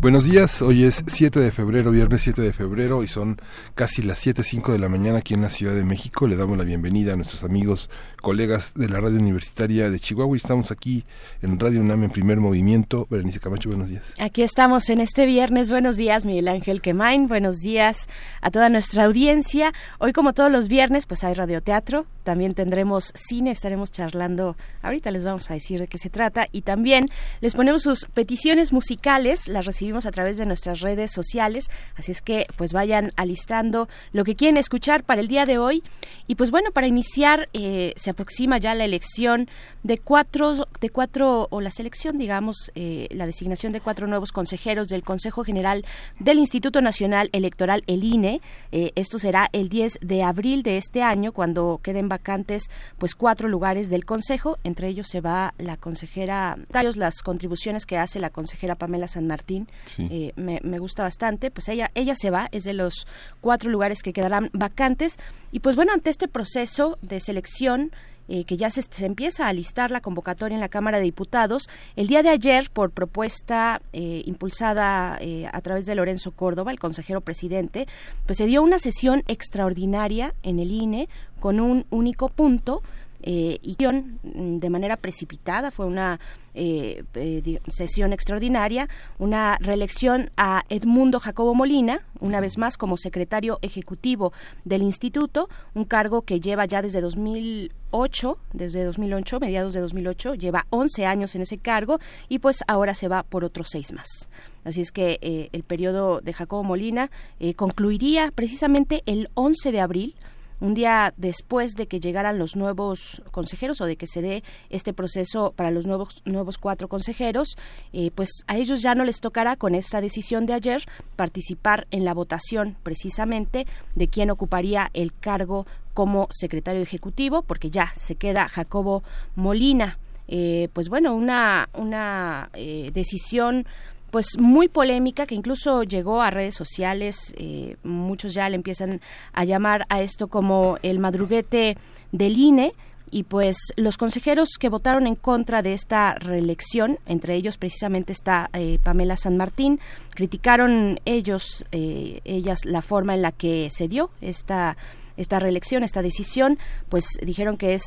Buenos días, hoy es 7 de febrero, viernes 7 de febrero y son casi las 7.05 de la mañana aquí en la Ciudad de México. Le damos la bienvenida a nuestros amigos, colegas de la radio universitaria de Chihuahua y estamos aquí en Radio UNAM en primer movimiento. Berenice Camacho, buenos días. Aquí estamos en este viernes. Buenos días, Miguel Ángel Quemain. Buenos días a toda nuestra audiencia. Hoy, como todos los viernes, pues hay radioteatro, también tendremos cine, estaremos charlando, ahorita les vamos a decir de qué se trata y también les ponemos sus peticiones musicales, las recibimos a través de nuestras redes sociales, así es que pues vayan alistando lo que quieren escuchar para el día de hoy y pues bueno, para iniciar eh, aproxima ya la elección de cuatro, de cuatro o la selección, digamos, eh, la designación de cuatro nuevos consejeros del Consejo General del Instituto Nacional Electoral, el INE, eh, esto será el 10 de abril de este año cuando queden vacantes pues cuatro lugares del Consejo, entre ellos se va la consejera, las contribuciones que hace la consejera Pamela San Martín, eh, me, me, gusta bastante, pues ella, ella se va, es de los cuatro lugares que quedarán vacantes y pues bueno, ante este proceso de selección, eh, que ya se, empieza a listar la convocatoria en la Cámara de Diputados. El día de ayer, por propuesta eh, impulsada eh, a través de Lorenzo Córdoba, el consejero presidente, pues se dio una sesión extraordinaria en el INE con un único punto eh, y de manera precipitada, fue una eh, eh, sesión extraordinaria, una reelección a Edmundo Jacobo Molina, una vez más como secretario ejecutivo del instituto, un cargo que lleva ya desde 2008, desde 2008, mediados de 2008, lleva 11 años en ese cargo y pues ahora se va por otros seis más. Así es que el periodo de Jacobo Molina concluiría precisamente el 11 de abril un día después de que llegaran los nuevos consejeros o de que se dé este proceso para los nuevos nuevos cuatro consejeros, eh, pues a ellos ya no les tocará con esta decisión de ayer participar en la votación precisamente de quién ocuparía el cargo como secretario ejecutivo, porque ya se queda Jacobo Molina. Eh, pues bueno, una, una eh, decisión pues muy polémica que incluso llegó a redes sociales eh, muchos ya le empiezan a llamar a esto como el madruguete del INE y pues los consejeros que votaron en contra de esta reelección, entre ellos precisamente está eh, Pamela San Martín, criticaron ellos, eh, ellas la forma en la que se dio esta esta reelección, esta decisión, pues dijeron que es,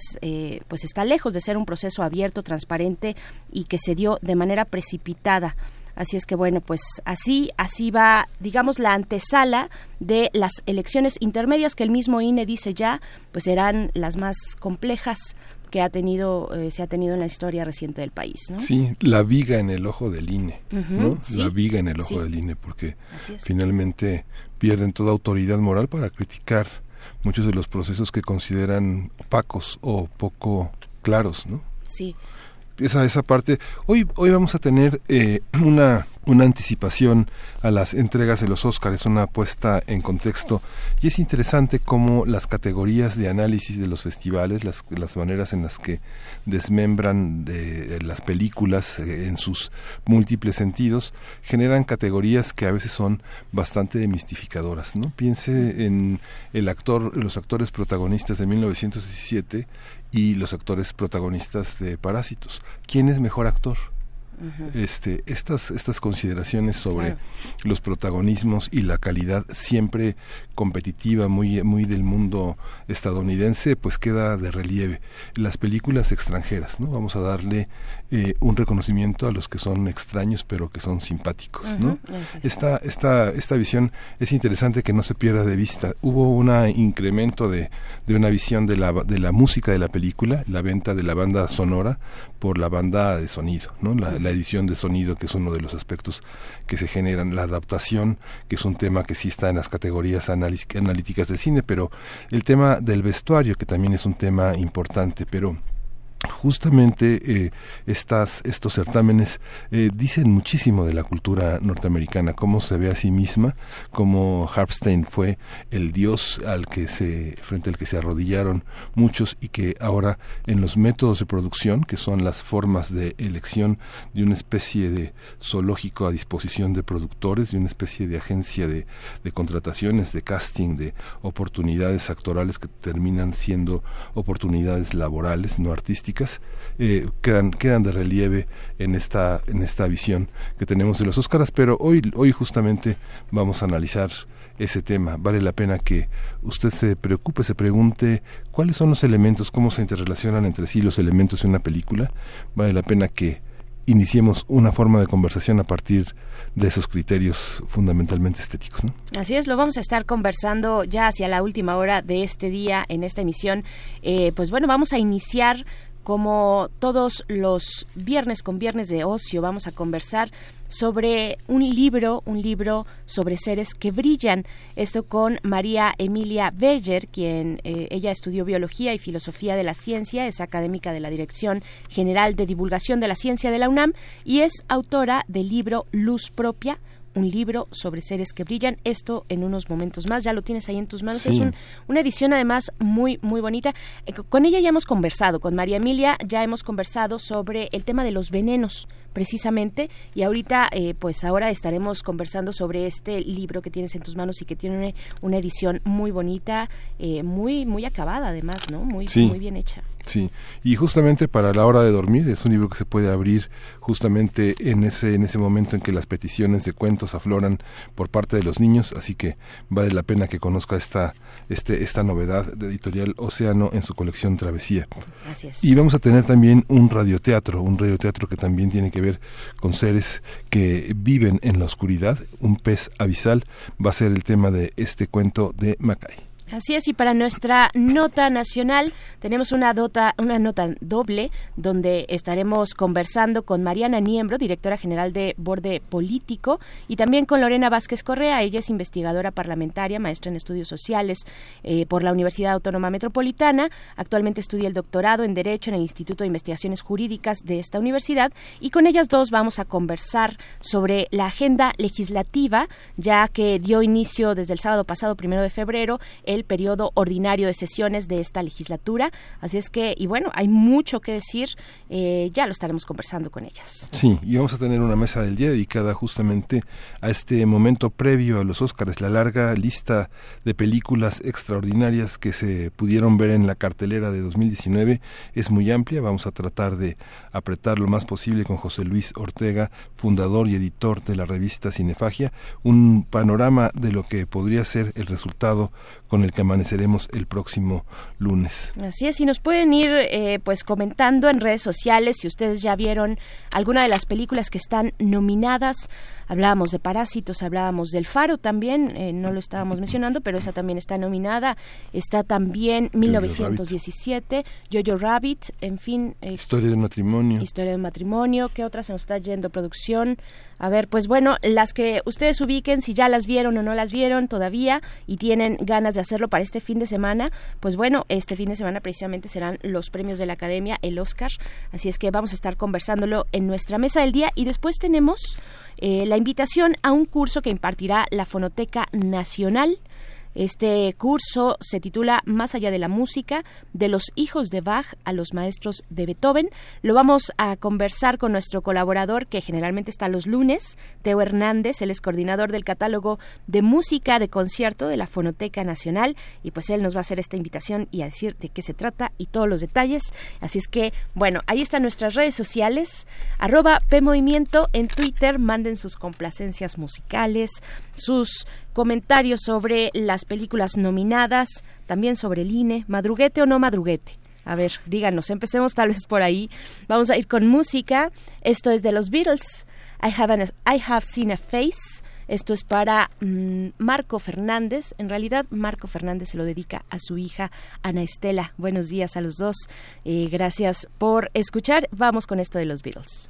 pues está lejos de ser un proceso abierto, transparente y que se dio de manera precipitada. Así es que bueno, pues así así va, digamos la antesala de las elecciones intermedias que el mismo INE dice ya, pues serán las más complejas que ha tenido eh, se ha tenido en la historia reciente del país, ¿no? Sí, la viga en el ojo del INE, ¿no? la viga en el ojo del INE porque finalmente pierden toda autoridad moral para criticar muchos de los procesos que consideran opacos o poco claros, ¿no? Sí esa, esa parte. Hoy, hoy vamos a tener eh, una, una anticipación a las entregas de los Óscares, una puesta en contexto. Y es interesante cómo las categorías de análisis de los festivales, las, las maneras en las que desmembran de, las películas eh, en sus múltiples sentidos, generan categorías que a veces son bastante demistificadoras. ¿no? Piense en el actor, los actores protagonistas de 1917 y los actores protagonistas de Parásitos. ¿Quién es mejor actor? este, estas, estas consideraciones sobre los protagonismos y la calidad siempre competitiva, muy, muy del mundo estadounidense, pues queda de relieve. Las películas extranjeras, ¿no? Vamos a darle eh, un reconocimiento a los que son extraños, pero que son simpáticos, ¿no? Esta, esta, esta visión es interesante que no se pierda de vista. Hubo un incremento de, de una visión de la, de la música de la película, la venta de la banda sonora por la banda de sonido, ¿no? La, la edición de sonido, que es uno de los aspectos que se generan, la adaptación, que es un tema que sí está en las categorías analíticas del cine, pero el tema del vestuario, que también es un tema importante, pero justamente eh, estos certámenes eh, dicen muchísimo de la cultura norteamericana, cómo se ve a sí misma, cómo Harpstein fue el dios al que se, frente al que se arrodillaron muchos y que ahora en los métodos de producción, que son las formas de elección de una especie de zoológico a disposición de productores, de una especie de agencia de, de contrataciones, de casting, de oportunidades actorales que terminan siendo oportunidades laborales, no artísticas, eh, quedan, quedan de relieve en esta, en esta visión que tenemos de los Óscaras, pero hoy, hoy justamente vamos a analizar ese tema. Vale la pena que usted se preocupe, se pregunte cuáles son los elementos, cómo se interrelacionan entre sí los elementos de una película. Vale la pena que iniciemos una forma de conversación a partir de esos criterios fundamentalmente estéticos. Así es, lo vamos a estar conversando ya hacia la última hora de este día en esta emisión. Eh, pues bueno, vamos a iniciar como todos los viernes con viernes de ocio vamos a conversar sobre un libro, un libro sobre seres que brillan. Esto con María Emilia Beller, quien eh, ella estudió biología y filosofía de la ciencia, es académica de la Dirección General de Divulgación de la Ciencia de la UNAM y es autora del libro Luz Propia un libro sobre seres que brillan. Esto en unos momentos más, ya lo tienes ahí en tus manos. Es una edición además muy, muy bonita. Eh, con ella ya hemos conversado, con María Emilia ya hemos conversado sobre el tema de los venenos precisamente y ahorita eh, pues ahora estaremos conversando sobre este libro que tienes en tus manos y que tiene una, edición muy bonita eh, muy muy acabada además no muy muy bien hecha. Sí, y justamente para la hora de dormir es un libro que se puede abrir justamente en ese en ese momento en que las peticiones de cuentos afloran por parte de los niños, así que vale la pena que conozca esta este esta novedad de editorial Océano en su colección Travesía. Así es. Y vamos a tener también un radioteatro, un radioteatro que también tiene que ver con seres que viven en la oscuridad, un pez abisal va a ser el tema de este cuento de Macay. Así es, y para nuestra nota nacional tenemos una, dota, una nota doble donde estaremos conversando con Mariana Niembro, directora general de Borde Político, y también con Lorena Vázquez Correa. Ella es investigadora parlamentaria, maestra en estudios sociales eh, por la Universidad Autónoma Metropolitana. Actualmente estudia el doctorado en Derecho en el Instituto de Investigaciones Jurídicas de esta universidad. Y con ellas dos vamos a conversar sobre la agenda legislativa, ya que dio inicio desde el sábado pasado, primero de febrero, el periodo ordinario de sesiones de esta legislatura. Así es que, y bueno, hay mucho que decir, eh, ya lo estaremos conversando con ellas. Sí, y vamos a tener una mesa del día dedicada justamente a este momento previo a los Óscares, la larga lista de películas extraordinarias que se pudieron ver en la cartelera de 2019 es muy amplia. Vamos a tratar de apretar lo más posible con José Luis Ortega, fundador y editor de la revista Cinefagia, un panorama de lo que podría ser el resultado con el que amaneceremos el próximo lunes. Así es, y nos pueden ir eh, pues comentando en redes sociales si ustedes ya vieron alguna de las películas que están nominadas. Hablábamos de Parásitos, hablábamos del Faro también, eh, no lo estábamos mencionando, pero esa también está nominada. Está también 1917, Jojo Rabbit, en fin. Eh, historia de matrimonio. Historia de matrimonio, ¿qué otra se nos está yendo? Producción. A ver, pues bueno, las que ustedes ubiquen, si ya las vieron o no las vieron todavía y tienen ganas de hacerlo para este fin de semana, pues bueno, este fin de semana precisamente serán los premios de la Academia, el Oscar. Así es que vamos a estar conversándolo en nuestra mesa del día y después tenemos eh, la invitación a un curso que impartirá la Fonoteca Nacional este curso se titula Más allá de la música, de los hijos de Bach a los maestros de Beethoven. Lo vamos a conversar con nuestro colaborador que generalmente está los lunes, Teo Hernández, él es coordinador del catálogo de música de concierto de la Fonoteca Nacional y pues él nos va a hacer esta invitación y a decir de qué se trata y todos los detalles. Así es que, bueno, ahí están nuestras redes sociales, arroba PMovimiento en Twitter, manden sus complacencias musicales, sus comentarios sobre las películas nominadas, también sobre el INE, madruguete o no madruguete. A ver, díganos, empecemos tal vez por ahí. Vamos a ir con música. Esto es de los Beatles. I have, I have seen a face. Esto es para mm, Marco Fernández. En realidad, Marco Fernández se lo dedica a su hija Ana Estela. Buenos días a los dos. Eh, gracias por escuchar. Vamos con esto de los Beatles.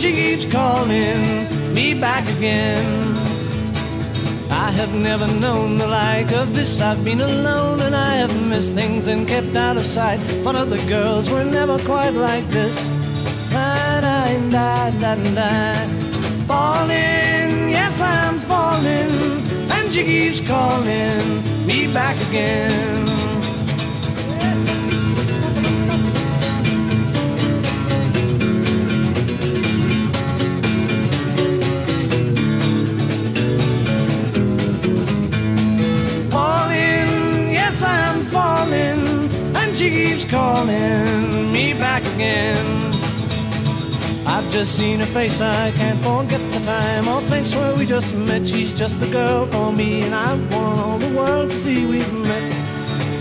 she keeps calling me back again. I have never known the like of this. I've been alone and I have missed things and kept out of sight. But other girls were never quite like this. Da, da, da, da, da. Falling, yes, I'm falling, and she keeps calling me back again. Keeps calling me back again. I've just seen her face, I can't forget the time or place where we just met. She's just the girl for me, and I want all the world to see we've met.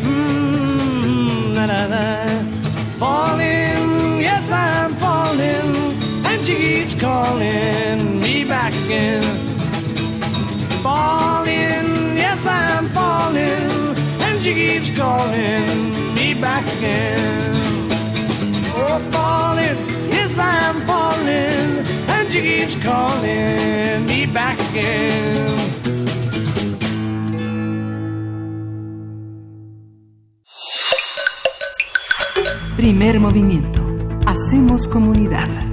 Mmm, da da da. Falling, yes, I'm falling, and she keeps calling me back again. Falling, yes, I'm falling, and she keeps calling me back again. Oh, falling, yes, I'm falling, and she keeps calling me back again. Primer movimiento. Hacemos comunidad.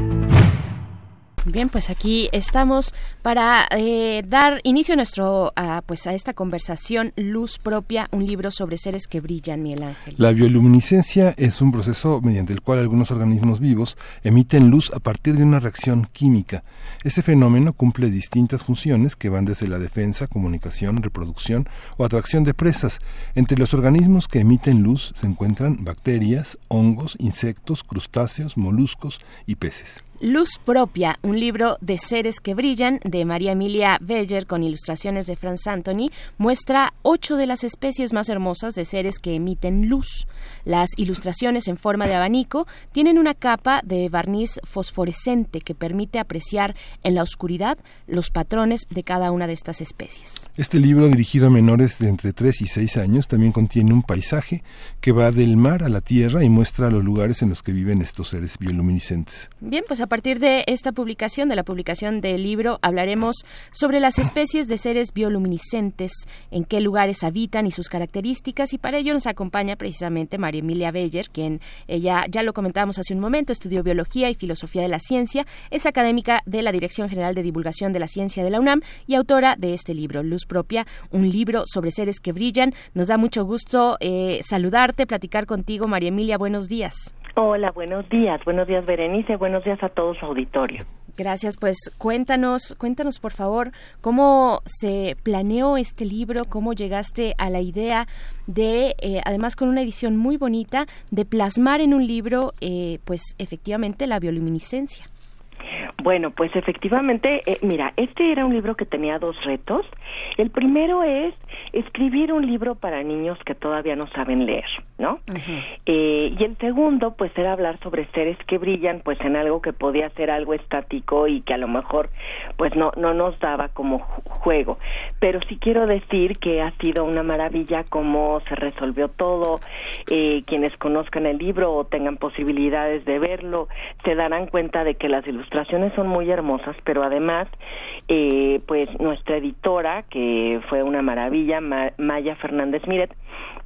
Bien, pues aquí estamos para eh, dar inicio a nuestro, a, pues a esta conversación Luz propia, un libro sobre seres que brillan, Miguel Ángel. La bioluminiscencia es un proceso mediante el cual algunos organismos vivos emiten luz a partir de una reacción química. Este fenómeno cumple distintas funciones que van desde la defensa, comunicación, reproducción o atracción de presas. Entre los organismos que emiten luz se encuentran bacterias, hongos, insectos, crustáceos, moluscos y peces. Luz Propia, un libro de seres que brillan de María Emilia Beller con ilustraciones de Franz Anthony, muestra ocho de las especies más hermosas de seres que emiten luz. Las ilustraciones en forma de abanico tienen una capa de barniz fosforescente que permite apreciar en la oscuridad los patrones de cada una de estas especies. Este libro, dirigido a menores de entre 3 y 6 años, también contiene un paisaje que va del mar a la tierra y muestra los lugares en los que viven estos seres bioluminiscentes. Bien, pues a partir de esta publicación, de la publicación del libro, hablaremos sobre las especies de seres bioluminiscentes, en qué lugares habitan y sus características, y para ello nos acompaña precisamente María Emilia Beller, quien ella ya lo comentábamos hace un momento, estudió biología y filosofía de la ciencia, es académica de la Dirección General de Divulgación de la Ciencia de la UNAM y autora de este libro, Luz Propia, un libro sobre seres que brillan. Nos da mucho gusto eh, saludarte, platicar contigo, María Emilia. Buenos días. Hola, buenos días. Buenos días, Berenice. Buenos días a todo su auditorio. Gracias, pues cuéntanos, cuéntanos por favor cómo se planeó este libro, cómo llegaste a la idea de, eh, además con una edición muy bonita, de plasmar en un libro, eh, pues efectivamente la bioluminiscencia. Bueno, pues efectivamente, eh, mira, este era un libro que tenía dos retos. El primero es escribir un libro para niños que todavía no saben leer, ¿no? eh, y el segundo, pues era hablar sobre seres que brillan, pues en algo que podía ser algo estático y que a lo mejor, pues no no nos daba como juego. Pero sí quiero decir que ha sido una maravilla cómo se resolvió todo. Eh, quienes conozcan el libro o tengan posibilidades de verlo, se darán cuenta de que las ilustraciones son muy hermosas, pero además, eh, pues nuestra editora, que fue una maravilla, Maya Fernández Miret,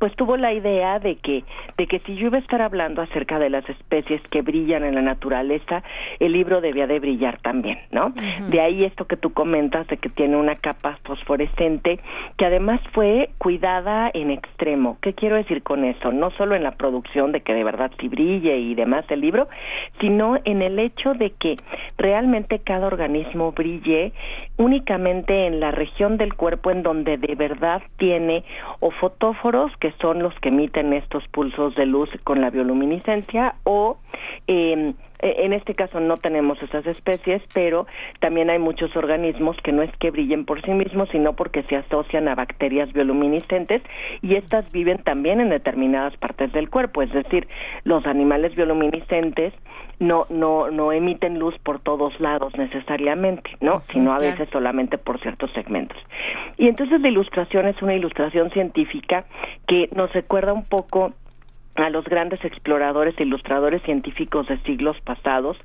pues tuvo la idea de que de que si yo iba a estar hablando acerca de las especies que brillan en la naturaleza, el libro debía de brillar también, ¿no? De ahí esto que tú comentas de que tiene una capa fosforescente que además fue cuidada en extremo. ¿Qué quiero decir con eso? No solo en la producción de que de verdad sí brille y demás el libro, sino en el hecho de que realmente cada organismo brille únicamente en la región del cuerpo en donde de verdad tiene o fotóforos que son los que emiten estos pulsos de luz con la bioluminiscencia o Eh, en este caso no tenemos esas especies, pero también hay muchos organismos que no es que brillen por sí mismos, sino porque se asocian a bacterias bioluminiscentes y estas viven también en determinadas partes del cuerpo, es decir, los animales bioluminiscentes no no no emiten luz por todos lados necesariamente, ¿no? Sino a veces solamente por ciertos segmentos. Y entonces la ilustración es una ilustración científica que nos recuerda un poco a los grandes exploradores e ilustradores científicos de siglos pasados.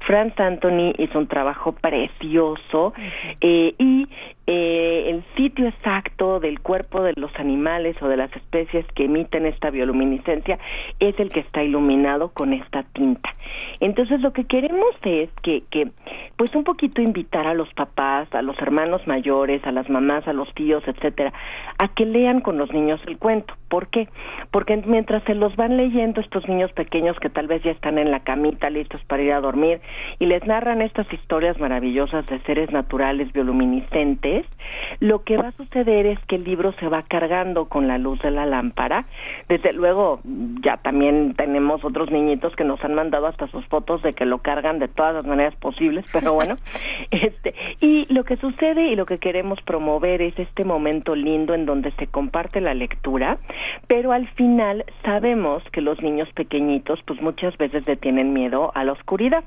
Franz Anthony hizo un trabajo precioso eh, y eh, el sitio exacto del cuerpo de los animales o de las especies que emiten esta bioluminiscencia es el que está iluminado con esta tinta. Entonces lo que queremos es que, que pues un poquito invitar a los papás, a los hermanos mayores, a las mamás, a los tíos, etcétera, a que lean con los niños el cuento. ¿Por qué? Porque mientras se los van leyendo estos niños pequeños que tal vez ya están en la camita listos para ir a dormir y les narran estas historias maravillosas de seres naturales bioluminiscentes, lo que va a suceder es que el libro se va cargando con la luz de la lámpara. Desde luego, ya también tenemos otros niñitos que nos han mandado hasta sus fotos de que lo cargan de todas las maneras posibles, pero bueno, este, y lo que sucede y lo que queremos promover es este momento lindo en donde se comparte la lectura, pero al final sabemos que los niños pequeñitos pues muchas veces le tienen miedo a la oscuridad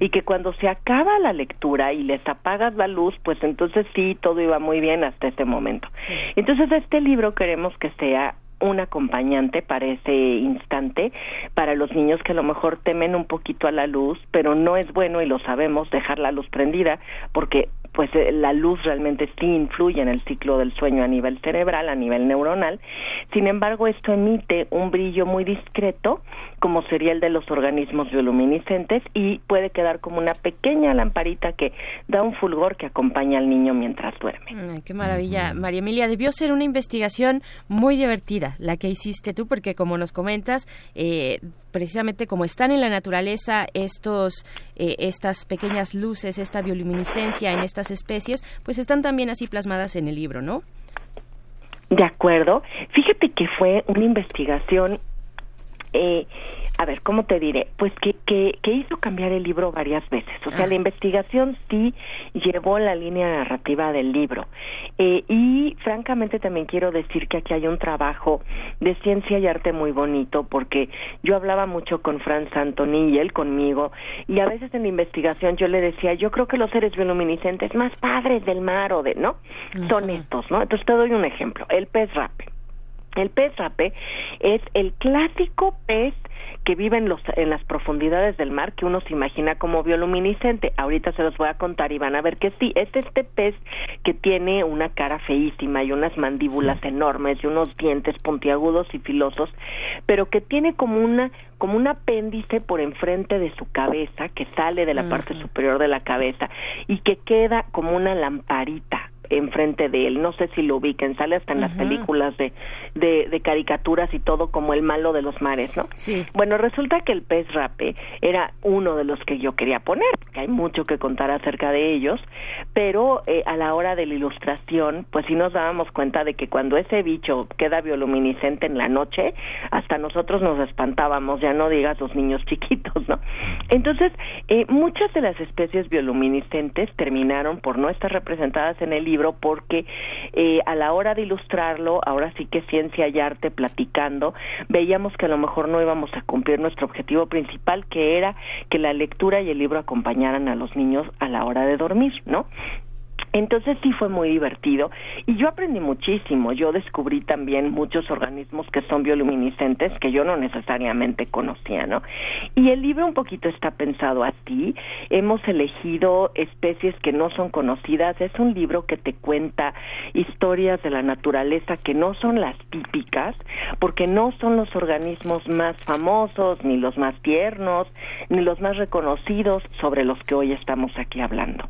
y que cuando se acaba la lectura y les apagas la luz, pues entonces sí, todo iba muy bien hasta este momento. Entonces este libro queremos que sea un acompañante para ese instante para los niños que a lo mejor temen un poquito a la luz, pero no es bueno y lo sabemos dejar la luz prendida porque pues eh, la luz realmente sí influye en el ciclo del sueño a nivel cerebral, a nivel neuronal. Sin embargo, esto emite un brillo muy discreto, como sería el de los organismos bioluminiscentes, y puede quedar como una pequeña lamparita que da un fulgor que acompaña al niño mientras duerme. qué maravilla. María Emilia, debió ser una investigación muy divertida la que hiciste tú, porque como nos comentas, eh, precisamente como están en la naturaleza estos, eh, estas pequeñas luces, esta bioluminiscencia en estas especies, pues están también así plasmadas en el libro, ¿no? De acuerdo. Fíjate que fue una investigación eh, a ver, ¿cómo te diré? Pues que, que, que, hizo cambiar el libro varias veces. O sea, ah. la investigación sí llevó la línea narrativa del libro. Eh, y francamente también quiero decir que aquí hay un trabajo de ciencia y arte muy bonito, porque yo hablaba mucho con Franz Antoni y él conmigo, y a veces en la investigación yo le decía, yo creo que los seres bioluminiscentes más padres del mar o de, ¿no? Son estos, ¿no? Entonces te doy un ejemplo, el pez rape. El pez rape es el clásico pez que vive en, los, en las profundidades del mar que uno se imagina como bioluminiscente. Ahorita se los voy a contar y van a ver que sí, es este pez que tiene una cara feísima y unas mandíbulas enormes y unos dientes puntiagudos y filosos, pero que tiene como una como un apéndice por enfrente de su cabeza que sale de la parte superior de la cabeza y que queda como una lamparita enfrente de él. No sé si lo ubiquen, sale hasta en las películas de, de, de, caricaturas y todo como el malo de los mares, ¿no? Sí. Bueno, resulta que el pez rape era uno de los que yo quería poner, porque hay mucho que contar acerca de ellos, pero eh, a la hora de la ilustración, pues sí nos dábamos cuenta de que cuando ese bicho queda bioluminiscente en la noche, hasta nosotros nos espantábamos, ya no digas los niños chiquitos, ¿no? Entonces, eh, muchas de las especies bioluminiscentes terminaron por no estar representadas en el libro porque eh, a la hora de ilustrarlo, ahora sí que ciencia y arte platicando, veíamos que a lo mejor no íbamos a cumplir nuestro objetivo principal, que era que la lectura y el libro acompañaran a los niños a la hora de dormir, ¿no? Entonces sí fue muy divertido y yo aprendí muchísimo. Yo descubrí también muchos organismos que son bioluminiscentes que yo no necesariamente conocía, ¿no? Y el libro un poquito está pensado así. Hemos elegido especies que no son conocidas. Es un libro que te cuenta historias de la naturaleza que no son las típicas, porque no son los organismos más famosos, ni los más tiernos, ni los más reconocidos sobre los que hoy estamos aquí hablando.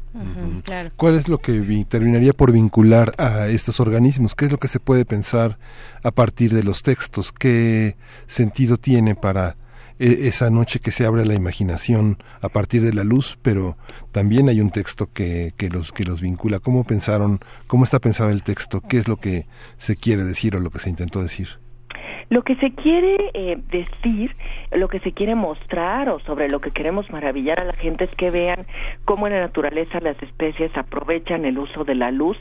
claro. ¿Cuál es lo que terminaría por vincular a estos organismos? ¿Qué es lo que se puede pensar a partir de los textos? ¿Qué sentido tiene para e, esa noche que se abre la imaginación a partir de la luz, pero también hay un texto que, que, los, que los vincula. ¿Cómo pensaron, cómo está pensado el texto? ¿Qué es lo que se quiere decir o lo que se intentó decir? Lo que se quiere eh, decir, lo que se quiere mostrar o sobre lo que queremos maravillar a la gente es que vean cómo en la naturaleza las especies aprovechan el uso de la luz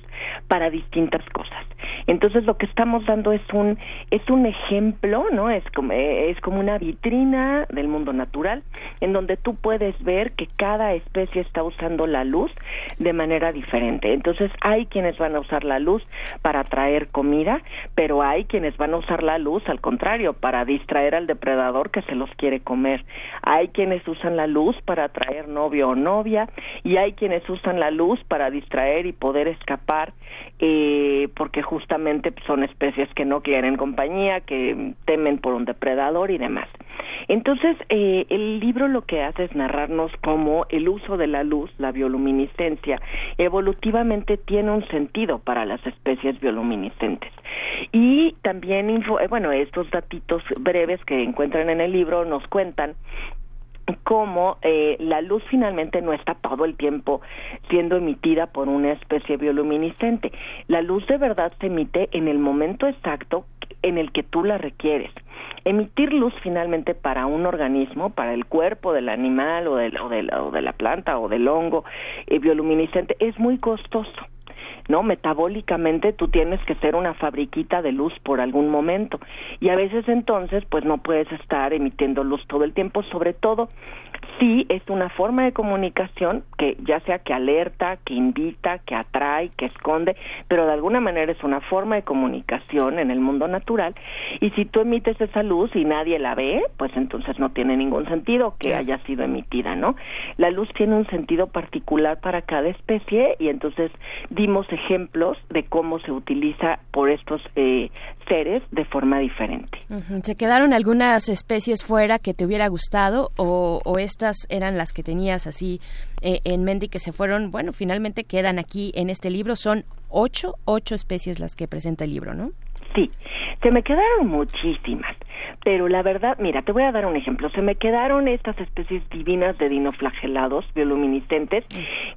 para distintas cosas. Entonces lo que estamos dando es un es un ejemplo, ¿no? Es como es como una vitrina del mundo natural en donde tú puedes ver que cada especie está usando la luz de manera diferente. Entonces hay quienes van a usar la luz para atraer comida, pero hay quienes van a usar la luz al contrario, para distraer al depredador que se los quiere comer. Hay quienes usan la luz para atraer novio o novia y hay quienes usan la luz para distraer y poder escapar eh, porque justamente son especies que no quieren compañía, que temen por un depredador y demás. Entonces, eh, el libro lo que hace es narrarnos cómo el uso de la luz, la bioluminiscencia, evolutivamente tiene un sentido para las especies bioluminiscentes. Y también, eh, bueno, estos datitos breves que encuentran en el libro nos cuentan cómo eh, la luz finalmente no está todo el tiempo siendo emitida por una especie bioluminiscente. La luz de verdad se emite en el momento exacto en el que tú la requieres. Emitir luz finalmente para un organismo, para el cuerpo del animal o de, de, la, planta o del hongo eh, bioluminiscente es muy costoso. ¿No? Metabólicamente tú tienes que ser una fabriquita de luz por algún momento y a veces entonces pues no puedes estar emitiendo luz todo el tiempo, sobre todo sí es una forma de comunicación que ya sea que alerta, que invita, que atrae, que esconde, pero de alguna manera es una forma de comunicación en el mundo natural y si tú emites esa luz y nadie la ve, pues entonces no tiene ningún sentido que haya sido emitida, ¿no? La luz tiene un sentido particular para cada especie y entonces dimos ejemplos de cómo se utiliza por estos eh, seres de forma diferente. ¿Se quedaron algunas especies fuera que te hubiera gustado o, o estas eran las que tenías así eh, en mente que se fueron, bueno, finalmente quedan aquí en este libro? Son ocho, ocho especies las que presenta el libro, ¿no? Sí, se me quedaron muchísimas pero la verdad, mira, te voy a dar un ejemplo. Se me quedaron estas especies divinas de dinoflagelados bioluminiscentes,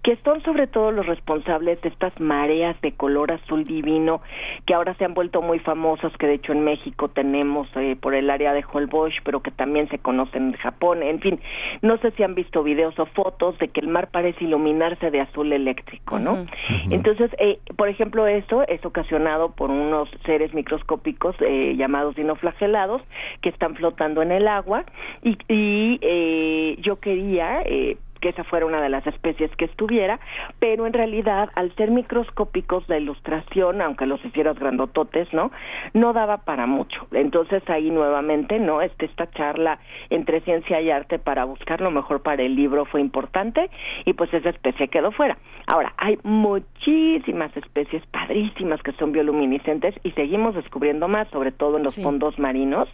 que son sobre todo los responsables de estas mareas de color azul divino, que ahora se han vuelto muy famosas, que de hecho en México tenemos eh, por el área de Holbox, pero que también se conocen en Japón. En fin, no sé si han visto videos o fotos de que el mar parece iluminarse de azul eléctrico, ¿no? Entonces, eh, por ejemplo, esto es ocasionado por unos seres microscópicos eh, llamados dinoflagelados, que están flotando en el agua y, y eh, yo quería eh, que esa fuera una de las especies que estuviera, pero en realidad al ser microscópicos la ilustración, aunque los hicieras grandototes, ¿no? No daba para mucho. Entonces ahí nuevamente, ¿no? Este, esta charla entre ciencia y arte para buscar lo mejor para el libro fue importante y pues esa especie quedó fuera. Ahora, hay muchísimas especies padrísimas que son bioluminiscentes y seguimos descubriendo más, sobre todo en los fondos marinos,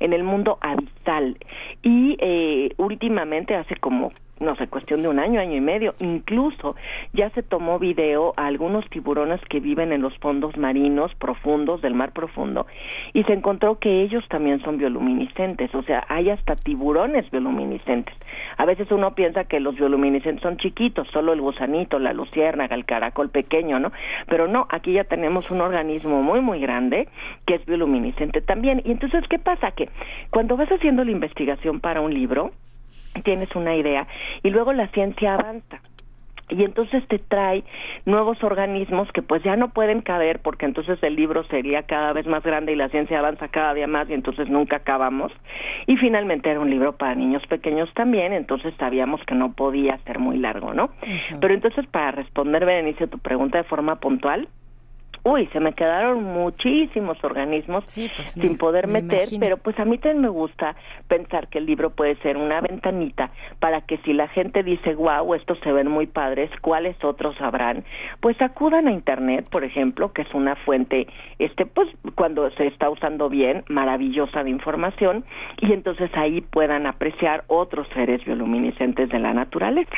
en el mundo abisal. Y eh, últimamente, hace como no sé, cuestión de un año, año y medio. Incluso ya se tomó video a algunos tiburones que viven en los fondos marinos profundos del mar profundo y se encontró que ellos también son bioluminiscentes, o sea, hay hasta tiburones bioluminiscentes. A veces uno piensa que los bioluminiscentes son chiquitos, solo el gusanito, la luciérnaga, el caracol pequeño, ¿no? Pero no, aquí ya tenemos un organismo muy, muy grande que es bioluminiscente también. Y entonces, ¿qué pasa? Que cuando vas haciendo la investigación para un libro, tienes una idea. Y luego la ciencia avanza. Y entonces te trae nuevos organismos que pues ya no pueden caber porque entonces el libro sería cada vez más grande y la ciencia avanza cada día más y entonces nunca acabamos. Y finalmente era un libro para niños pequeños también entonces sabíamos que no podía ser muy largo no pero entonces para responder Berenice tu pregunta de forma puntual uy, se me quedaron muchísimos organismos pues, sin poder meter, pero pues a mí también me gusta pensar que el libro puede ser una ventanita para que si la gente dice, wow, estos se ven muy padres, ¿cuáles otros habrán? Pues acudan a Internet, por ejemplo, que es una fuente, este, pues cuando se está usando bien, maravillosa de información, y entonces ahí puedan apreciar otros seres bioluminiscentes de la naturaleza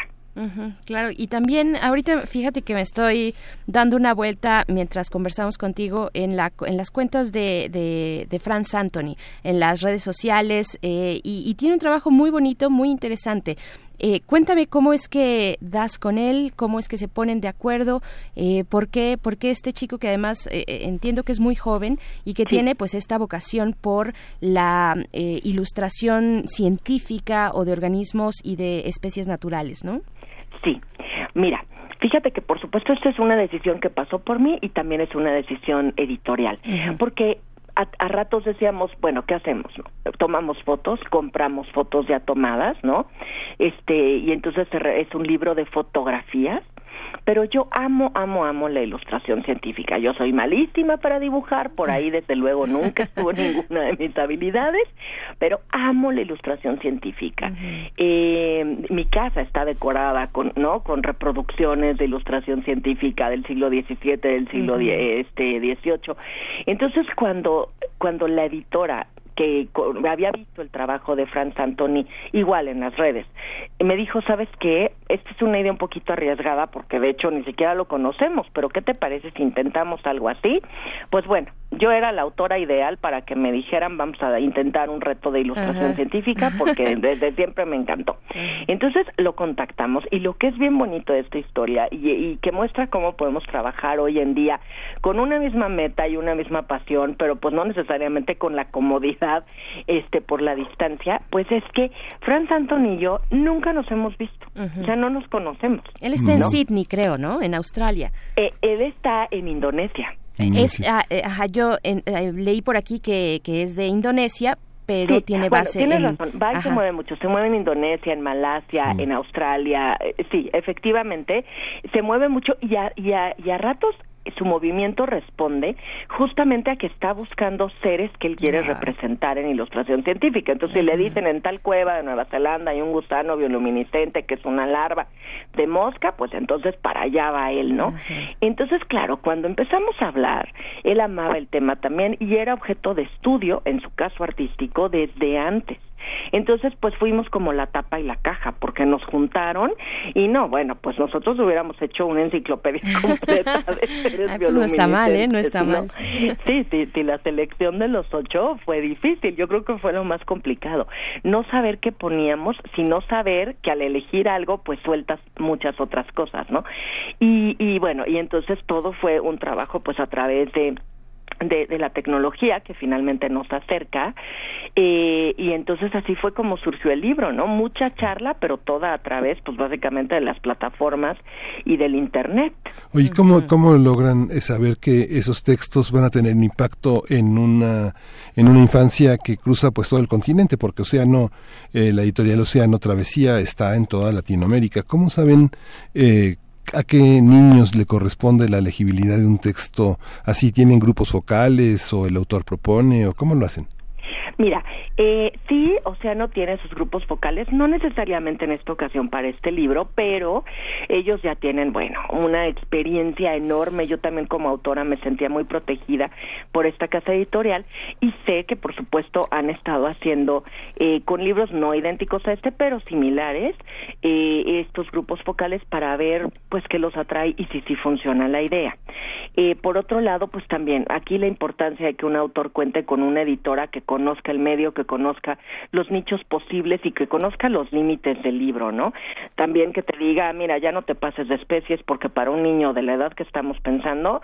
claro, y también ahorita fíjate que me estoy dando una vuelta mientras conversamos contigo en, la, en las cuentas de, de, de Franz Anthony, en las redes sociales, eh, y, tiene un trabajo muy bonito, muy interesante. Eh, cuéntame cómo es que das con él, cómo es que se ponen de acuerdo, eh, por, qué, por qué este chico que además eh, entiendo que es muy joven y que tiene pues esta vocación por la ilustración científica o de organismos y de especies naturales, ¿no? Sí, mira, Fíjate que por supuesto esta es una decisión que pasó por mí y también es una decisión editorial, porque a, ratos decíamos, bueno, ¿qué hacemos? Tomamos fotos, compramos fotos ya tomadas, ¿no? Este, y entonces es un libro de fotografías pero yo amo, amo, amo la ilustración científica. Yo soy malísima para dibujar, por ahí desde luego nunca estuvo ninguna de mis habilidades, pero amo la ilustración científica. eh, mi casa está decorada con, ¿no? Con reproducciones de ilustración científica del siglo XVII, del siglo este, XVIII. Entonces, cuando, cuando la editora que había visto el trabajo de Franz Antoni igual en las redes. Y me dijo, ¿sabes qué? Esta es una idea un poquito arriesgada porque de hecho ni siquiera lo conocemos, pero ¿qué te parece si intentamos algo así? Pues bueno, yo era la autora ideal para que me dijeran, vamos a intentar un reto de ilustración científica porque desde siempre me encantó. Entonces lo contactamos y lo que es bien bonito de esta historia y, y que muestra cómo podemos trabajar hoy en día con una misma meta y una misma pasión, pero pues no necesariamente con la comodidad este por la distancia, pues es que Franz Anton y yo nunca nos hemos visto, sea, no nos conocemos. Él está en Sydney, creo, ¿no? En Australia. Eh, él está en Indonesia. Es, ah, eh, ajá, yo eh, leí por aquí que, que es de Indonesia, pero tiene base tiene razón. Va y se mueve mucho. Se mueve en Indonesia en Malasia en Australia sí efectivamente se mueve mucho y a, y a, y a ratos su movimiento responde justamente a que está buscando seres que él quiere representar en ilustración científica. Entonces, si le dicen en tal cueva de Nueva Zelanda hay un gusano bioluminiscente que es una larva de mosca, pues entonces para allá va él, ¿no? Entonces, claro, cuando empezamos a hablar, él amaba el tema también y era objeto de estudio, en su caso artístico, desde antes. Entonces, pues fuimos como la tapa y la caja, porque nos juntaron y no, bueno, pues nosotros hubiéramos hecho una enciclopedia completa de seres pues no está mal, ¿eh? No está mal. Sí, sí, sí, la selección de los ocho fue difícil, yo creo que fue lo más complicado. No saber qué poníamos, sino saber que al elegir algo, pues sueltas muchas otras cosas, ¿no? Y, y bueno, y entonces todo fue un trabajo, pues a través de de, de, la tecnología que finalmente nos acerca eh, y entonces así fue como surgió el libro no mucha charla pero toda a través pues básicamente de las plataformas y del internet. Oye cómo cómo logran saber que esos textos van a tener un impacto en una en una infancia que cruza pues todo el continente porque Océano eh, la editorial Océano Travesía está en toda Latinoamérica. Cómo saben eh, a qué niños le corresponde la legibilidad de un texto así? ¿Tienen grupos focales o el autor propone o cómo lo hacen? Mira, eh, sí, no tiene sus grupos focales, no necesariamente en esta ocasión para este libro, pero ellos ya tienen, bueno, una experiencia enorme. Yo también como autora me sentía muy protegida por esta casa editorial y sé que por supuesto han estado haciendo eh, con libros no idénticos a este, pero similares, eh, estos grupos focales para ver pues qué los atrae y si sí funciona la idea. Eh, por otro lado, pues también aquí la importancia de que un autor cuente con una editora que conozca el medio, que conozca los nichos posibles y que conozca los límites del libro, ¿no? También que te diga, mira, ya no te pases de especies porque para un niño de la edad que estamos pensando,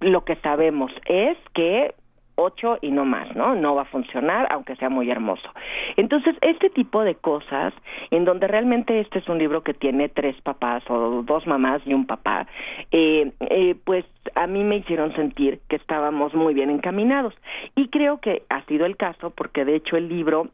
lo que sabemos es que ocho y no más, ¿no? No va a funcionar, aunque sea muy hermoso. Entonces, este tipo de cosas, en donde realmente este es un libro que tiene tres papás o dos mamás y un papá, eh, eh, pues a mí me hicieron sentir que estábamos muy bien encaminados. Y creo que ha sido el caso, porque de hecho el libro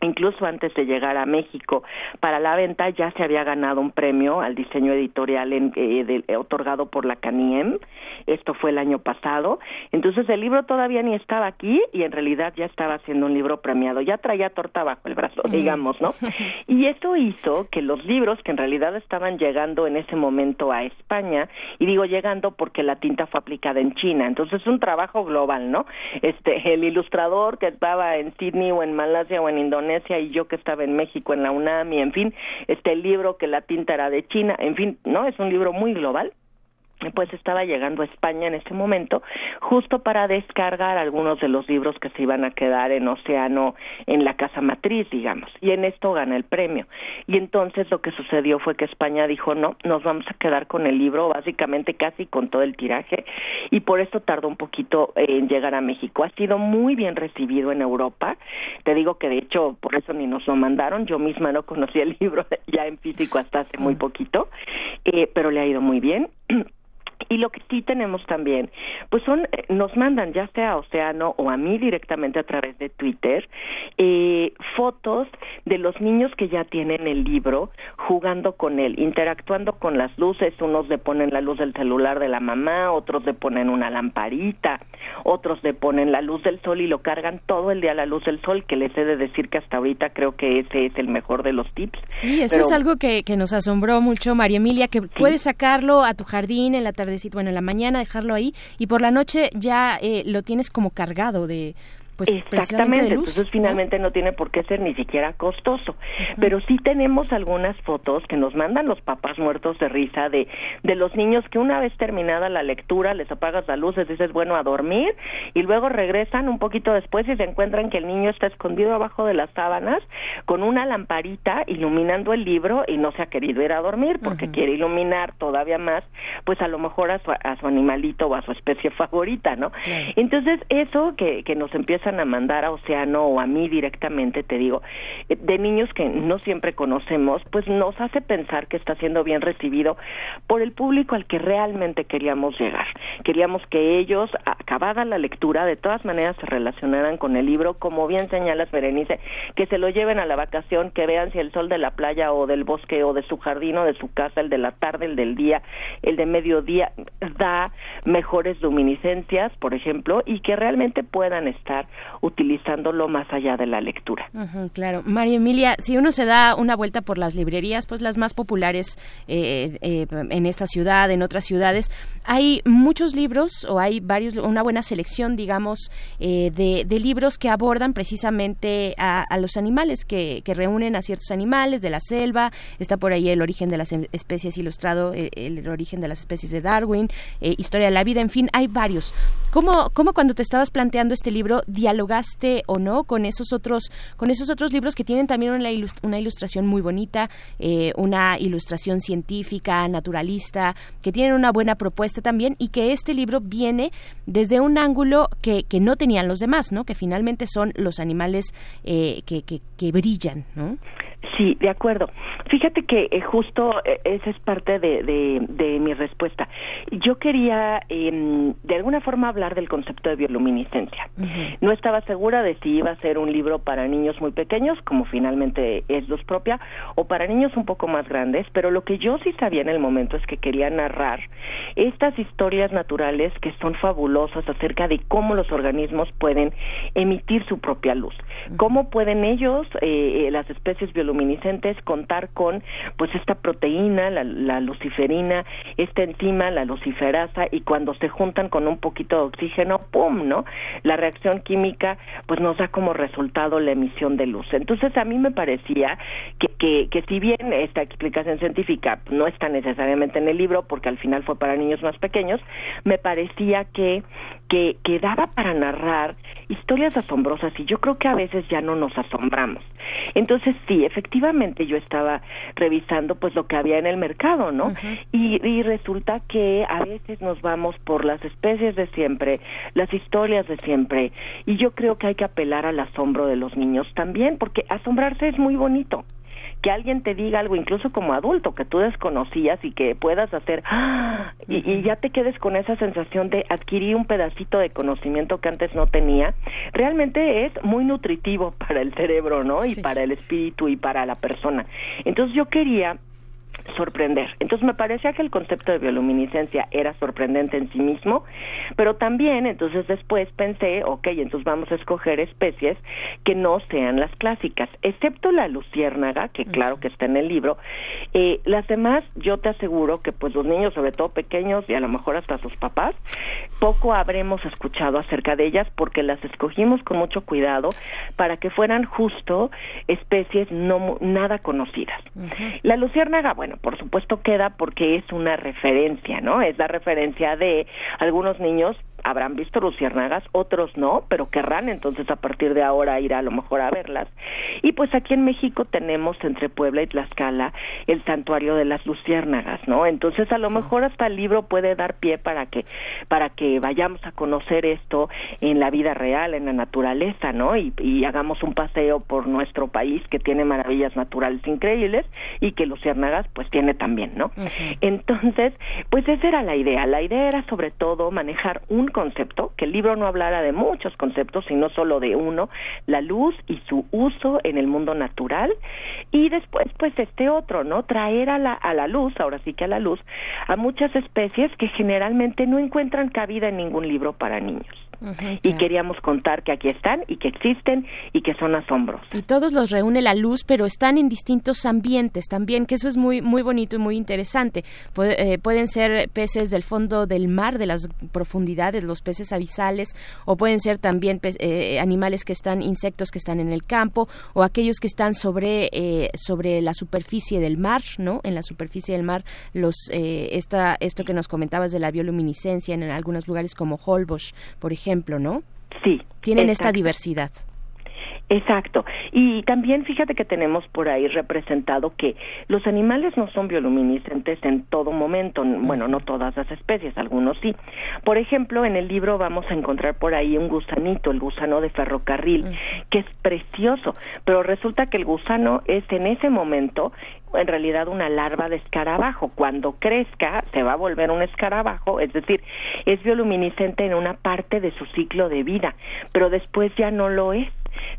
incluso antes de llegar a México. Para la venta ya se había ganado un premio al diseño editorial en, eh, eh, otorgado por la CANIEM esto fue el año pasado. Entonces el libro todavía ni estaba aquí y en realidad ya estaba siendo un libro premiado. Ya traía torta bajo el brazo mm. digamos no y esto hizo que los libros que en realidad estaban llegando en ese momento a España y digo llegando porque la tinta fue aplicada en China. Entonces es un trabajo global no este el ilustrador que estaba en Sydney o en Malasia o en Indonesia y yo que estaba en México en la UNAM y en fin, este libro que la tinta era de China, en fin, ¿no? Es un libro muy global pues estaba llegando a España en ese momento, justo para descargar algunos de los libros que se iban a quedar en Océano en la casa matriz, digamos, y en esto gana el premio. Y entonces lo que sucedió fue que España dijo, no, nos vamos a quedar con el libro, básicamente casi con todo el tiraje, y por eso tardó un poquito en llegar a México. Ha sido muy bien recibido en Europa, te digo que de hecho por eso ni nos lo mandaron, yo misma no conocía el libro ya en físico hasta hace muy poquito, eh, pero le ha ido muy bien. Y lo que sí tenemos también, pues son, eh, nos mandan ya sea a Océano o a mí directamente a través de Twitter, eh, fotos de los niños que ya tienen el libro jugando con él, interactuando con las luces, unos le ponen la luz del celular de la mamá, otros le ponen una lamparita, otros le ponen la luz del sol y lo cargan todo el día a la luz del sol, que les he de decir que hasta ahorita creo que ese es el mejor de los tips. Sí, eso es algo que, que nos asombró mucho, María Emilia, que puedes sacarlo a tu jardín en la tarde bueno, en la mañana dejarlo ahí y por la noche ya eh, lo tienes como cargado de, pues, Exactamente, entonces finalmente ¿no? tiene por qué ser ni siquiera costoso. Pero sí tenemos algunas fotos que nos mandan los papás muertos de risa de, de los niños que una vez terminada la lectura les apagas la luz, les dices bueno a dormir y luego regresan un poquito después y se encuentran que el niño está escondido abajo de las sábanas con una lamparita iluminando el libro y no se ha querido ir a dormir porque quiere iluminar todavía más pues a lo mejor a su, a su animalito o a su especie favorita, ¿no? Entonces eso que, que nos empieza a mandar a Océano o a mí directamente, te digo, eh, de niños que no siempre conocemos, pues nos hace pensar que está siendo bien recibido por el público al que realmente queríamos llegar. Queríamos que ellos, acabada la lectura, de todas maneras se relacionaran con el libro, como bien señalas Berenice, que se lo lleven a la vacación, que vean si el sol de la playa o del bosque o de su jardín o de su casa, el de la tarde, el del día, el de mediodía, da mejores luminiscencias, por ejemplo, y que realmente puedan estar utilizándolo más allá de la lectura. claro. María Emilia, si uno se da una vuelta por las librerías, pues las más populares eh, eh, en esta ciudad, en otras ciudades, hay muchos libros o hay varios, una buena selección, digamos, eh, de, libros que abordan precisamente a, los animales, que, reúnen a ciertos animales de la selva. Está por ahí el origen de las em, especies ilustrado, el, origen de las especies de Darwin, historia de la vida, en fin, hay varios. ¿Cómo, cómo cuando te estabas planteando este libro dialogaste o no con esos otros, con esos otros libros que tienen también una, una ilustración muy bonita, eh, una ilustración científica, naturalista, que tienen una buena propuesta también y que este libro viene desde un ángulo que, que no tenían los demás, ¿no? Que finalmente son los animales eh, que, que, que brillan, ¿no? Sí, de acuerdo. Fíjate que eh, justo eh, esa es parte de, de, mi respuesta. Yo quería em, de alguna forma hablar del concepto de bioluminiscencia. No estaba segura de si iba a ser un libro para niños muy pequeños, como finalmente es Luz Propia, o para niños un poco más grandes, pero lo que yo sí sabía en el momento es que quería narrar estas historias naturales que son fabulosas acerca de cómo los organismos pueden emitir su propia luz, cómo pueden ellos, eh, las especies bioluminiscentes, luminiscentes contar con pues esta proteína, la, luciferina, esta enzima, la luciferasa, y cuando se juntan con un poquito de oxígeno, ¡pum! ¿no? La reacción química pues nos da como resultado la emisión de luz. Entonces a mí me parecía que, que, que si bien esta explicación científica no está necesariamente en el libro, porque al final fue para niños más pequeños, me parecía que, que, que daba para narrar historias asombrosas y yo creo que a veces ya no nos asombramos. Entonces sí, efectivamente yo estaba revisando pues lo que había en el mercado, ¿no? y, y resulta que a veces nos vamos por las especies de siempre, las historias de siempre, y yo creo que hay que apelar al asombro de los niños también, porque asombrarse es muy bonito que alguien te diga algo, incluso como adulto, que tú desconocías y que puedas hacer, ¡ah! y, ya te quedes con esa sensación de adquirir un pedacito de conocimiento que antes no tenía, realmente es muy nutritivo para el cerebro, ¿no? Y para el espíritu y para la persona. Entonces yo quería sorprender. Entonces me parecía que el concepto de bioluminiscencia era sorprendente en sí mismo, pero también entonces después pensé, ok, entonces vamos a escoger especies que no sean las clásicas, excepto la luciérnaga, que claro que está en el libro. Eh, las demás, yo te aseguro que pues los niños, sobre todo pequeños y a lo mejor hasta sus papás, poco habremos escuchado acerca de ellas porque las escogimos con mucho cuidado para que fueran justo especies no nada conocidas. La luciérnaga, bueno, por supuesto queda porque es una referencia, ¿no? Es la referencia de algunos niños habrán visto luciérnagas, otros no, pero querrán entonces a partir de ahora ir a lo mejor a verlas. Y pues aquí en México tenemos entre Puebla y Tlaxcala el santuario de las luciérnagas, ¿no? Entonces a lo mejor hasta el libro puede dar pie para que para que vayamos a conocer esto en la vida real, en la naturaleza, ¿no? Y, hagamos un paseo por nuestro país que tiene maravillas naturales increíbles y que luciérnagas pues tiene también, ¿no? Entonces, pues esa era la idea. La idea era sobre todo manejar un concepto, que el libro no hablara de muchos conceptos, sino solo de uno, la luz y su uso en el mundo natural, y después, pues, este otro, ¿no? Traer a la, a la luz, ahora sí que a la luz, a muchas especies que generalmente no encuentran cabida en ningún libro para niños y queríamos contar que aquí están y que existen y que son asombros. Y todos los reúne la luz, pero están en distintos ambientes también, que eso es muy muy bonito y muy interesante. Eh, pueden ser peces del fondo del mar, de las profundidades, los peces abisales, o pueden ser también eh, animales que están, insectos que están en el campo, o aquellos que están sobre eh, sobre la superficie del mar, ¿no? En la superficie del mar, los esta, esto que nos comentabas de la bioluminiscencia en algunos lugares como Holbox, por ejemplo ejemplo, ¿no? Sí. Tienen esta diversidad. Exacto. Y también fíjate que tenemos por ahí representado que los animales no son bioluminiscentes en todo momento, bueno, no todas las especies, algunos sí. Por ejemplo, en el libro vamos a encontrar por ahí un gusanito, el gusano de ferrocarril, que es precioso, pero resulta que el gusano es en ese momento en realidad una larva de escarabajo. Cuando crezca se va a volver un escarabajo, es decir, es bioluminiscente en una parte de su ciclo de vida, pero después ya no lo es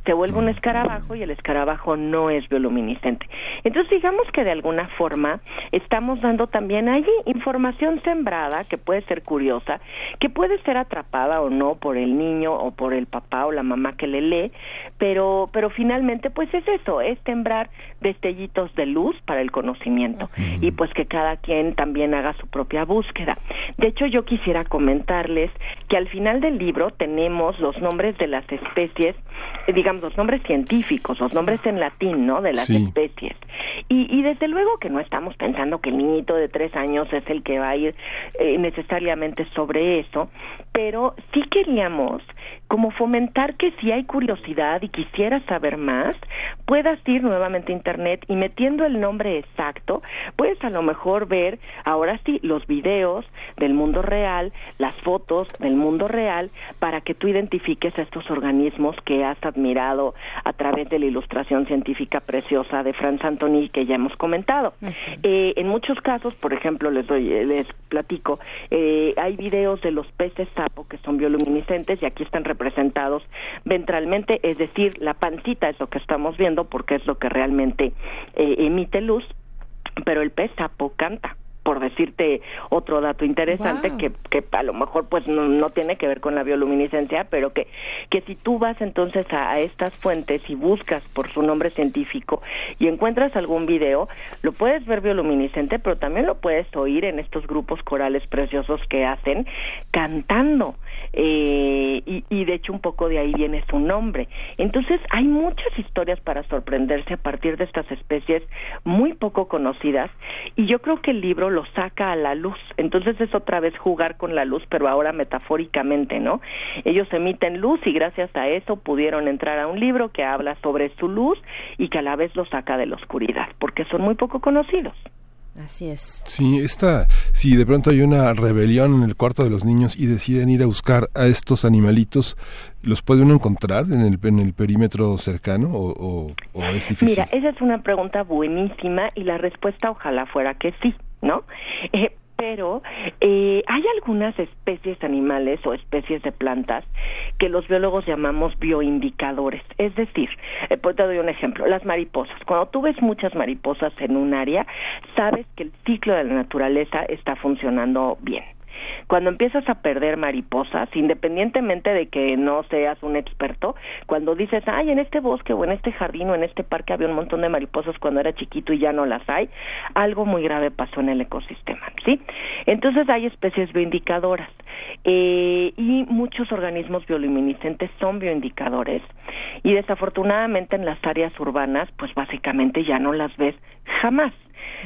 se vuelve un escarabajo y el escarabajo no es bioluminiscente. Entonces, digamos que de alguna forma estamos dando también allí información sembrada que puede ser curiosa, que puede ser atrapada o no por el niño o por el papá o la mamá que le lee, pero, pero finalmente pues es eso, es sembrar destellitos de luz para el conocimiento y pues que cada quien también haga su propia búsqueda. De hecho, yo quisiera comentarles que al final del libro tenemos los nombres de las especies digamos, los nombres científicos, los nombres en latín, ¿no? De las especies. Y, y desde luego que no estamos pensando que el niñito de tres años es el que va a ir eh, necesariamente sobre eso, pero sí queríamos como fomentar que si hay curiosidad y quisieras saber más, puedas ir nuevamente a internet y metiendo el nombre exacto, puedes a lo mejor ver ahora sí los videos del mundo real, las fotos del mundo real, para que tú identifiques estos organismos que has admirado a través de la ilustración científica preciosa de Franz Antoni que ya hemos comentado. Eh, en muchos casos, por ejemplo, les doy, les platico, eh, hay videos de los peces sapo que son bioluminiscentes y aquí están representados ventralmente, es decir, la pancita es lo que estamos viendo porque es lo que realmente eh, emite luz, pero el pez sapo canta por decirte otro dato interesante que, que a lo mejor pues no, tiene que ver con la bioluminiscencia, pero que, que si tú vas entonces a, estas fuentes y buscas por su nombre científico y encuentras algún video, lo puedes ver bioluminiscente, pero también lo puedes oír en estos grupos corales preciosos que hacen cantando. Eh, y, y de hecho un poco de ahí viene su nombre. Entonces hay muchas historias para sorprenderse a partir de estas especies muy poco conocidas y yo creo que el libro lo saca a la luz. Entonces es otra vez jugar con la luz, pero ahora metafóricamente, ¿no? Ellos emiten luz y gracias a eso pudieron entrar a un libro que habla sobre su luz y que a la vez lo saca de la oscuridad, porque son muy poco conocidos. Así es. Sí, esta, si de pronto hay una rebelión en el cuarto de los niños y deciden ir a buscar a estos animalitos, ¿los puede uno encontrar en el, en el perímetro cercano o, o es difícil? Mira, esa es una pregunta buenísima y la respuesta ojalá fuera que sí. ¿No? Eh, pero eh, hay algunas especies animales o especies de plantas que los biólogos llamamos bioindicadores. Es decir, eh, pues te doy un ejemplo, las mariposas. Cuando tú ves muchas mariposas en un área, sabes que el ciclo de la naturaleza está funcionando bien. Cuando empiezas a perder mariposas, independientemente de que no seas un experto, cuando dices, ay, en este bosque o en este jardín o en este parque había un montón de mariposas cuando era chiquito y ya no las hay, algo muy grave pasó en el ecosistema, ¿sí? Entonces hay especies bioindicadoras eh, y muchos organismos bioluminiscentes son bioindicadores y desafortunadamente en las áreas urbanas, pues básicamente ya no las ves jamás.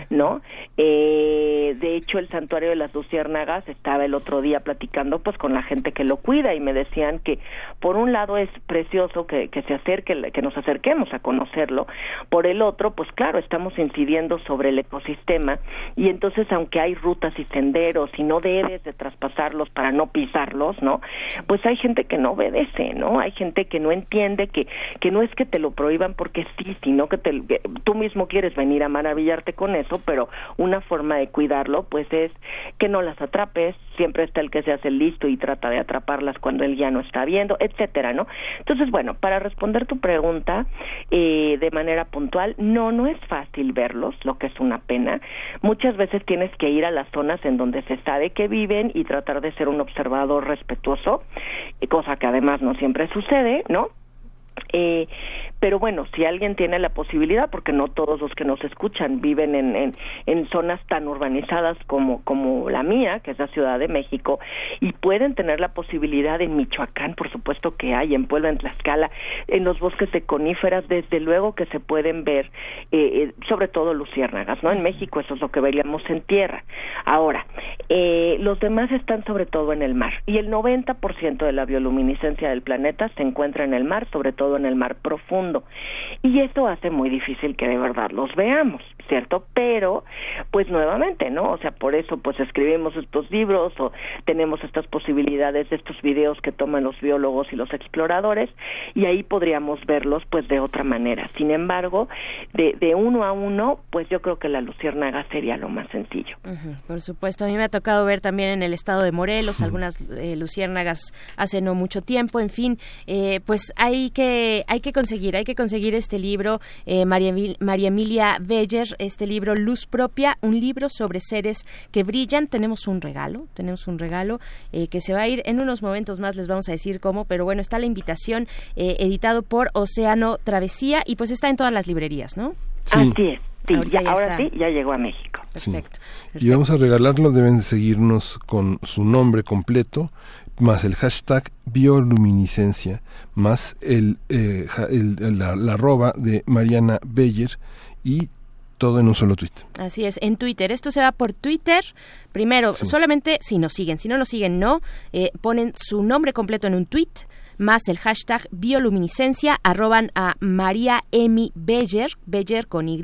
¿No? Eh, de hecho, el santuario de las luciérnagas estaba el otro día platicando pues con la gente que lo cuida y me decían que por un lado es precioso que, que se acerque, que nos acerquemos a conocerlo, por el otro, pues claro, estamos incidiendo sobre el ecosistema y entonces aunque hay rutas y senderos y no debes de traspasarlos para no pisarlos, ¿no? Pues hay gente que no obedece, ¿no? Hay gente que no entiende que, que no es que te lo prohíban porque sí, sino que, te, que tú mismo quieres venir a maravillarte con eso, pero una forma de cuidarlo pues es que no las atrapes, siempre está el que se hace listo y trata de atraparlas cuando él ya no está viendo, etcétera, ¿no? Entonces, bueno, para responder tu pregunta eh, de manera puntual, no, no es fácil verlos, lo que es una pena. Muchas veces tienes que ir a las zonas en donde se sabe que viven y tratar de ser un observador respetuoso, cosa que además no siempre sucede, ¿no? Eh, pero bueno, si alguien tiene la posibilidad, porque no todos los que nos escuchan viven en, en, zonas tan urbanizadas como, como la mía, que es la Ciudad de México, y pueden tener la posibilidad en Michoacán, por supuesto que hay, en Puebla, en Tlaxcala, en los bosques de coníferas, desde luego que se pueden ver, eh, eh, sobre todo luciérnagas, ¿no? En México eso es lo que veríamos en tierra. Ahora, eh, los demás están sobre todo en el mar, y el 90% de la bioluminiscencia del planeta se encuentra en el mar, sobre todo en el mar profundo. Y esto hace muy difícil que de verdad los veamos, ¿cierto? Pero, pues nuevamente, ¿no? O sea, por eso pues escribimos estos libros o tenemos estas posibilidades de estos videos que toman los biólogos y los exploradores y ahí podríamos verlos pues de otra manera. Sin embargo, de, de uno a uno, pues yo creo que la luciérnaga sería lo más sencillo. por supuesto, a mí me ha tocado ver también en el estado de Morelos algunas eh, luciérnagas hace no mucho tiempo, en fin, eh, pues hay que hay que conseguir, hay que conseguir este libro, eh, María, María Emilia Beller, este libro Luz Propia, un libro sobre seres que brillan. Tenemos un regalo, tenemos un regalo eh, que se va a ir en unos momentos más, les vamos a decir cómo, pero bueno, está la invitación eh, editado por Océano Travesía y pues está en todas las librerías, ¿no? Así es. Sí, ya, ahora sí, ya llegó a México. Perfecto, Y vamos a regalarlo, deben seguirnos con su nombre completo, más el hashtag bioluminiscencia, más el, eh, la, la, arroba de Mariana Beyer y todo en un solo tweet. Así es, en Twitter. Esto se va por Twitter. Primero, solamente si nos siguen. Si no nos siguen, no. Eh, ponen su nombre completo en un tweet más el hashtag bioluminiscencia, arroban a María Emi Beyer, Beyer con Y,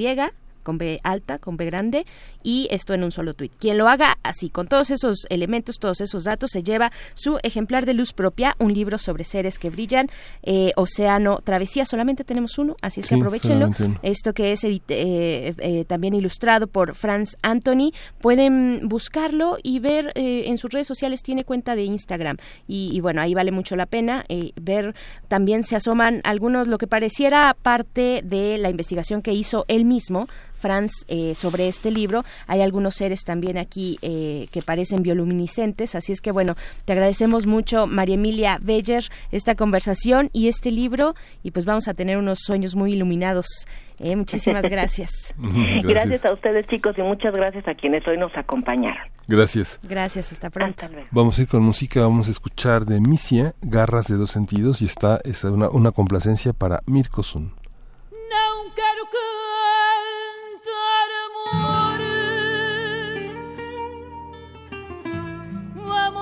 con B alta, con B grande, y esto en un solo tweet. Quien lo haga así, con todos esos elementos, todos esos datos, se lleva su ejemplar de luz propia, un libro sobre seres que brillan, eh, Océano Travesía, solamente tenemos uno, así es que aprovechenlo. Esto que es eh, eh, también ilustrado por Franz Anthony, pueden buscarlo y ver en sus redes sociales, tiene cuenta de Instagram, y, y bueno, ahí vale mucho la pena ver, también se asoman algunos, lo que pareciera parte de la investigación que hizo él mismo, Franz, eh, sobre este libro. Hay algunos seres también aquí eh, que parecen bioluminiscentes, así es que bueno, te agradecemos mucho, María Emilia Beller, esta conversación y este libro, y pues vamos a tener unos sueños muy iluminados. Eh, muchísimas gracias. gracias. gracias. a ustedes chicos y muchas gracias a quienes hoy nos acompañaron. Gracias. Gracias, hasta pronto. Vamos a ir con música, vamos a escuchar de Misia, Garras de dos sentidos y está, está una, una complacencia para Mirko Sun. No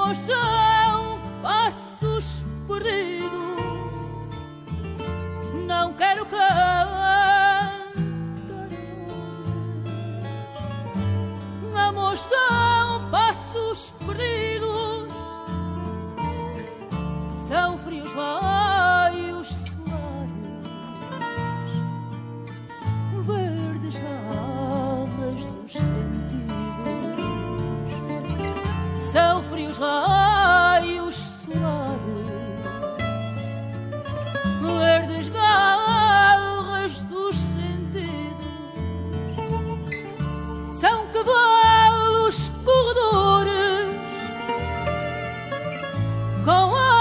quiero são passos perdidos. Não quero cantar amor. são passos perdidos. São frios raios solares, verdes garras são frios raios solares, verdes garras dos sentidos, são cavalos corredores com a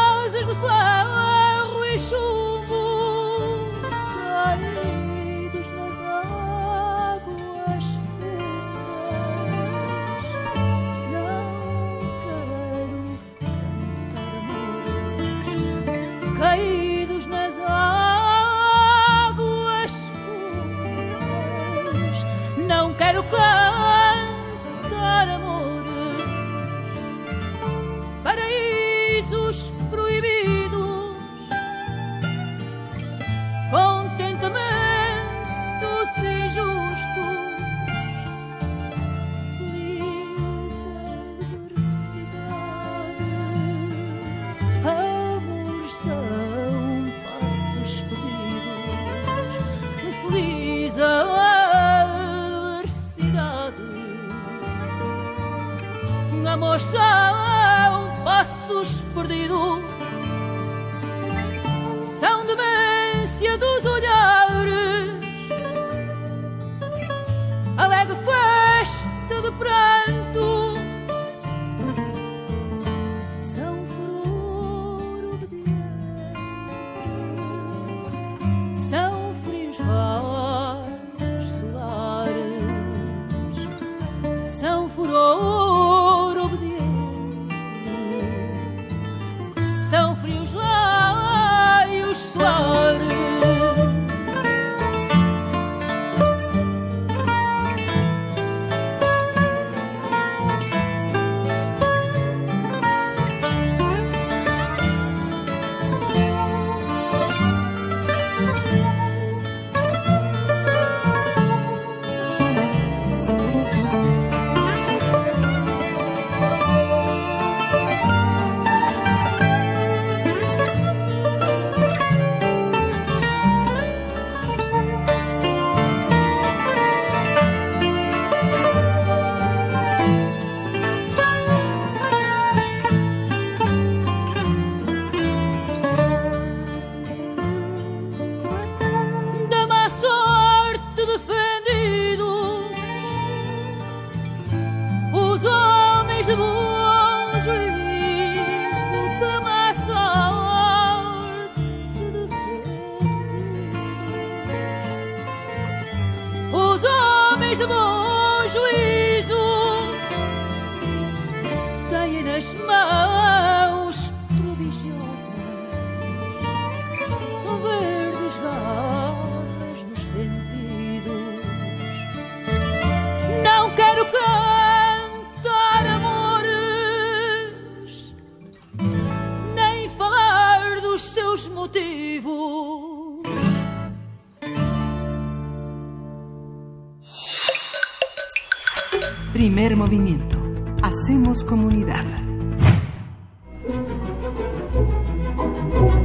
movimiento. Hacemos comunidad.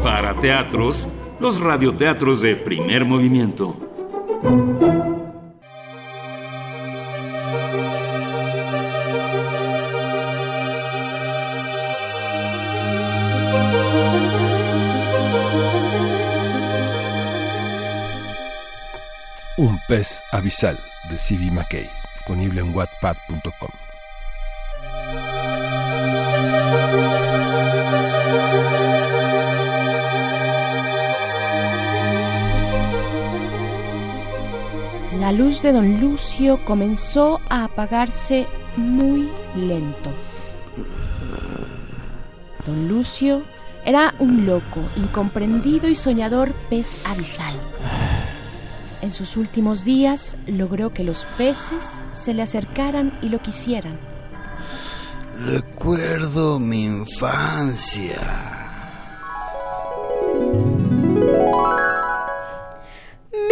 Para teatros, los radioteatros de primer movimiento. Un pez abisal de C.B. McKay, disponible en wattpad.com. luz de don Lucio comenzó a apagarse muy lento. Don Lucio era un loco, incomprendido y soñador pez abisal. En sus últimos días logró que los peces se le acercaran y lo quisieran. Recuerdo mi infancia.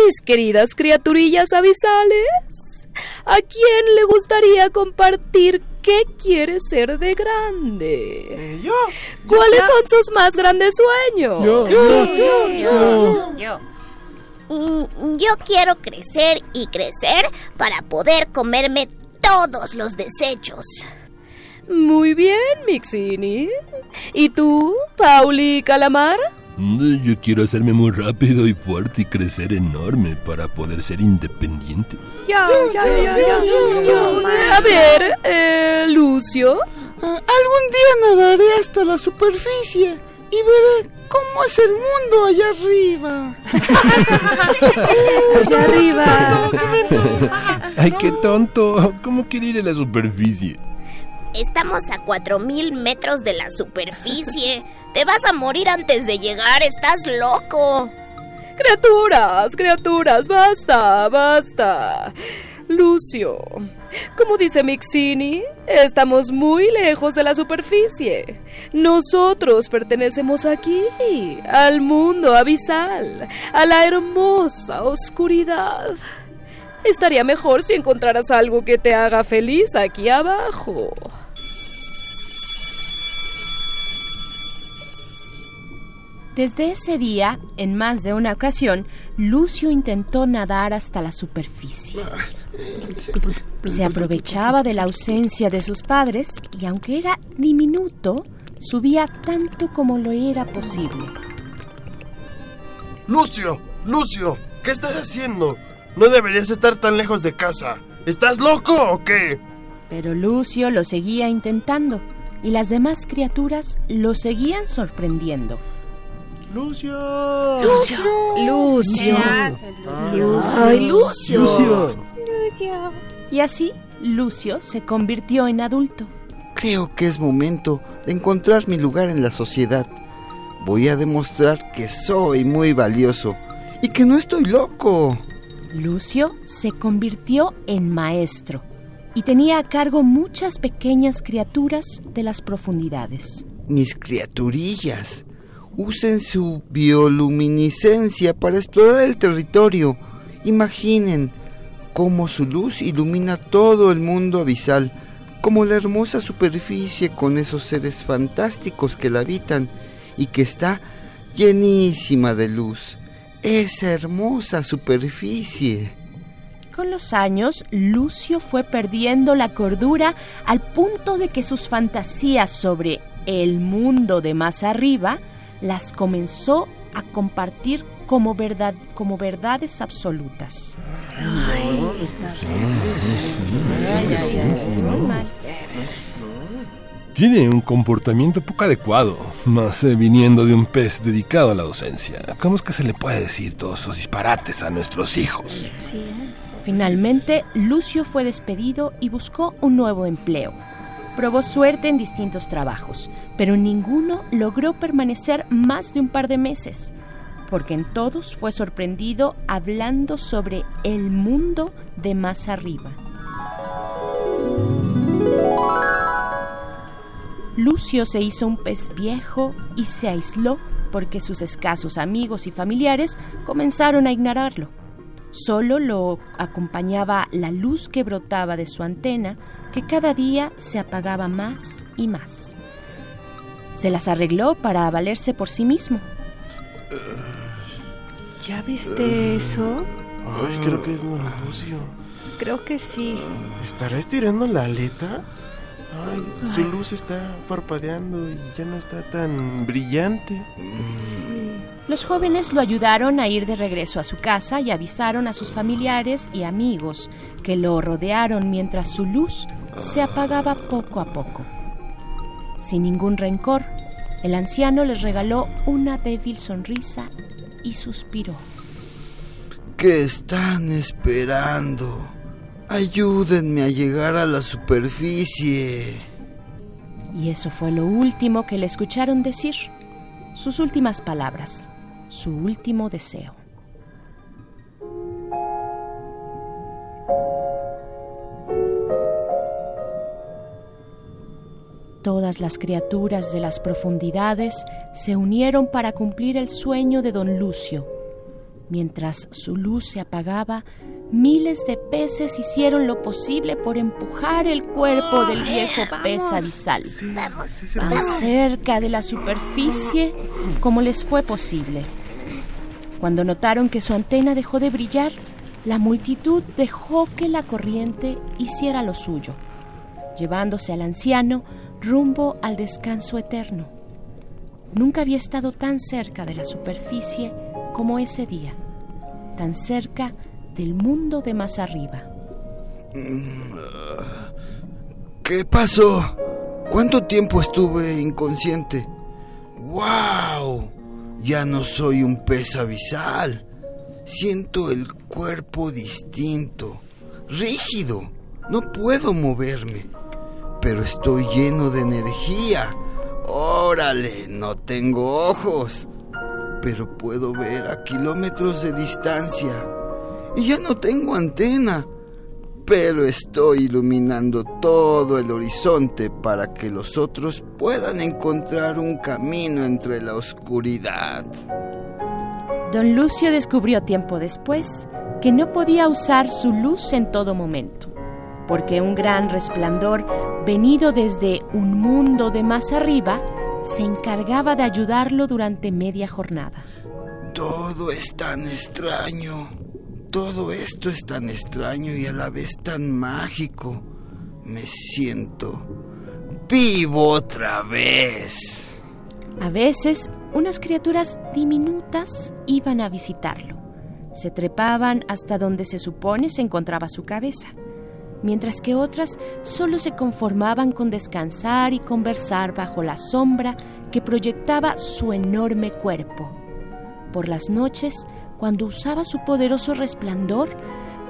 Mis queridas criaturillas abisales, ¿a quién le gustaría compartir qué quiere ser de grande? yo. ¿Cuáles son sus más grandes sueños? Yo, yo, yo, yo. Mm, Yo quiero crecer y crecer para poder comerme todos los desechos. Muy bien, Mixini. ¿Y tú, Pauli Calamar? Mm, Yo quiero hacerme muy rápido y fuerte y crecer enorme para poder ser independiente. Yo, yo, yo, yo, yo, A ver, eh, Lucio. Ah, Algún día nadaré hasta la superficie y veré cómo es el mundo allá arriba. Allá arriba. Ay, qué tonto. ¿Cómo quiere ir a la superficie? Estamos a 4000 metros de la superficie. Te vas a morir antes de llegar, estás loco. Criaturas, criaturas, basta, basta. Lucio, como dice Mixini, estamos muy lejos de la superficie. Nosotros pertenecemos aquí, al mundo abisal, a la hermosa oscuridad. Estaría mejor si encontraras algo que te haga feliz aquí abajo. Desde ese día, en más de una ocasión, Lucio intentó nadar hasta la superficie. Se aprovechaba de la ausencia de sus padres y aunque era diminuto, subía tanto como lo era posible. Lucio, Lucio, ¿qué estás haciendo? No deberías estar tan lejos de casa. ¿Estás loco o qué? Pero Lucio lo seguía intentando y las demás criaturas lo seguían sorprendiendo. Lucio. Lucio. Lucio. Ay, Lucio. Lucio. Y así, Lucio se convirtió en adulto. Creo que es momento de encontrar mi lugar en la sociedad. Voy a demostrar que soy muy valioso y que no estoy loco. Lucio se convirtió en maestro y tenía a cargo muchas pequeñas criaturas de las profundidades. Mis criaturillas usen su bioluminiscencia para explorar el territorio. Imaginen cómo su luz ilumina todo el mundo abisal, como la hermosa superficie con esos seres fantásticos que la habitan y que está llenísima de luz. Esa hermosa superficie. Con los años, Lucio fue perdiendo la cordura al punto de que sus fantasías sobre el mundo de más arriba las comenzó a compartir como verdad como verdades absolutas. Tiene un comportamiento poco adecuado, más eh, viniendo de un pez dedicado a la docencia. ¿Cómo es que se le puede decir todos esos disparates a nuestros hijos? Finalmente, Lucio fue despedido y buscó un nuevo empleo. Probó suerte en distintos trabajos, pero ninguno logró permanecer más de un par de meses, porque en todos fue sorprendido hablando sobre el mundo de más arriba. Lucio se hizo un pez viejo y se aisló porque sus escasos amigos y familiares comenzaron a ignorarlo. Solo lo acompañaba la luz que brotaba de su antena, que cada día se apagaba más y más. Se las arregló para valerse por sí mismo. ¿Ya viste eso? Ay, creo que es Lucio. Creo que sí. ¿Estará estirando la aleta? Ay, su luz está parpadeando y ya no está tan brillante. Los jóvenes lo ayudaron a ir de regreso a su casa y avisaron a sus familiares y amigos que lo rodearon mientras su luz se apagaba poco a poco. Sin ningún rencor, el anciano les regaló una débil sonrisa y suspiró. ¿Qué están esperando? Ayúdenme a llegar a la superficie. Y eso fue lo último que le escucharon decir, sus últimas palabras, su último deseo. Todas las criaturas de las profundidades se unieron para cumplir el sueño de don Lucio. Mientras su luz se apagaba, miles de peces hicieron lo posible por empujar el cuerpo del viejo pez abisal. Tan cerca de la superficie como les fue posible. Cuando notaron que su antena dejó de brillar, la multitud dejó que la corriente hiciera lo suyo, llevándose al anciano rumbo al descanso eterno. Nunca había estado tan cerca de la superficie como ese día, tan cerca del mundo de más arriba. ¿Qué pasó? ¿Cuánto tiempo estuve inconsciente? ¡Wow! Ya no soy un pez abisal. Siento el cuerpo distinto, rígido. No puedo moverme, pero estoy lleno de energía. Órale, no tengo ojos. pero puedo ver a kilómetros de distancia. Y ya no tengo antena, pero estoy iluminando todo el horizonte para que los otros puedan encontrar un camino entre la oscuridad. Don Lucio descubrió tiempo después que no podía usar su luz en todo momento, porque un gran resplandor venido desde un mundo de más arriba se encargaba de ayudarlo durante media jornada. Todo es tan extraño. Todo esto es tan extraño y a la vez tan mágico. Me siento vivo otra vez. A veces, unas criaturas diminutas iban a visitarlo. Se trepaban hasta donde se supone se encontraba su cabeza, mientras que otras solo se conformaban con descansar y conversar bajo la sombra que proyectaba su enorme cuerpo. Por las noches, cuando usaba su poderoso resplandor,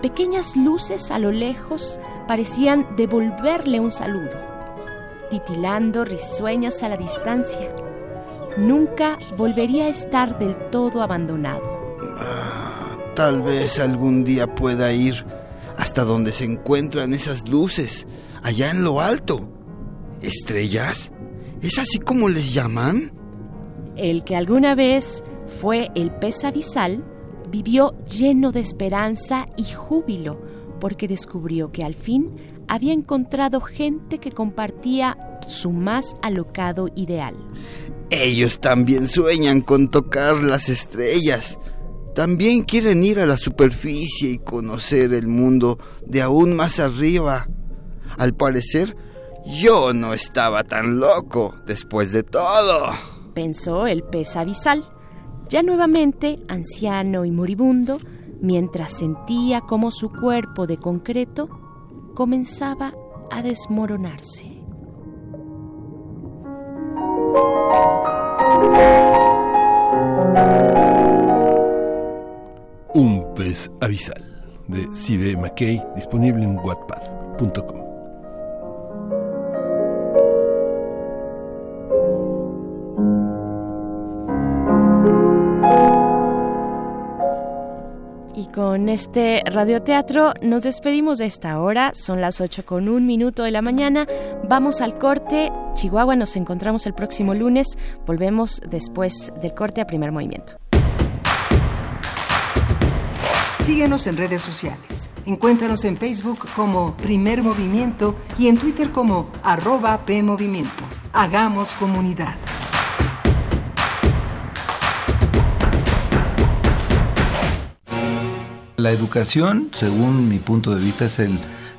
pequeñas luces a lo lejos parecían devolverle un saludo, titilando risueñas a la distancia. Nunca volvería a estar del todo abandonado. Tal vez algún día pueda ir hasta donde se encuentran esas luces, allá en lo alto. ¿Estrellas? ¿Es así como les llaman? El que alguna vez fue el pez abisal vivió lleno de esperanza y júbilo porque descubrió que al fin había encontrado gente que compartía su más alocado ideal. Ellos también sueñan con tocar las estrellas. También quieren ir a la superficie y conocer el mundo de aún más arriba. Al parecer, yo no estaba tan loco después de todo. Pensó el pez abisal, ya nuevamente anciano y moribundo, mientras sentía cómo su cuerpo de concreto comenzaba a desmoronarse. Un pez abisal de C.D. McKay, disponible en wattpad.com. Y con este radioteatro nos despedimos de esta hora. Son las 8 con un minuto de la mañana. Vamos al corte. Chihuahua, nos encontramos el próximo lunes. Volvemos después del corte a primer movimiento. Síguenos en redes sociales. Encuéntranos en Facebook como Primer Movimiento y en Twitter como arroba PMovimiento. Hagamos comunidad. La educación, según mi punto de vista, es el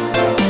Bye.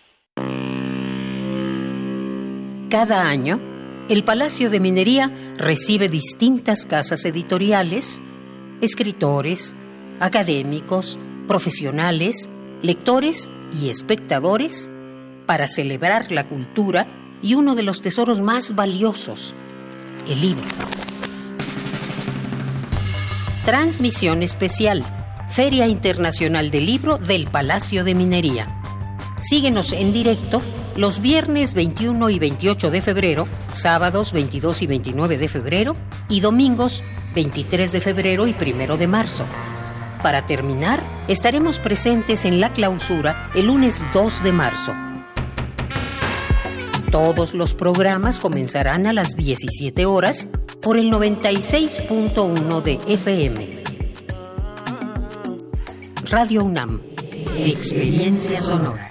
Cada año, el Palacio de Minería recibe distintas casas editoriales, escritores, académicos, profesionales, lectores y espectadores para celebrar la cultura y uno de los tesoros más valiosos, el libro. Transmisión especial, Feria Internacional del Libro del Palacio de Minería. Síguenos en directo los viernes 21 y 28 de febrero, sábados 22 y 29 de febrero y domingos 23 de febrero y 1 de marzo. Para terminar, estaremos presentes en la clausura el lunes 2 de marzo. Todos los programas comenzarán a las 17 horas por el 96.1 de FM. Radio UNAM. Experiencia sonora.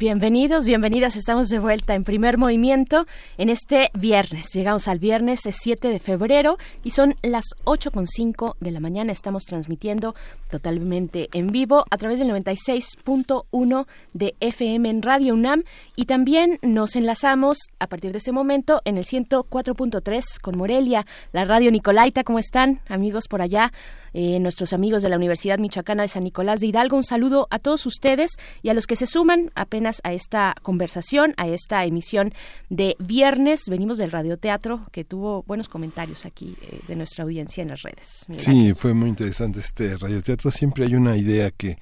Bienvenidos, bienvenidas. Estamos de vuelta en primer movimiento en este viernes. Llegamos al viernes 7 de febrero y son las 8.5 de la mañana. Estamos transmitiendo totalmente en vivo a través del 96.1 de FM en Radio UNAM y también nos enlazamos a partir de este momento en el 104.3 con Morelia, la radio Nicolaita. ¿Cómo están, amigos por allá? Eh, nuestros amigos de la Universidad Michoacana de San Nicolás de Hidalgo. Un saludo a todos ustedes y a los que se suman apenas a esta conversación, a esta emisión de viernes. Venimos del radioteatro que tuvo buenos comentarios aquí eh, de nuestra audiencia en las redes. Sí, fue muy interesante este radioteatro. Siempre hay una idea que,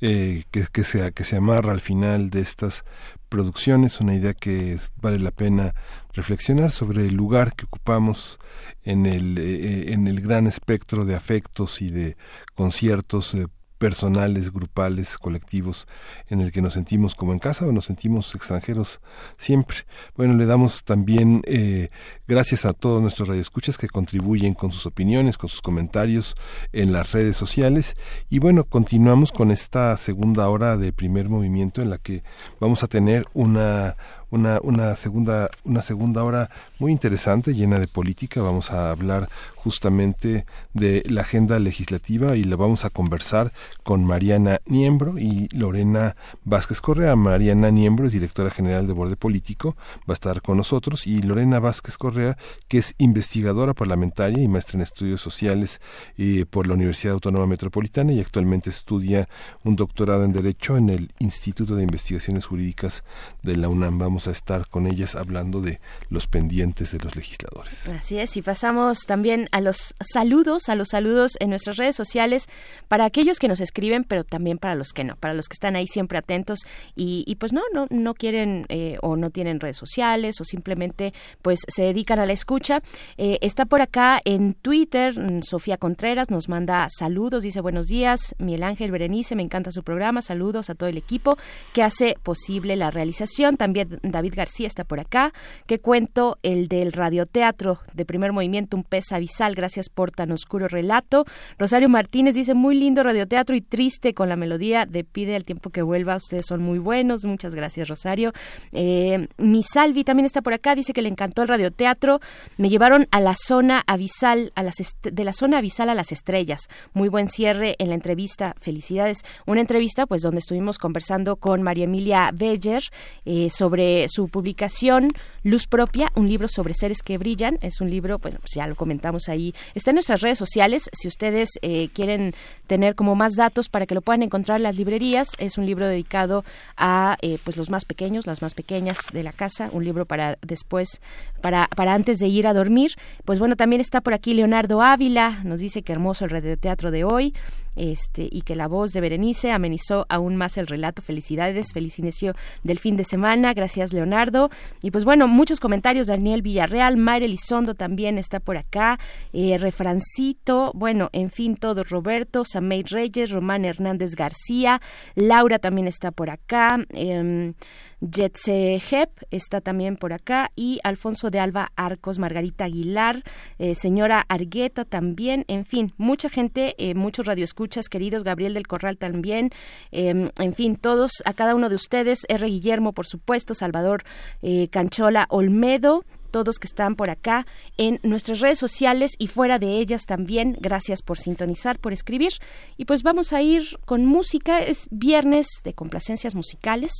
eh, que, que, se, que se amarra al final de estas producciones, una idea que vale la pena reflexionar sobre el lugar que ocupamos en el, eh, en el gran espectro de afectos y de conciertos eh, personales, grupales, colectivos, en el que nos sentimos como en casa o nos sentimos extranjeros siempre. Bueno, le damos también eh, gracias a todos nuestros radioescuchas que contribuyen con sus opiniones, con sus comentarios en las redes sociales. Y bueno, continuamos con esta segunda hora de primer movimiento en la que vamos a tener una una, una, segunda, una segunda hora muy interesante, llena de política. Vamos a hablar justamente de la agenda legislativa y la vamos a conversar con Mariana Niembro y Lorena Vázquez Correa. Mariana Niembro es directora general de Borde Político, va a estar con nosotros y Lorena Vázquez Correa, que es investigadora parlamentaria y maestra en estudios sociales eh, por la Universidad Autónoma Metropolitana y actualmente estudia un doctorado en Derecho en el Instituto de Investigaciones Jurídicas de la UNAM. Vamos a estar con ellas hablando de los pendientes de los legisladores. Así es, y pasamos también a los saludos, a los saludos en nuestras redes sociales para aquellos que nos escriben, pero también para los que no, para los que están ahí siempre atentos y, pues no, no, no quieren eh, o no tienen redes sociales o simplemente pues se dedican a la escucha. Eh, está por acá en Twitter, mm, Sofía Contreras nos manda saludos, dice buenos días, Miguel Ángel Berenice, me encanta su programa, saludos a todo el equipo que hace posible la realización. También David García está por acá. ¿Qué cuento? El del radioteatro de primer movimiento, un pez abisal. Gracias por tan oscuro relato. Rosario Martínez dice, muy lindo radioteatro y triste con la melodía de Pide al tiempo que vuelva. Ustedes son muy buenos. Muchas gracias, Rosario. Eh, mi Salvi también está por acá. Dice que le encantó el radioteatro. Me llevaron a la zona abisal, a las de la zona abisal a las estrellas. Muy buen cierre en la entrevista. Felicidades. Una entrevista, pues, donde estuvimos conversando con María Emilia Beller eh, sobre su publicación Luz Propia, un libro sobre seres que brillan. Es un libro, pues ya lo comentamos ahí. Está en nuestras redes sociales. Si ustedes eh, quieren tener como más datos para que lo puedan encontrar en las librerías, es un libro dedicado a eh, pues los más pequeños, las más pequeñas de la casa. Un libro para después, para, para antes de ir a dormir. Pues bueno, también está por aquí Leonardo Ávila. Nos dice que hermoso el red de teatro de hoy este, y que la voz de Berenice amenizó aún más el relato. Felicidades, feliz inicio del fin de semana. Gracias, Leonardo. Y pues bueno, muchos comentarios. Daniel Villarreal, Mayre Elizondo también está por acá. Eh, Refrancito, bueno, en fin, todos. Roberto, Samey Reyes, Román Hernández García, Laura también está por acá. Em, Jetse Hep está también por acá y Alfonso de Alba Arcos, Margarita Aguilar, eh, señora Argueta también, en fin, mucha gente, eh, muchos radioescuchas queridos, Gabriel del Corral también, em, en fin, todos, a cada uno de ustedes, R. Guillermo, por supuesto, Salvador eh, Canchola Olmedo, todos que están por acá en nuestras redes sociales y fuera de ellas también. Gracias por sintonizar, por escribir. Y pues vamos a ir con música. Es viernes de complacencias musicales.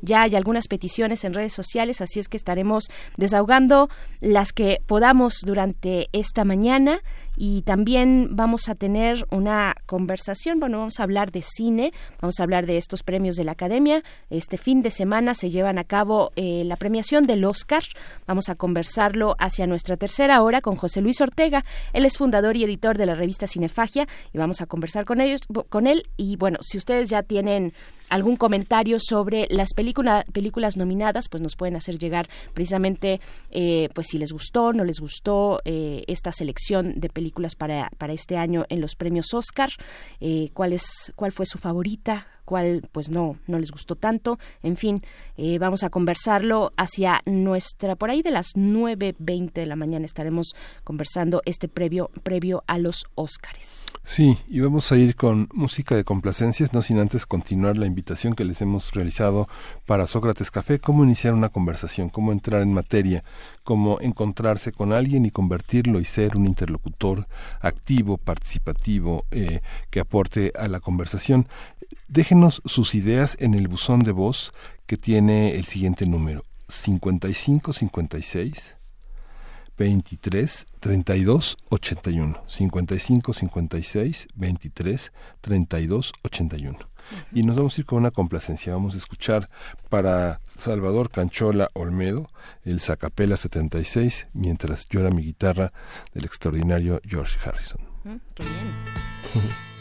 Ya hay algunas peticiones en redes sociales, así es que estaremos desahogando las que podamos durante esta mañana y también vamos a tener una conversación, bueno, vamos a hablar de cine, vamos a hablar de estos premios de la Academia. Este fin de semana se llevan a cabo eh, la premiación del Oscar. Vamos a conversarlo hacia nuestra tercera hora con José Luis Ortega. Él es fundador y editor de la revista Cinefagia y vamos a conversar con ellos, con él. Y bueno, si ustedes ya tienen algún comentario sobre las películas nominadas, pues nos pueden hacer llegar precisamente, eh, pues si les gustó, no les gustó eh, esta selección de películas para, para este año en los premios Oscar, eh, cuál es, cuál fue su favorita, cuál pues no no les gustó tanto. En fin eh, vamos a conversarlo hacia nuestra por ahí de las 9.20 de la mañana estaremos conversando este previo previo a los Óscares. Sí y vamos a ir con música de complacencias no sin antes continuar la invitación que les hemos realizado para Sócrates Café cómo iniciar una conversación cómo entrar en materia cómo encontrarse con alguien y convertirlo y ser un interlocutor activo, participativo, eh, que aporte a la conversación. Déjenos sus ideas en el buzón de voz que tiene el siguiente número. 5556 23 32 81 55 56 23 32 81 y nos vamos a ir con una complacencia. Vamos a escuchar para Salvador Canchola Olmedo el Zacapela 76 mientras llora mi guitarra del extraordinario George Harrison. Mm, qué bien.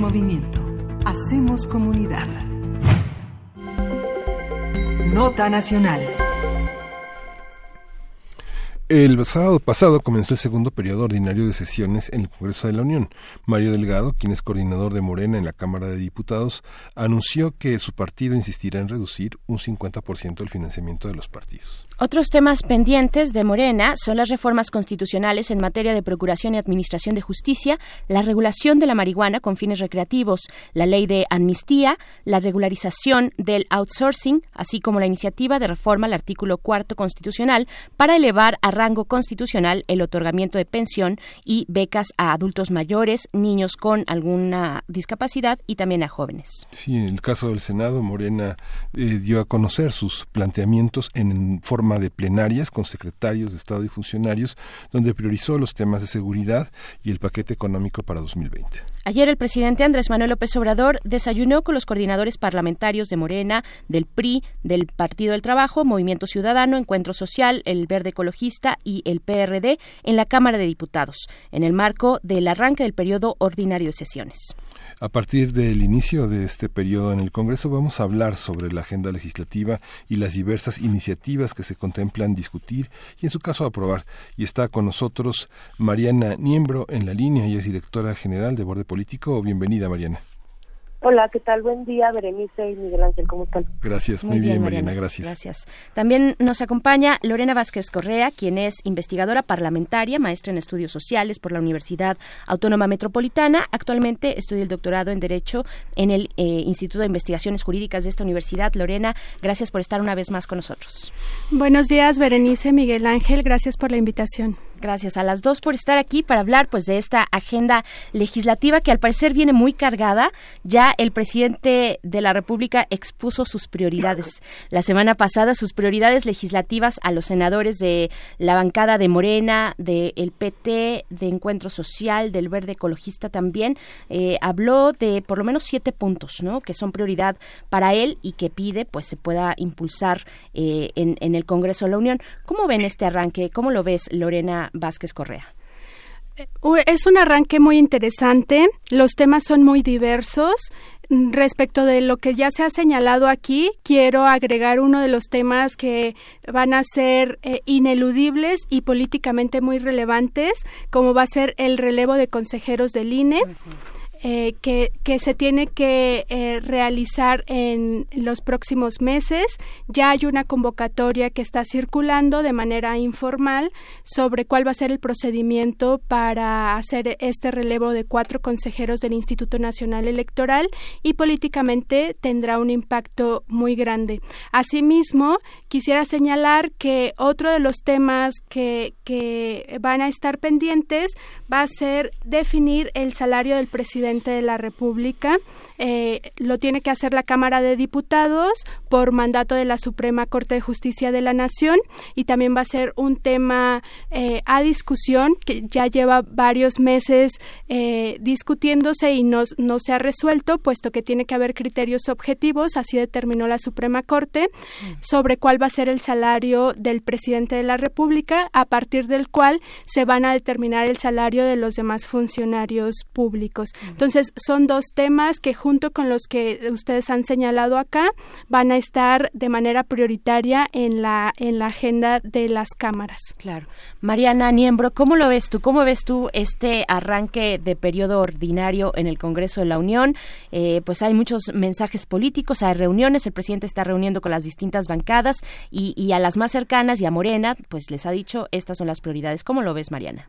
movimiento. Hacemos comunidad. Nota Nacional. El sábado pasado comenzó el segundo periodo ordinario de sesiones en el Congreso de la Unión. Mario Delgado, quien es coordinador de Morena en la Cámara de Diputados, anunció que su partido insistirá en reducir un 50% el financiamiento de los partidos. Otros temas pendientes de Morena son las reformas constitucionales en materia de procuración y administración de justicia, la regulación de la marihuana con fines recreativos, la ley de amnistía, la regularización del outsourcing, así como la iniciativa de reforma al artículo cuarto constitucional para elevar a rango constitucional el otorgamiento de pensión y becas a adultos mayores, niños con alguna discapacidad y también a jóvenes. Sí, en el caso del Senado, Morena eh, dio a conocer sus planteamientos en forma de plenarias con secretarios de Estado y funcionarios, donde priorizó los temas de seguridad y el paquete económico para 2020. Ayer el presidente Andrés Manuel López Obrador desayunó con los coordinadores parlamentarios de Morena, del PRI, del Partido del Trabajo, Movimiento Ciudadano, Encuentro Social, el Verde Ecologista y el PRD en la Cámara de Diputados, en el marco del arranque del periodo ordinario de sesiones. A partir del inicio de este periodo en el Congreso vamos a hablar sobre la agenda legislativa y las diversas iniciativas que se contemplan discutir y en su caso aprobar. Y está con nosotros Mariana Niembro en la línea y es directora general de Borde Político. Bienvenida Mariana. Hola, ¿qué tal? Buen día, Berenice y Miguel Ángel, ¿cómo están? Gracias, muy, bien, Mariana, gracias. Gracias. También nos acompaña Lorena Vázquez Correa, quien es investigadora parlamentaria, maestra en estudios sociales por la Universidad Autónoma Metropolitana. Actualmente estudia el doctorado en Derecho en el eh, Instituto de Investigaciones Jurídicas de esta universidad. Lorena, gracias por estar una vez más con nosotros. Buenos días, Berenice, Miguel Ángel, gracias por la invitación. Gracias a las dos por estar aquí para hablar pues de esta agenda legislativa que al parecer viene muy cargada. Ya el presidente de la República expuso sus prioridades. La semana pasada sus prioridades legislativas a los senadores de la bancada de Morena, del PT, de Encuentro Social, del Verde Ecologista también. Eh, habló de por lo menos siete puntos, ¿no? Que son prioridad para él y que pide pues se pueda impulsar eh, en, en el Congreso de la Unión. ¿Cómo ven este arranque? ¿Cómo lo ves, Lorena Vázquez Correa? Es un arranque muy interesante, los temas son muy diversos. Respecto de lo que ya se ha señalado aquí, quiero agregar uno de los temas que van a ser eh, ineludibles y políticamente muy relevantes, como va a ser el relevo de consejeros del INE. Eh, que, se tiene que eh, realizar en los próximos meses. Ya hay una convocatoria que está circulando de manera informal sobre cuál va a ser el procedimiento para hacer este relevo de cuatro consejeros del Instituto Nacional Electoral y políticamente tendrá un impacto muy grande. Asimismo, quisiera señalar que otro de los temas que, que van a estar pendientes va a ser definir el salario del presidente de la República. Eh, lo tiene que hacer la Cámara de Diputados por mandato de la Suprema Corte de Justicia de la Nación. Y también va a ser un tema eh, a discusión que ya lleva varios meses eh, discutiéndose y no, no se ha resuelto, puesto que tiene que haber criterios objetivos, así determinó la Suprema Corte, sobre cuál va a ser el salario del presidente de la República, a partir del cual se van a determinar el salario de los demás funcionarios públicos. Entonces, son dos temas que junto con los que ustedes han señalado acá van a estar de manera prioritaria en la en la agenda de las cámaras. Claro. Mariana Niembro, ¿cómo lo ves tú? ¿Cómo ves tú este arranque de periodo ordinario en el Congreso de la Unión? Eh, pues hay muchos mensajes políticos, hay reuniones, el presidente está reuniendo con las distintas bancadas y, y a las más cercanas y a Morena, pues les ha dicho estas son las prioridades. ¿Cómo lo ves, Mariana?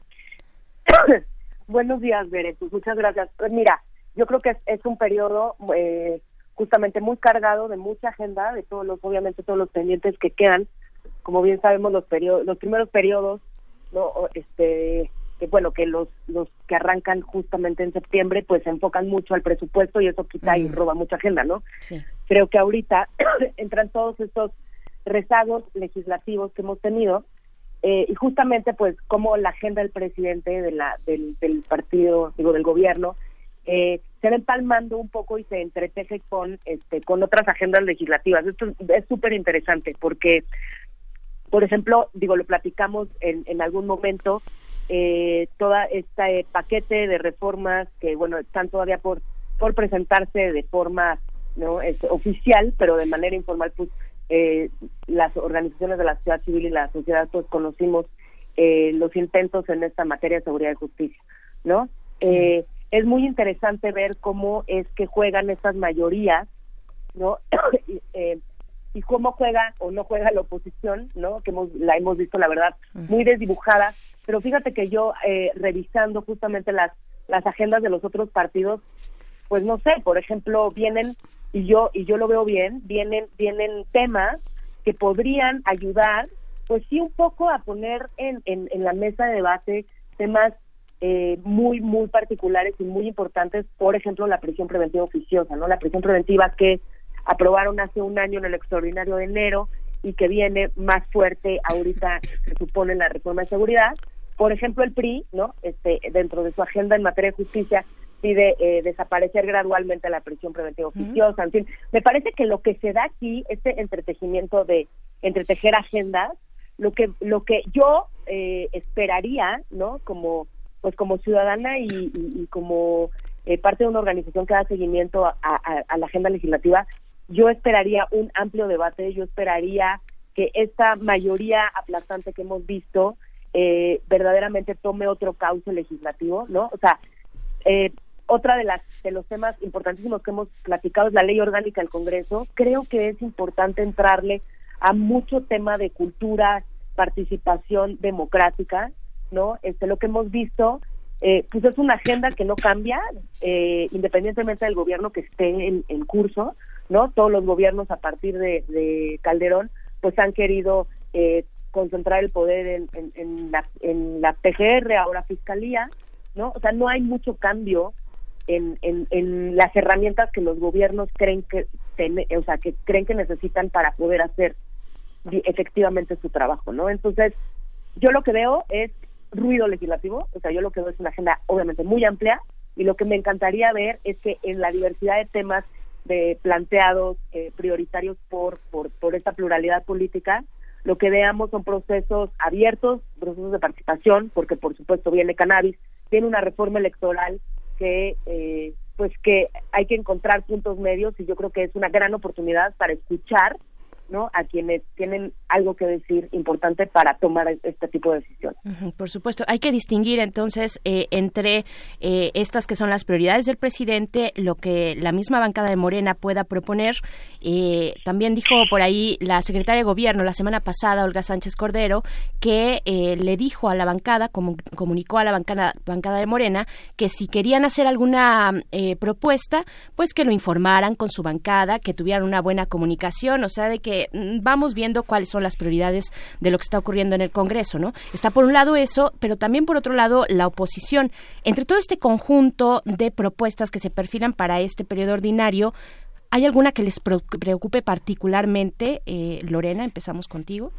Buenos días, Bere. Pues muchas gracias. Pues mira, yo creo que es, es un periodo eh, justamente muy cargado de mucha agenda, de todos los, obviamente todos los pendientes que quedan. Como bien sabemos, los periodos, los primeros periodos, no, este, que bueno, que los los que arrancan justamente en septiembre, pues se enfocan mucho al presupuesto y eso quita y roba mucha agenda, ¿no? Sí. Creo que ahorita entran todos estos rezagos legislativos que hemos tenido eh, y justamente pues como la agenda del presidente de la del, del partido digo del gobierno eh, se va empalmando un poco y se entreteje con este con otras agendas legislativas. Esto es súper interesante porque por ejemplo digo lo platicamos en, en algún momento eh, todo este paquete de reformas que, bueno, están todavía por, por presentarse de forma no este, oficial, pero de manera informal, pues eh, las organizaciones de la sociedad civil y la sociedad, pues conocimos eh, los intentos en esta materia de seguridad y justicia, ¿no? Eh, es muy interesante ver cómo es que juegan estas mayorías, ¿no? y, eh, y cómo juega o no juega la oposición, ¿no? Que hemos, la hemos visto, la verdad, muy desdibujada. Pero fíjate que yo, eh, revisando justamente las, las agendas de los otros partidos, pues no sé, por ejemplo, vienen, y yo, y yo lo veo bien, vienen, vienen temas que podrían ayudar, pues sí, un poco a poner en, en, en la mesa de debate temas eh, muy, muy particulares y muy importantes, por ejemplo, la prisión preventiva oficiosa, ¿no? La prisión preventiva que aprobaron hace un año en el extraordinario de enero y que viene más fuerte ahorita, se supone, en la reforma de seguridad. Por ejemplo, el PRI, ¿no? Este, dentro de su agenda en materia de justicia, pide eh, desaparecer gradualmente la prisión preventiva oficiosa. En fin, me parece que lo que se da aquí, este entretejimiento de entretejer agendas, lo que lo que yo eh, esperaría, ¿no? Como pues como ciudadana y, como eh, parte de una organización que da seguimiento a la agenda legislativa, yo esperaría un amplio debate, yo esperaría que esta mayoría aplastante que hemos visto eh, verdaderamente tome otro cauce legislativo, ¿no? O sea, eh, otra de las de los temas importantísimos que hemos platicado es la ley orgánica del Congreso. Creo que es importante entrarle a mucho tema de cultura, participación democrática, ¿no? Este, lo que hemos visto, eh, pues es una agenda que no cambia, eh, independientemente del gobierno que esté en, en curso, ¿no? Todos los gobiernos a partir de, de Calderón, pues han querido eh, concentrar el poder en, en, en la, en la PGR, ahora Fiscalía, ¿no? O sea, no hay mucho cambio en, en, las herramientas que los gobiernos creen que, ten- o sea, que creen que necesitan para poder hacer efectivamente su trabajo, ¿no? Entonces, yo lo que veo es ruido legislativo, o sea, yo lo que veo es una agenda obviamente muy amplia y lo que me encantaría ver es que en la diversidad de temas de planteados eh, prioritarios por, por por esta pluralidad política, lo que veamos son procesos abiertos, procesos de participación, porque por supuesto viene cannabis, viene una reforma electoral que eh, pues que hay que encontrar puntos medios y yo creo que es una gran oportunidad para escuchar no a quienes tienen algo que decir importante para tomar este tipo de decisiones. Por supuesto, hay que distinguir entonces eh, entre eh, estas que son las prioridades del presidente, lo que la misma bancada de Morena pueda proponer. Eh, también dijo por ahí la secretaria de Gobierno la semana pasada, Olga Sánchez Cordero, que eh, le dijo a la bancada, como, comunicó a la bancada, bancada de Morena, que si querían hacer alguna eh, propuesta, pues que lo informaran con su bancada, que tuvieran una buena comunicación, o sea, de que mm, vamos viendo cuáles son las prioridades de lo que está ocurriendo en el Congreso, ¿no? Está por un lado eso, pero también por otro lado la oposición. Entre todo este conjunto de propuestas que se perfilan para este periodo ordinario, ¿hay alguna que les preocupe particularmente? Eh, Lorena, empezamos contigo.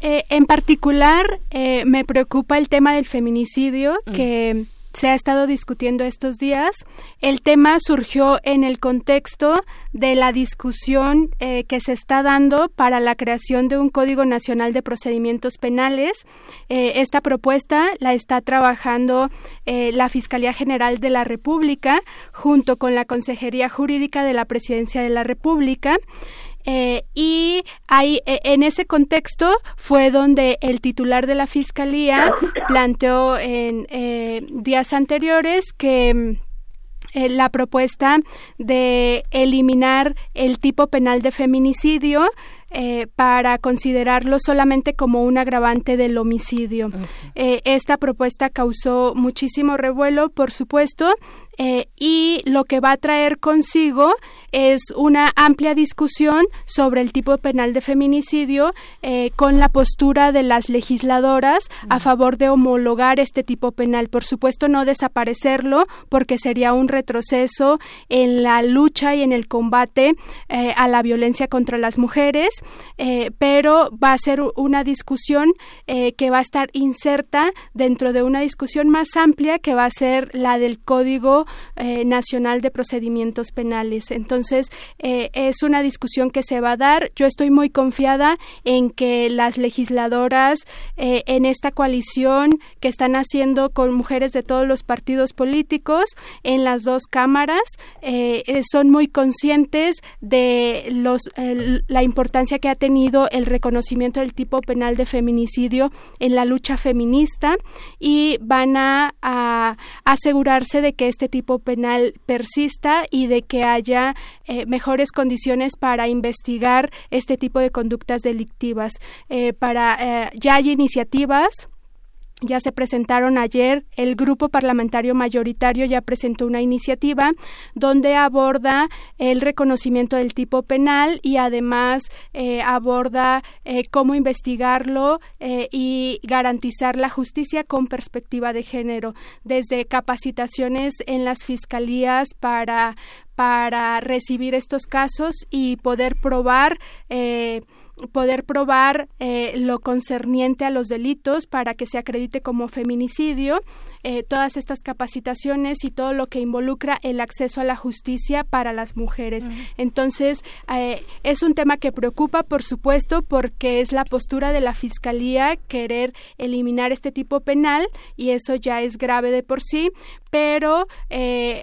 Eh, en particular, eh, me preocupa el tema del feminicidio que se ha estado discutiendo estos días. El tema surgió en el contexto de la discusión eh, que se está dando para la creación de un Código Nacional de Procedimientos Penales. Eh, esta propuesta la está trabajando eh, la Fiscalía General de la República junto con la Consejería Jurídica de la Presidencia de la República. Eh, y ahí, eh, en ese contexto fue donde el titular de la fiscalía planteó en eh, días anteriores que mm, eh, la propuesta de eliminar el tipo penal de feminicidio eh, para considerarlo solamente como un agravante del homicidio. Eh, esta propuesta causó muchísimo revuelo, por supuesto, eh, y lo que va a traer consigo es una amplia discusión sobre el tipo penal de feminicidio eh, con la postura de las legisladoras a favor de homologar este tipo penal. Por supuesto, no desaparecerlo porque sería un retroceso en la lucha y en el combate eh, a la violencia contra las mujeres, pero va a ser una discusión que va a estar inserta dentro de una discusión más amplia que va a ser la del Código eh, Nacional de Procedimientos Penales. Entonces, eh, es una discusión que se va a dar. Yo estoy muy confiada en que las legisladoras eh, en esta coalición que están haciendo con mujeres de todos los partidos políticos en las dos cámaras son muy conscientes de la importancia que ha tenido el reconocimiento del tipo penal de feminicidio en la lucha feminista y van a, asegurarse de que este tipo penal persista y de que haya eh, mejores condiciones para investigar este tipo de conductas delictivas. Eh, para eh, ya hay iniciativas ya se presentaron ayer, el grupo parlamentario mayoritario ya presentó una iniciativa donde aborda el reconocimiento del tipo penal y además eh, aborda eh, cómo investigarlo eh, y garantizar la justicia con perspectiva de género, desde capacitaciones en las fiscalías para para recibir estos casos y poder probar poder probar eh, lo concerniente a los delitos para que se acredite como feminicidio, eh, todas estas capacitaciones y todo lo que involucra el acceso a la justicia para las mujeres. Entonces, eh, es un tema que preocupa, por supuesto, porque es la postura de la Fiscalía querer eliminar este tipo penal y eso ya es grave de por sí, pero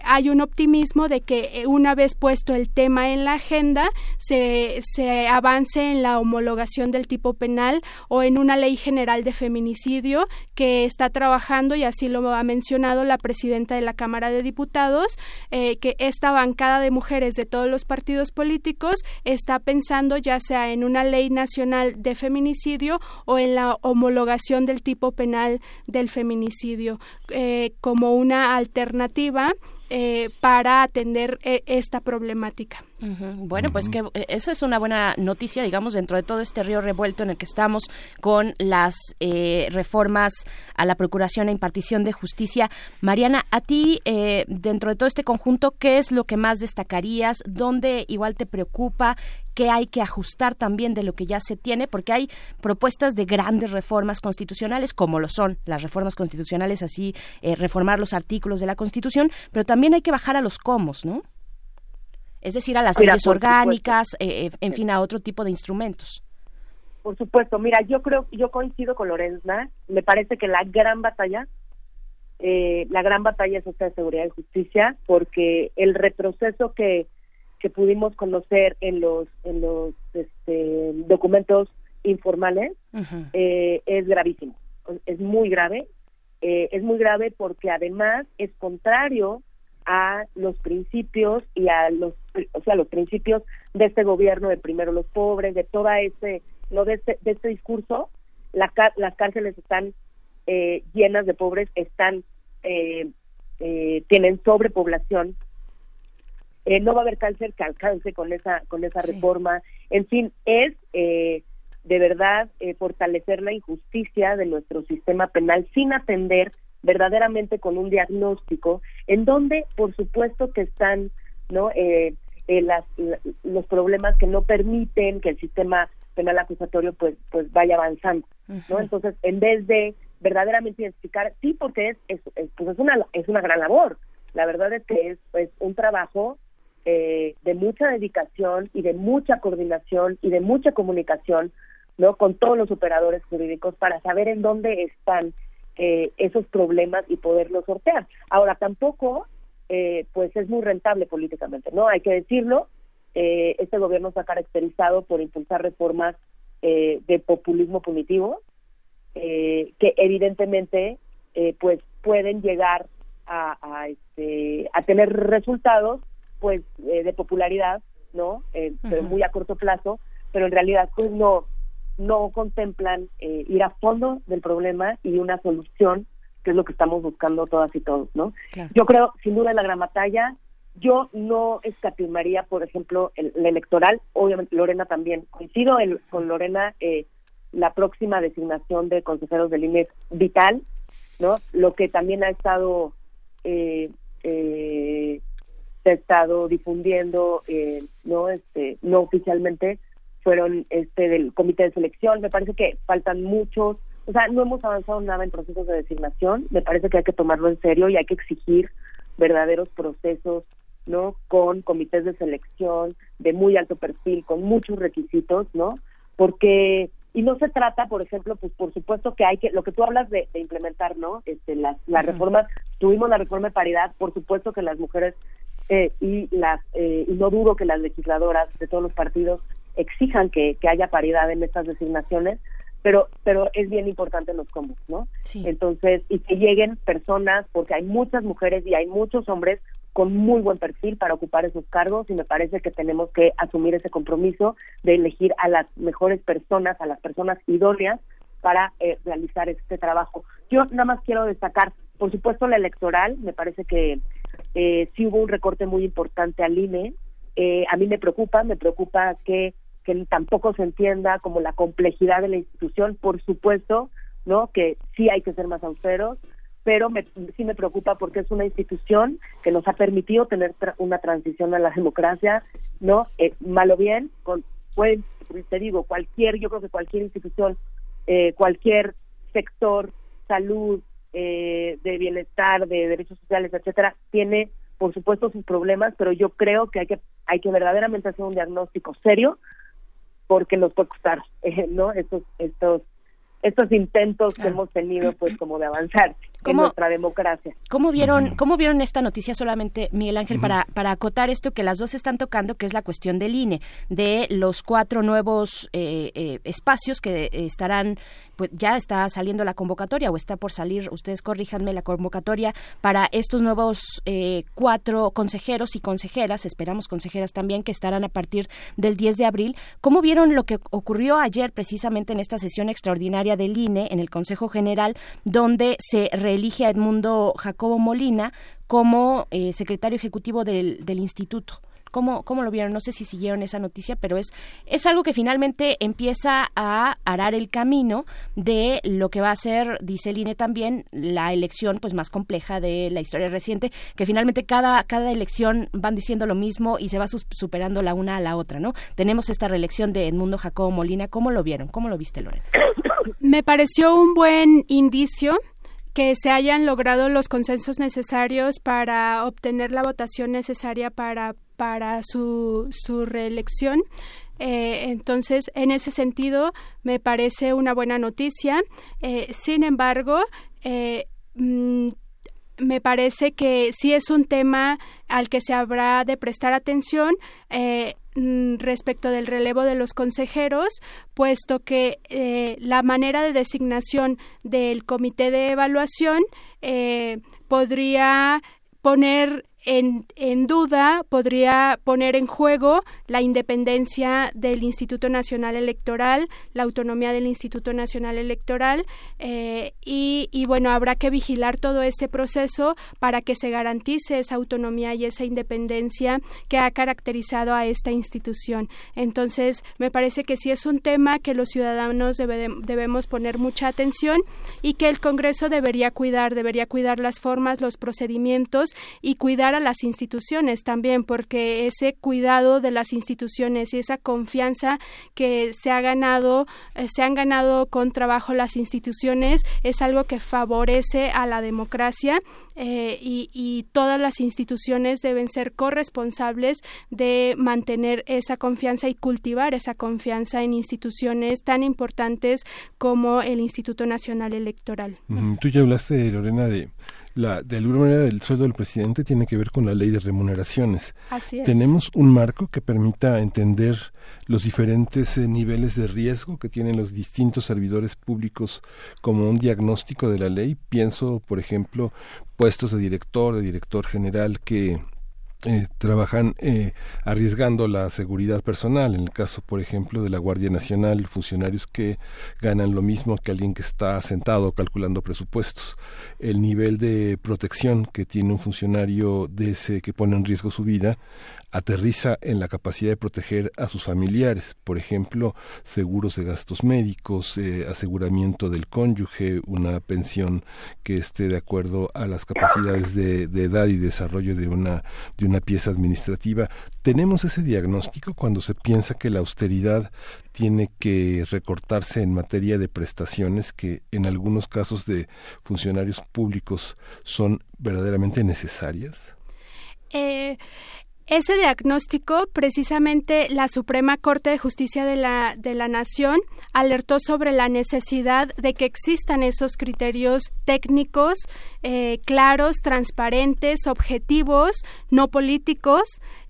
hay un optimismo de que una vez puesto el tema en la agenda, se, se avance en la homologación del tipo penal o en una ley general de feminicidio que está trabajando y así lo ha mencionado la presidenta de la Cámara de Diputados, eh, que esta bancada de mujeres de todos los partidos políticos está pensando ya sea en una ley nacional de feminicidio o en la homologación del tipo penal del feminicidio eh, como una alternativa eh, para atender esta problemática. Bueno, pues que eh, esa es una buena noticia, digamos, dentro de todo este río revuelto en el que estamos con las eh, reformas a la Procuración e Impartición de Justicia. Mariana, a ti, eh, dentro de todo este conjunto, ¿qué es lo que más destacarías? ¿Dónde igual te preocupa? ¿Qué hay que ajustar también de lo que ya se tiene? Porque hay propuestas de grandes reformas constitucionales, como lo son las reformas constitucionales, así reformar los artículos de la Constitución, pero también hay que bajar a los comos, ¿no? Es decir, a las leyes orgánicas, eh, eh, en fin, a otro tipo de instrumentos. Por supuesto, mira, yo creo, yo coincido con Lorenza, me parece que la gran batalla, eh, la gran batalla es esta de seguridad y justicia, porque el retroceso que, que pudimos conocer en los, en los este, documentos informales es gravísimo, es muy grave, es muy grave porque además es contrario a los principios y a los o sea los principios de este gobierno de primero los pobres de toda ese no de este, de este discurso la, las cárceles están eh, llenas de pobres están eh, eh, tienen sobrepoblación. Eh, no va a haber cáncer que alcance con esa con esa reforma. En fin es eh, de verdad eh, fortalecer la injusticia de nuestro sistema penal sin atender verdaderamente con un diagnóstico en donde por supuesto que están no eh, eh, las, los problemas que no permiten que el sistema penal acusatorio pues pues vaya avanzando no entonces en vez de verdaderamente identificar sí porque es, es, pues es una es una gran labor. La verdad es que es pues un trabajo eh, de mucha dedicación y de mucha coordinación y de mucha comunicación no con todos los operadores jurídicos para saber en dónde están eh, esos problemas y poderlos sortear. Ahora, tampoco, eh, pues es muy rentable políticamente, ¿no? Hay que decirlo, eh, este gobierno se ha caracterizado por impulsar reformas de populismo punitivo, que evidentemente, pues pueden llegar a, a, este, a tener resultados, pues, de popularidad, ¿no? pero muy a corto plazo, pero en realidad, pues no, no contemplan eh, ir a fondo del problema y una solución, que es lo que estamos buscando todas y todos, ¿no? Yo creo, sin duda, la gran batalla. Yo no escatimaría, por ejemplo, el, electoral, obviamente Lorena también. Coincido con Lorena, eh, la próxima designación de consejeros del INE vital, ¿no? Lo que también ha estado, eh, eh, se ha estado difundiendo, eh, ¿no? Este, no oficialmente, fueron este del comité de selección. Me parece que faltan muchos, o sea, no hemos avanzado nada en procesos de designación. Me parece que hay que tomarlo en serio y hay que exigir verdaderos procesos, ¿no? Con comités de selección de muy alto perfil, con muchos requisitos, ¿no? Porque y no se trata, por ejemplo, pues por supuesto que hay que, lo que tú hablas de, de implementar, ¿no? Este, las, las reformas, tuvimos la reforma de paridad, por supuesto que las mujeres eh, y las, eh, y no dudo que las legisladoras de todos los partidos exijan que, que haya paridad en estas designaciones, pero, pero es bien importante los combos, ¿no? Entonces, y que lleguen personas, porque hay muchas mujeres y hay muchos hombres con muy buen perfil para ocupar esos cargos y me parece que tenemos que asumir ese compromiso de elegir a las mejores personas, a las personas idóneas para eh, realizar este trabajo. Yo nada más quiero destacar, por supuesto, la electoral, me parece que eh, sí hubo un recorte muy importante al INE. Eh, a mí me preocupa, me preocupa que, que tampoco se entienda como la complejidad de la institución, por supuesto, ¿no? Que sí hay que ser más austeros, pero me, sí me preocupa porque es una institución que nos ha permitido tener tra- una transición a la democracia, ¿no? Eh, mal bien, con, pueden, te digo, cualquier, yo creo que cualquier institución, eh, cualquier sector, salud, eh, de bienestar, de derechos sociales, etcétera, tiene, por supuesto, sus problemas, pero yo creo que hay que, hay que verdaderamente hacer un diagnóstico serio porque nos puede costar, ¿no? Estos, estos, estos intentos que hemos tenido, pues, como de avanzar en ¿Cómo- nuestra democracia. ¿Cómo vieron, ¿Cómo vieron esta noticia solamente, Miguel Ángel, para, para acotar esto que las dos están tocando, que es la cuestión del INE, de los cuatro nuevos eh, eh, espacios que estarán, pues ya está saliendo la convocatoria o está por salir, ustedes corríjanme, la convocatoria para estos nuevos eh, cuatro consejeros y consejeras, esperamos consejeras también, que estarán a partir del 10 de abril. ¿Cómo vieron lo que ocurrió ayer precisamente en esta sesión extraordinaria del INE, en el Consejo General, donde se reelige a Edmundo Jacobo Molina como eh, secretario ejecutivo del, instituto. ¿Cómo, ¿Cómo lo vieron? No sé si siguieron esa noticia, pero es, es algo que finalmente empieza a arar el camino de lo que va a ser, dice el también, la elección pues más compleja de la historia reciente, que finalmente cada, cada elección van diciendo lo mismo y se va superando la una a la otra, ¿no? Tenemos esta reelección de Edmundo Jacobo Molina. ¿Cómo lo vieron? ¿Cómo lo viste, Lorena? Me pareció un buen indicio que se hayan logrado los consensos necesarios para obtener la votación necesaria para, para su, su reelección. Eh, entonces, en ese sentido, me parece una buena noticia. Eh, sin embargo, eh, mm, me parece que sí es un tema al que se habrá de prestar atención eh, respecto del relevo de los consejeros, puesto que eh, la manera de designación del comité de evaluación eh, podría poner en, duda, podría poner en juego la independencia del Instituto Nacional Electoral, la autonomía del Instituto Nacional Electoral eh, y, bueno, habrá que vigilar todo ese proceso para que se garantice esa autonomía y esa independencia que ha caracterizado a esta institución. Entonces, me parece que sí es un tema que los ciudadanos debe- debemos poner mucha atención y que el Congreso debería cuidar, debería cuidar las formas, los procedimientos y cuidar a las instituciones también, porque ese cuidado de las instituciones y esa confianza que se ha ganado, eh, se han ganado con trabajo las instituciones es algo que favorece a la democracia eh, y, y todas las instituciones deben ser corresponsables de mantener esa confianza y cultivar esa confianza en instituciones tan importantes como el Instituto Nacional Electoral. Tú ya hablaste, Lorena, de la de alguna manera del sueldo del presidente tiene que ver con la ley de remuneraciones. Así es. Tenemos un marco que permita entender los diferentes eh, niveles de riesgo que tienen los distintos servidores públicos como un diagnóstico de la ley. Pienso, por ejemplo, puestos de director, de director general que eh, trabajan eh, arriesgando la seguridad personal. En el caso, por ejemplo, de la Guardia Nacional, funcionarios que ganan lo mismo que alguien que está sentado calculando presupuestos. El nivel de protección que tiene un funcionario de ese que pone en riesgo su vida aterriza en la capacidad de proteger a sus familiares, por ejemplo, seguros de gastos médicos, eh, aseguramiento del cónyuge, una pensión que esté de acuerdo a las capacidades de, edad y desarrollo de una, de una pieza administrativa. ¿Tenemos ese diagnóstico cuando se piensa que la austeridad tiene que recortarse en materia de prestaciones que en algunos casos de funcionarios públicos son verdaderamente necesarias? Eh, ese diagnóstico, precisamente la Suprema Corte de Justicia de la, de la Nación alertó sobre la necesidad de que existan esos criterios técnicos eh, claros, transparentes, objetivos, no políticos,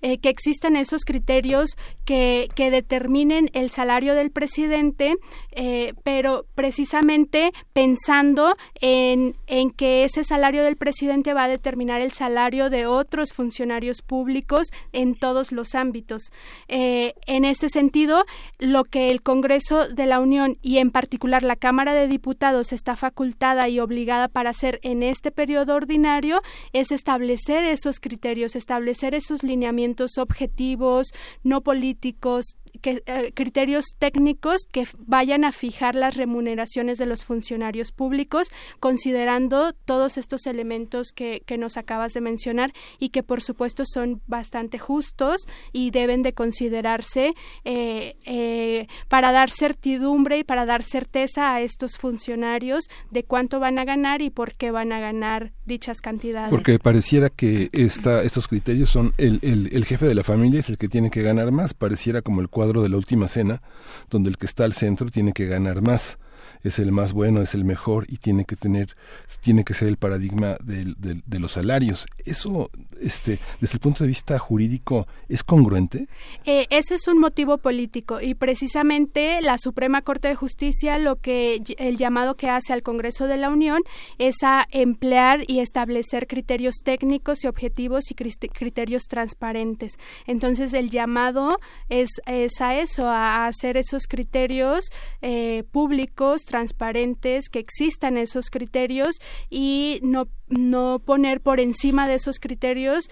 eh, que existan esos criterios que, que, determinen el salario del presidente, eh, pero precisamente pensando en, en que ese salario del presidente va a determinar el salario de otros funcionarios públicos en todos los ámbitos. Eh, en este sentido, lo que el Congreso de la Unión y en particular la Cámara de Diputados está facultada y obligada para hacer en este periodo ordinario es establecer esos criterios, establecer esos lineamientos objetivos, no políticos, que, eh, criterios técnicos que vayan a fijar las remuneraciones de los funcionarios públicos, considerando todos estos elementos que, que nos acabas de mencionar y que por supuesto son bastante justos y deben de considerarse eh, eh, para dar certidumbre y para dar certeza a estos funcionarios de cuánto van a ganar y por qué van a ganar dichas cantidades. Porque pareciera que esta, estos criterios son el, el, el jefe de la familia es el que tiene que ganar más, pareciera como el de la última cena, donde el que está al centro tiene que ganar más es el más bueno, es el mejor y tiene que tener, tiene que ser el paradigma de, de, los salarios. Eso, este, desde el punto de vista jurídico, ¿es congruente? Eh, ese es un motivo político y precisamente la Suprema Corte de Justicia lo que el llamado que hace al Congreso de la Unión es a emplear y establecer criterios técnicos y objetivos y criterios transparentes. Entonces el llamado es, es a eso, a hacer esos criterios eh, públicos transparentes, que existan esos criterios y no, no poner por encima de esos criterios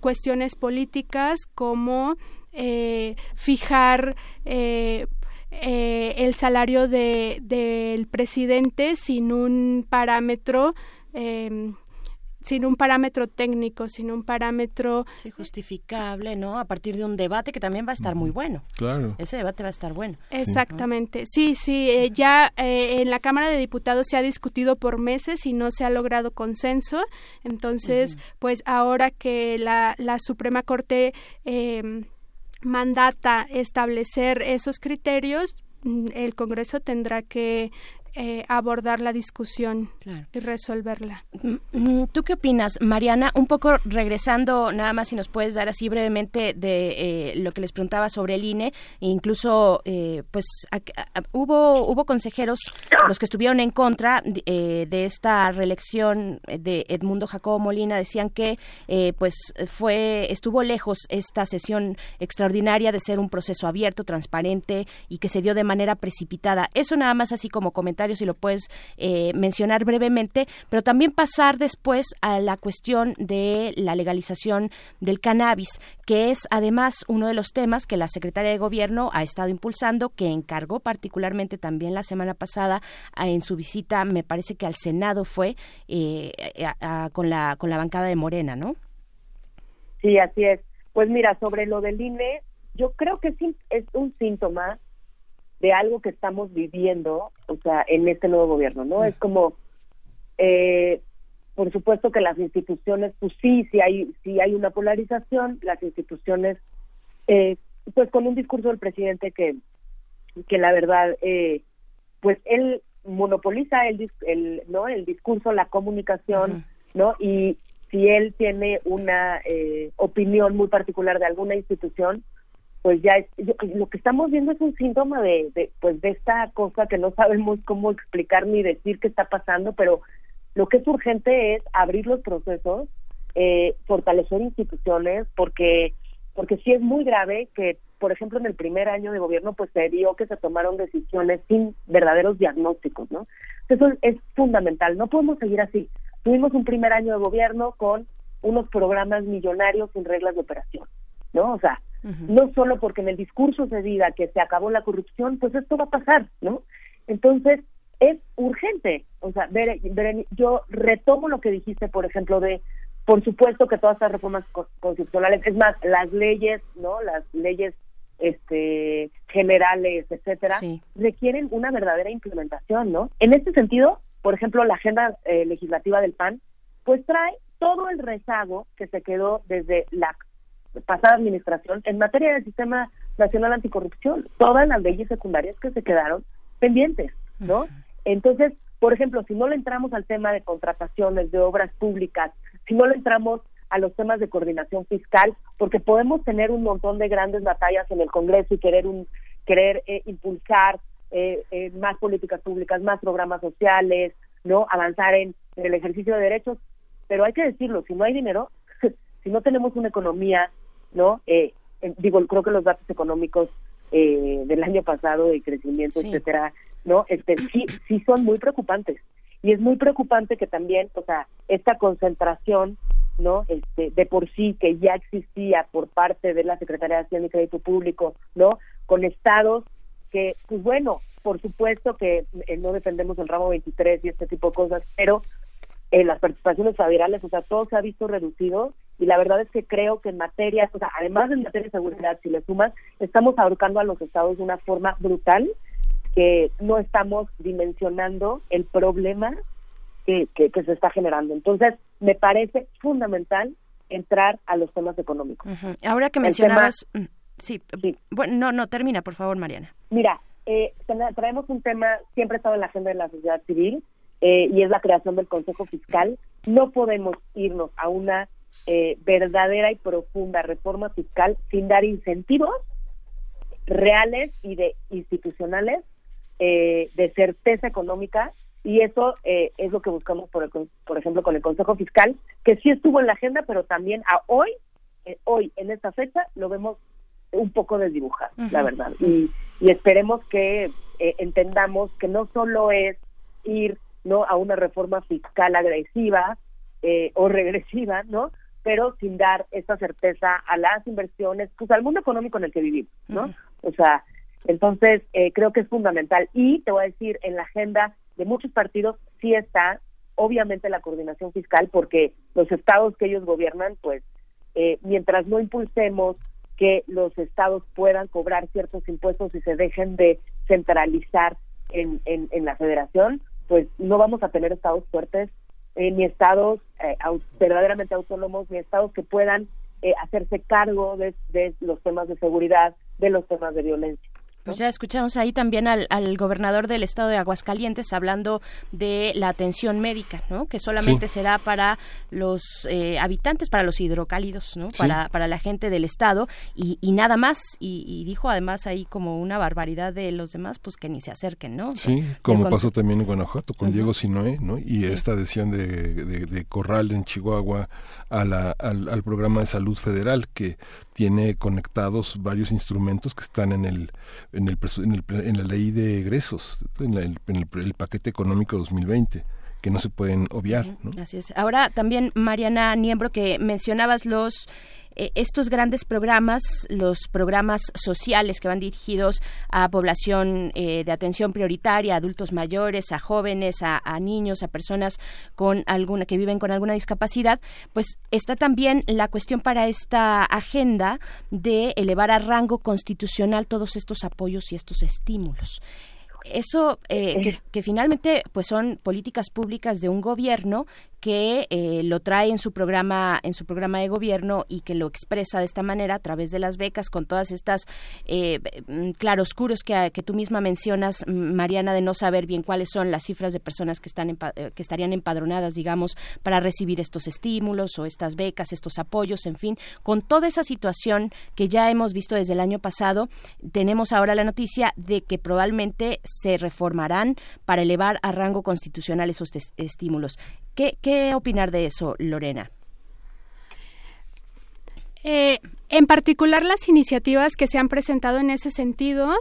cuestiones políticas como eh, fijar eh, eh, el salario de, del presidente sin un parámetro eh, sin un parámetro técnico, sin un parámetro sí, justificable, ¿no? A partir de un debate que también va a estar muy bueno. Claro. Ese debate va a estar bueno. Exactamente. Sí, sí, eh, ya eh, en la Cámara de Diputados se ha discutido por meses y no se ha logrado consenso. Entonces, uh -huh. pues ahora que la, la Suprema Corte eh, mandata establecer esos criterios, mm, el Congreso tendrá que eh, abordar la discusión claro. y resolverla. ¿Tú qué opinas, Mariana? Un poco regresando, nada más si nos puedes dar así brevemente de eh, lo que les preguntaba sobre el INE, e incluso eh, pues a, a, hubo hubo consejeros los que estuvieron en contra eh, de esta reelección de Edmundo Jacobo Molina decían que pues fue estuvo lejos esta sesión extraordinaria de ser un proceso abierto, transparente y que se dio de manera precipitada. Eso nada más así como si lo puedes eh, mencionar brevemente, pero también pasar después a la cuestión de la legalización del cannabis, que es además uno de los temas que la secretaria de Gobierno ha estado impulsando, que encargó particularmente también la semana pasada en su visita, me parece que al Senado fue eh, a, a, con la con la bancada de Morena, ¿no? Sí, así es. Pues mira, sobre lo del INE, yo creo que es un síntoma de algo que estamos viviendo, o sea, en este nuevo gobierno, ¿no? Es como, eh, por supuesto que las instituciones, pues sí, sí hay, sí hay una polarización, las instituciones, eh, pues con un discurso del presidente que, que la verdad, eh, pues él monopoliza el, el, ¿no? El discurso, la comunicación, uh -huh. ¿no? Y si él tiene una eh, opinión muy particular de alguna institución, pues ya es, yo, lo que estamos viendo es un síntoma de, de, pues de esta cosa que no sabemos cómo explicar ni decir qué está pasando, pero lo que es urgente es abrir los procesos, eh, fortalecer instituciones, porque porque sí es muy grave que, por ejemplo, en el primer año de gobierno, pues se dio que se tomaron decisiones sin verdaderos diagnósticos, ¿no? Eso es fundamental. No podemos seguir así. Tuvimos un primer año de gobierno con unos programas millonarios sin reglas de operación ¿no? O sea, no solo porque en el discurso se diga que se acabó la corrupción, pues esto va a pasar, ¿no? Entonces, es urgente. O sea, Beren- yo retomo lo que dijiste, por ejemplo, de, por supuesto que todas estas reformas co- constitucionales, es más, las leyes, ¿no? Las leyes este generales, etcétera, requieren una verdadera implementación, ¿no? En este sentido, por ejemplo, la agenda eh, legislativa del PAN, pues trae todo el rezago que se quedó desde la pasada administración en materia del sistema nacional anticorrupción, todas las leyes secundarias que se quedaron pendientes, ¿no? Entonces, por ejemplo, si no le entramos al tema de contrataciones, de obras públicas, si no le entramos a los temas de coordinación fiscal, porque podemos tener un montón de grandes batallas en el Congreso y querer un querer eh, impulsar eh, eh, más políticas públicas, más programas sociales, no avanzar en, en el ejercicio de derechos, pero hay que decirlo, si no hay dinero, si no tenemos una economía, no, eh, eh, digo, creo que los datos económicos eh, del año pasado de crecimiento, Sí. etcétera, no, este, sí, sí son muy preocupantes. Y es muy preocupante que también, o sea, esta concentración, no, este, de por sí que ya existía por parte de la Secretaría de Hacienda y Crédito Público, no, con estados que, pues bueno, por supuesto que eh, no dependemos del ramo 23 y este tipo de cosas, pero en las participaciones federales, o sea, todo se ha visto reducido y la verdad es que creo que en materia, o sea, además en materia de seguridad, si le sumas, estamos ahorcando a los estados de una forma brutal que no estamos dimensionando el problema que, que, que se está generando. Entonces, me parece fundamental entrar a los temas económicos. Ahora que mencionabas... mm, Sí, bueno, no, no, termina, por favor, Mariana. Mira, eh, tra- traemos un tema, siempre ha estado en la agenda de la sociedad civil, eh, y es la creación del Consejo Fiscal. No podemos irnos a una eh, verdadera y profunda reforma fiscal sin dar incentivos reales y de institucionales eh, de certeza económica y eso eh, es lo que buscamos por, el por ejemplo con el Consejo Fiscal que sí estuvo en la agenda pero también a hoy eh, hoy en esta fecha lo vemos un poco desdibujado la Ujú. verdad. Y, y esperemos que eh, entendamos que no solo es ir no a una reforma fiscal agresiva eh, o regresiva no pero sin dar esa certeza a las inversiones pues al mundo económico en el que vivimos no o sea entonces eh, creo que es fundamental. Y te voy a decir en la agenda de muchos partidos sí está obviamente la coordinación fiscal porque los estados que ellos gobiernan pues eh, mientras no impulsemos que los estados puedan cobrar ciertos impuestos y se dejen de centralizar en, en, en la federación, pues no vamos a tener estados fuertes, eh, ni estados eh, verdaderamente autónomos, ni estados que puedan eh, hacerse cargo de, de los temas de seguridad, de los temas de violencia. Pues ya escuchamos ahí también al, al gobernador del estado de Aguascalientes hablando de la atención médica, ¿no? Que solamente Sí. será para los eh, habitantes, para los hidrocálidos, ¿no? Sí. Para, para la gente del estado y, y nada más. Y, y dijo además ahí como una barbaridad de los demás, pues que ni se acerquen, ¿no? Sí, como pasó también en Guanajuato con. Diego Sinoé, ¿no? Y Sí. esta adhesión de, de, de Corral en Chihuahua a la, al, al programa de salud federal que tiene conectados varios instrumentos que están en el en el, en, el en la ley de egresos, en, la- el paquete económico 2020 que no se pueden obviar, ¿no? Así es. Ahora también, Mariana Niembro, que mencionabas los eh, estos grandes programas, los programas sociales que van dirigidos a población eh, de atención prioritaria, a adultos mayores, a jóvenes, a, a niños, a personas con alguna que viven con alguna discapacidad, pues está también la cuestión para esta agenda de elevar a rango constitucional todos estos apoyos y estos estímulos. Eso eh, que, que finalmente pues son políticas públicas de un gobierno que eh, lo trae en su programa en su programa de gobierno y que lo expresa de esta manera a través de las becas con todas estas eh, mm, claroscuros que, que tú misma mencionas Mariana de no saber bien cuáles son las cifras de personas que están eh, que estarían empadronadas digamos para recibir estos estímulos o estas becas estos apoyos en fin. Con toda esa situación que ya hemos visto desde el año pasado tenemos ahora la noticia de que probablemente se reformarán para elevar a rango constitucional esos estímulos. ¿Qué, ¿Qué opinar de eso, Lorena? Eh, en particular, las iniciativas que se han presentado en ese sentido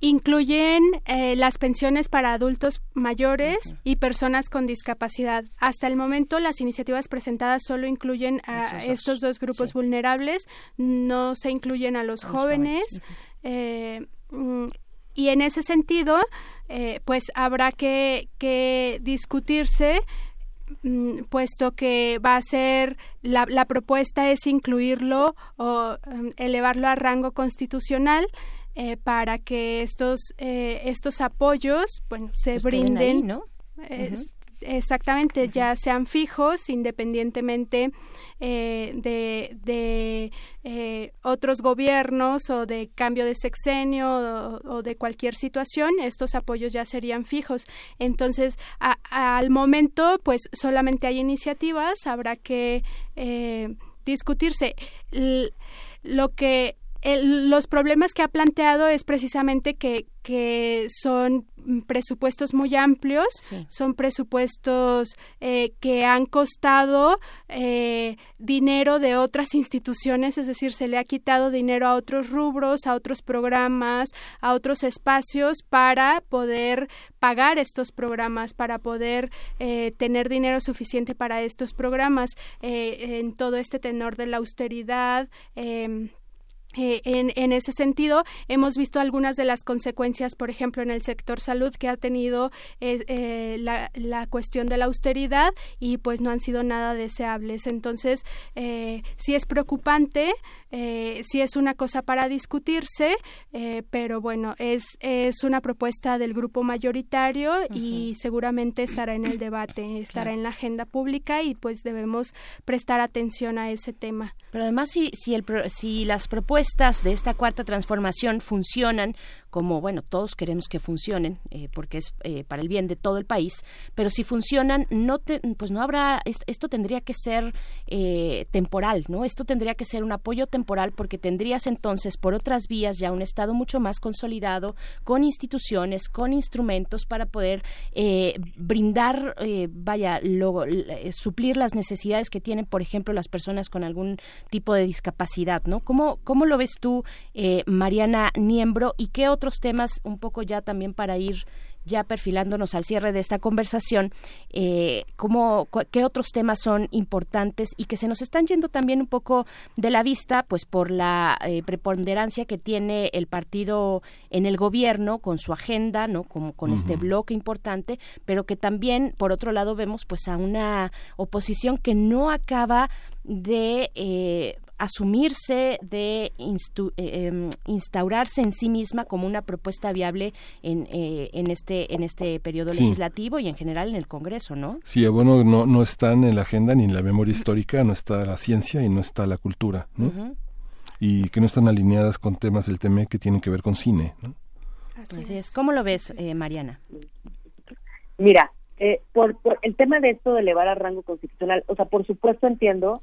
incluyen eh, las pensiones para adultos mayores y personas con discapacidad. Hasta el momento las iniciativas presentadas solo incluyen a Esos estos dos grupos vulnerables, no se incluyen a los jóvenes. jóvenes, eh, y en ese sentido, eh, pues habrá que, que discutirse mm, puesto que va a ser la, la propuesta es incluirlo o em, elevarlo a rango constitucional eh, para que estos eh, estos apoyos bueno se Pues brinden ahí, ¿no? Exactamente, ya sean fijos independientemente eh, de, de eh, otros gobiernos o de cambio de sexenio o, o de cualquier situación, estos apoyos ya serían fijos. Entonces, a- al momento, pues solamente hay iniciativas, habrá que eh, discutirse. L- lo que el- los problemas que ha planteado es precisamente que, que son mm, presupuestos muy amplios, son presupuestos eh, que han costado eh, dinero de otras instituciones, es decir, se le ha quitado dinero a otros rubros, a otros programas, a otros espacios para poder pagar estos programas, para poder eh, tener dinero suficiente para estos programas eh, en todo este tenor de la austeridad. em, eh, en, en ese sentido, hemos visto algunas de las consecuencias, por ejemplo, en el sector salud que ha tenido eh, eh, la, la cuestión de la austeridad y pues no han sido nada deseables. Entonces, eh, sí es preocupante, eh, sí es una cosa para discutirse, eh, pero bueno, es, es una propuesta del grupo mayoritario y seguramente estará en el debate, estará Claro. en la agenda pública y pues debemos prestar atención a ese tema. Pero además, si, si, el, si las propuestas de esta cuarta transformación funcionan, como, bueno, todos queremos que funcionen, eh, porque es eh, para el bien de todo el país, pero si funcionan, no te- pues no habrá, es- esto tendría que ser eh, temporal, ¿no? Esto tendría que ser un apoyo temporal porque tendrías entonces, por otras vías, ya un Estado mucho más consolidado, con instituciones, con instrumentos para poder eh, brindar, vaya, lo- suplir las necesidades que tienen, por ejemplo, las personas con algún tipo de discapacidad, ¿no? ¿Cómo, cómo lo ves tú, Mariana Niembro, y qué otros temas, un poco ya también para ir ya perfilándonos al cierre de esta conversación, eh, cómo, qué otros temas son importantes y que se nos están yendo también un poco de la vista, pues por la eh, preponderancia que tiene el partido en el gobierno con su agenda, no, como con este bloque importante, pero que también por otro lado vemos pues a una oposición que no acaba de eh, asumirse, de instu- eh, em, instaurarse en sí misma como una propuesta viable en, eh, en este en este periodo Sí. legislativo y en general en el Congreso, ¿no? Sí, bueno, no, no están en la agenda ni en la memoria histórica, no está la ciencia y no está la cultura, ¿no? Y que no están alineadas con temas del TME que tienen que ver con cine, ¿no? Así, es. ¿Cómo lo ves, eh, Mariana? Mira, eh, por, por el tema de esto de elevar a rango constitucional, o sea, por supuesto entiendo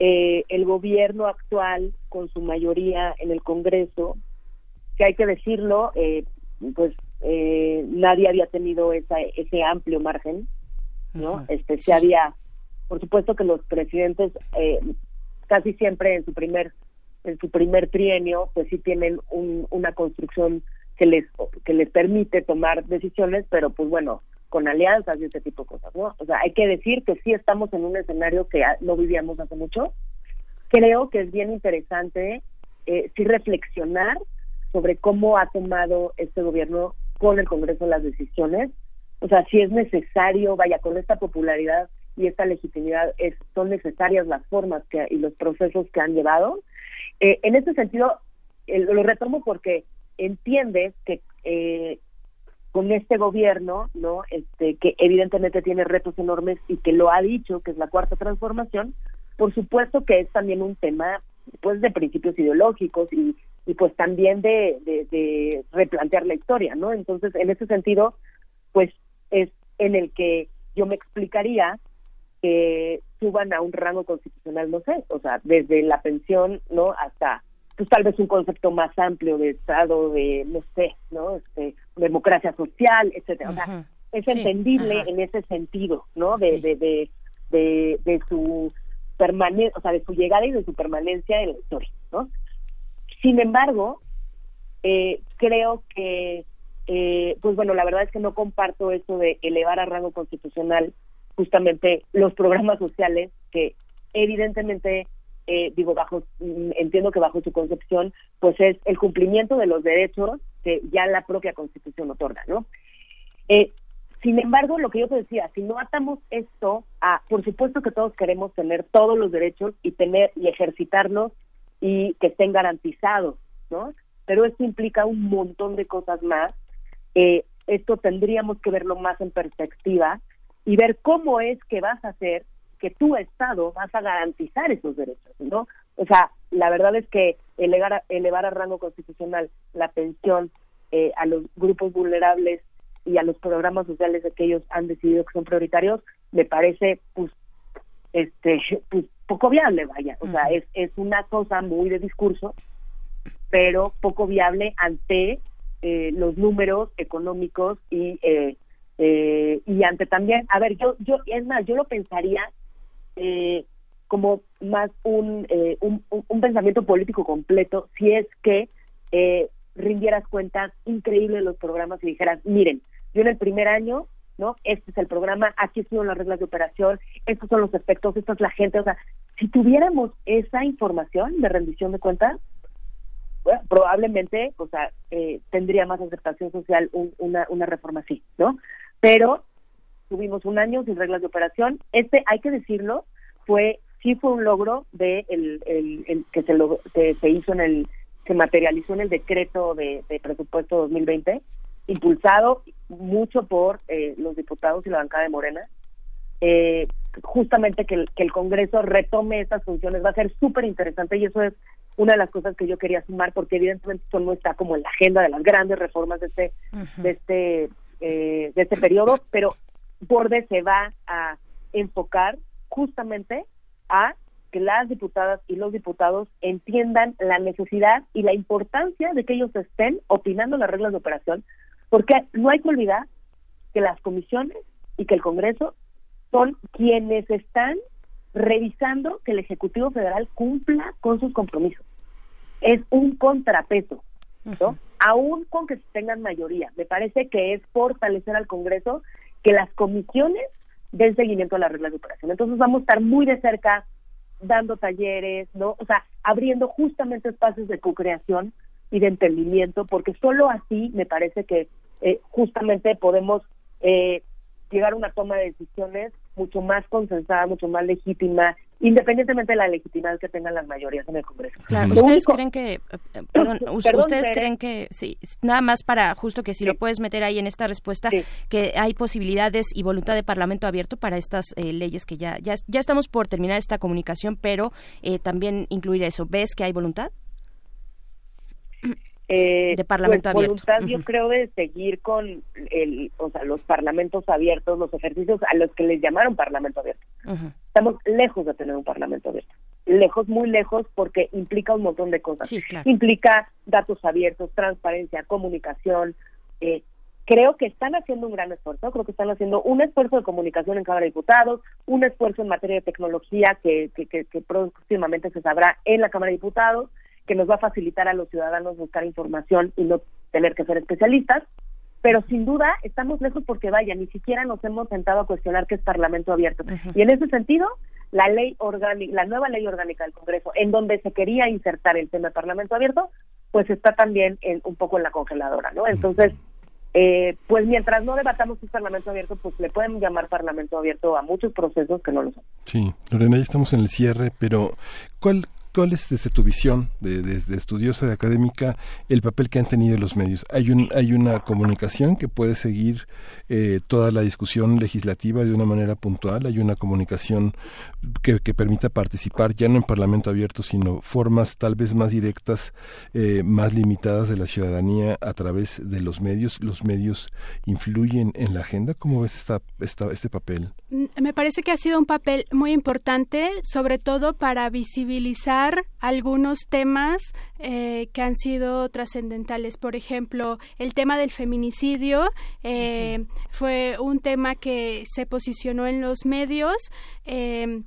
eh, el gobierno actual con su mayoría en el Congreso, que hay que decirlo, eh, pues eh, nadie había tenido esa, ese amplio margen, ¿no? Este, se había, por supuesto que los presidentes eh, casi siempre en su primer en su primer trienio, pues sí tienen un- una construcción que les que les permite tomar decisiones, pero pues bueno, con alianzas y ese tipo de cosas, ¿no? O sea, hay que decir que sí estamos en un escenario que no vivíamos hace mucho. Creo que es bien interesante eh, sí reflexionar sobre cómo ha tomado este gobierno con el Congreso las decisiones. O sea, si es necesario, vaya, con esta popularidad y esta legitimidad, es, son necesarias las formas que, y los procesos que han llevado. Eh, en ese sentido, eh, lo retomo porque entiendes que eh, con este gobierno, ¿no? Este, que evidentemente tiene retos enormes y que lo ha dicho, que es la cuarta transformación, por supuesto que es también un tema pues de principios ideológicos y, y pues también de, de, de replantear la historia, ¿no? Entonces, en ese sentido, pues es en el que yo me explicaría que suban a un rango constitucional, no sé, o sea, desde la pensión, ¿no? Hasta, pues tal vez un concepto más amplio de Estado, de, no sé, ¿no? Este, democracia social, etcétera. O sea, es Sí, entendible en ese sentido, ¿no? De, Sí. de, de, de, de su permanencia, o sea, de su llegada y de su permanencia en la historia, ¿no? Sin embargo, eh, creo que, eh, pues bueno, la verdad es que no comparto eso de elevar a rango constitucional justamente los programas sociales que evidentemente eh, digo bajo mm, entiendo que bajo su concepción pues es el cumplimiento de los derechos que ya la propia constitución otorga no eh, sin embargo lo que yo te decía si no atamos esto a por supuesto que todos queremos tener todos los derechos y tener y ejercitarlos y que estén garantizados no pero esto implica un montón de cosas más. Eh, esto tendríamos que verlo más en perspectiva y ver cómo es que vas a hacer que tu Estado vas a garantizar esos derechos, ¿no? O sea, la verdad es que elevar a, elevar a rango constitucional la pensión eh, a los grupos vulnerables y a los programas sociales que ellos han decidido que son prioritarios, me parece, pues, este, pues, poco viable, vaya. O sea, es, es una cosa muy de discurso, pero poco viable ante eh, los números económicos y eh, eh, y ante también, a ver, yo, yo, es más, yo lo pensaría eh, como más un, eh, un, pensamiento político completo si es que eh, rindieras cuentas increíbles los programas y dijeras, miren, yo en el primer año, ¿no? Este es el programa, aquí son las reglas de operación, estos son los efectos, esta es la gente, o sea, si tuviéramos esa información de rendición de cuentas, probablemente, o sea, eh, tendría más aceptación social un- una, una reforma así, ¿no? Pero tuvimos un año sin reglas de operación. Este, hay que decirlo, fue sí fue un logro de el, el- el que se, log- que se hizo en el se materializó en el decreto de, de presupuesto 2020, impulsado mucho por eh, los diputados y la bancada de Morena. Eh, justamente que el, que el Congreso retome estas funciones va a ser súper interesante y eso es una de las cosas que yo quería sumar porque evidentemente esto no está como en la agenda de las grandes reformas de este de este eh, de este periodo pero Borde se va a enfocar justamente a que las diputadas y los diputados entiendan la necesidad y la importancia de que ellos estén opinando las reglas de operación, porque no hay que olvidar que las comisiones y que el Congreso son quienes están revisando que el Ejecutivo Federal cumpla con sus compromisos. Es un contrapeso, ¿no? Aún con que tengan mayoría. Me parece que es fortalecer al Congreso que las comisiones den seguimiento a las reglas de operación. Entonces vamos a estar muy de cerca dando talleres, ¿no? O sea, abriendo justamente espacios de co-creación y de entendimiento, porque solo así me parece que eh, justamente podemos eh, llegar a una toma de decisiones mucho más consensada, mucho más legítima, independientemente de la legitimidad que tengan las mayorías en el Congreso. Claro, ustedes único- creen que, eh, eh, perdón, Perdón, ustedes Tere. creen que, sí, nada más para justo que si lo puedes meter ahí en esta respuesta, que hay posibilidades y voluntad de Parlamento abierto para estas eh, leyes que ya, ya, ya estamos por terminar esta comunicación, pero eh, también incluir eso. ¿Ves que hay voluntad? eh, De parlamento pues, abierto. voluntad yo creo de seguir con el o sea los parlamentos abiertos los ejercicios a los que les llamaron parlamento abierto. Estamos lejos de tener un parlamento abierto. Lejos muy lejos porque implica un montón de cosas. Sí, claro. implica datos abiertos transparencia comunicación. Eh, creo que están haciendo un gran esfuerzo creo que están haciendo un esfuerzo de comunicación en Cámara de Diputados un esfuerzo en materia de tecnología que, que, que, que próximamente se sabrá en la Cámara de Diputados que nos va a facilitar a los ciudadanos buscar información y no tener que ser especialistas, pero sin duda estamos lejos porque vaya, ni siquiera nos hemos sentado a cuestionar qué es Parlamento abierto. Y en ese sentido, la ley orgánica, la nueva ley orgánica del Congreso, en donde se quería insertar el tema de Parlamento abierto, pues está también en, un poco en la congeladora, ¿no? Entonces, eh, pues mientras no debatamos si es Parlamento abierto, pues le pueden llamar Parlamento abierto a muchos procesos que no lo son. Sí, Lorena, ya estamos en el cierre, pero ¿cuál, cuál es desde tu visión de, de- de estudiosa, de académica, el papel que han tenido los medios? ¿Hay, un, hay una comunicación que puede seguir eh, toda la discusión legislativa de una manera puntual? ¿Hay una comunicación que, que permita participar ya no en Parlamento abierto, sino formas tal vez más directas, eh, más limitadas de la ciudadanía a través de los medios? ¿Los medios influyen en la agenda? ¿Cómo ves esta, esta, este papel? Mm, Me parece que ha sido un papel muy importante, sobre todo para visibilizar algunos temas eh, que han sido trascendentales. Por ejemplo, el tema del feminicidio eh, fue un tema que se posicionó en los medios. eh,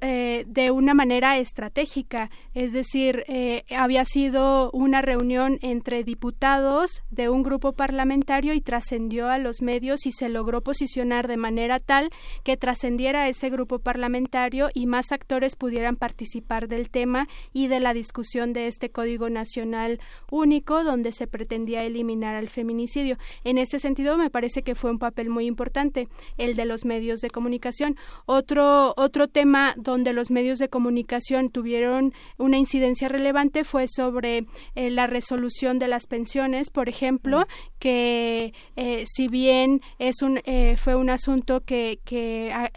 eh, de una manera estratégica, es decir, eh, había sido una reunión entre diputados de un grupo parlamentario y trascendió a los medios y se logró posicionar de manera tal que trascendiera ese grupo parlamentario y más actores pudieran participar del tema y de la discusión de este Código Nacional Único donde se pretendía eliminar al feminicidio. En ese sentido, me parece que fue un papel muy importante el de los medios de comunicación. Otro, otro tema donde los medios de comunicación tuvieron una incidencia relevante fue sobre eh, la resolución de las pensiones, por ejemplo, que eh, si bien es un, eh, fue un asunto que, que ah,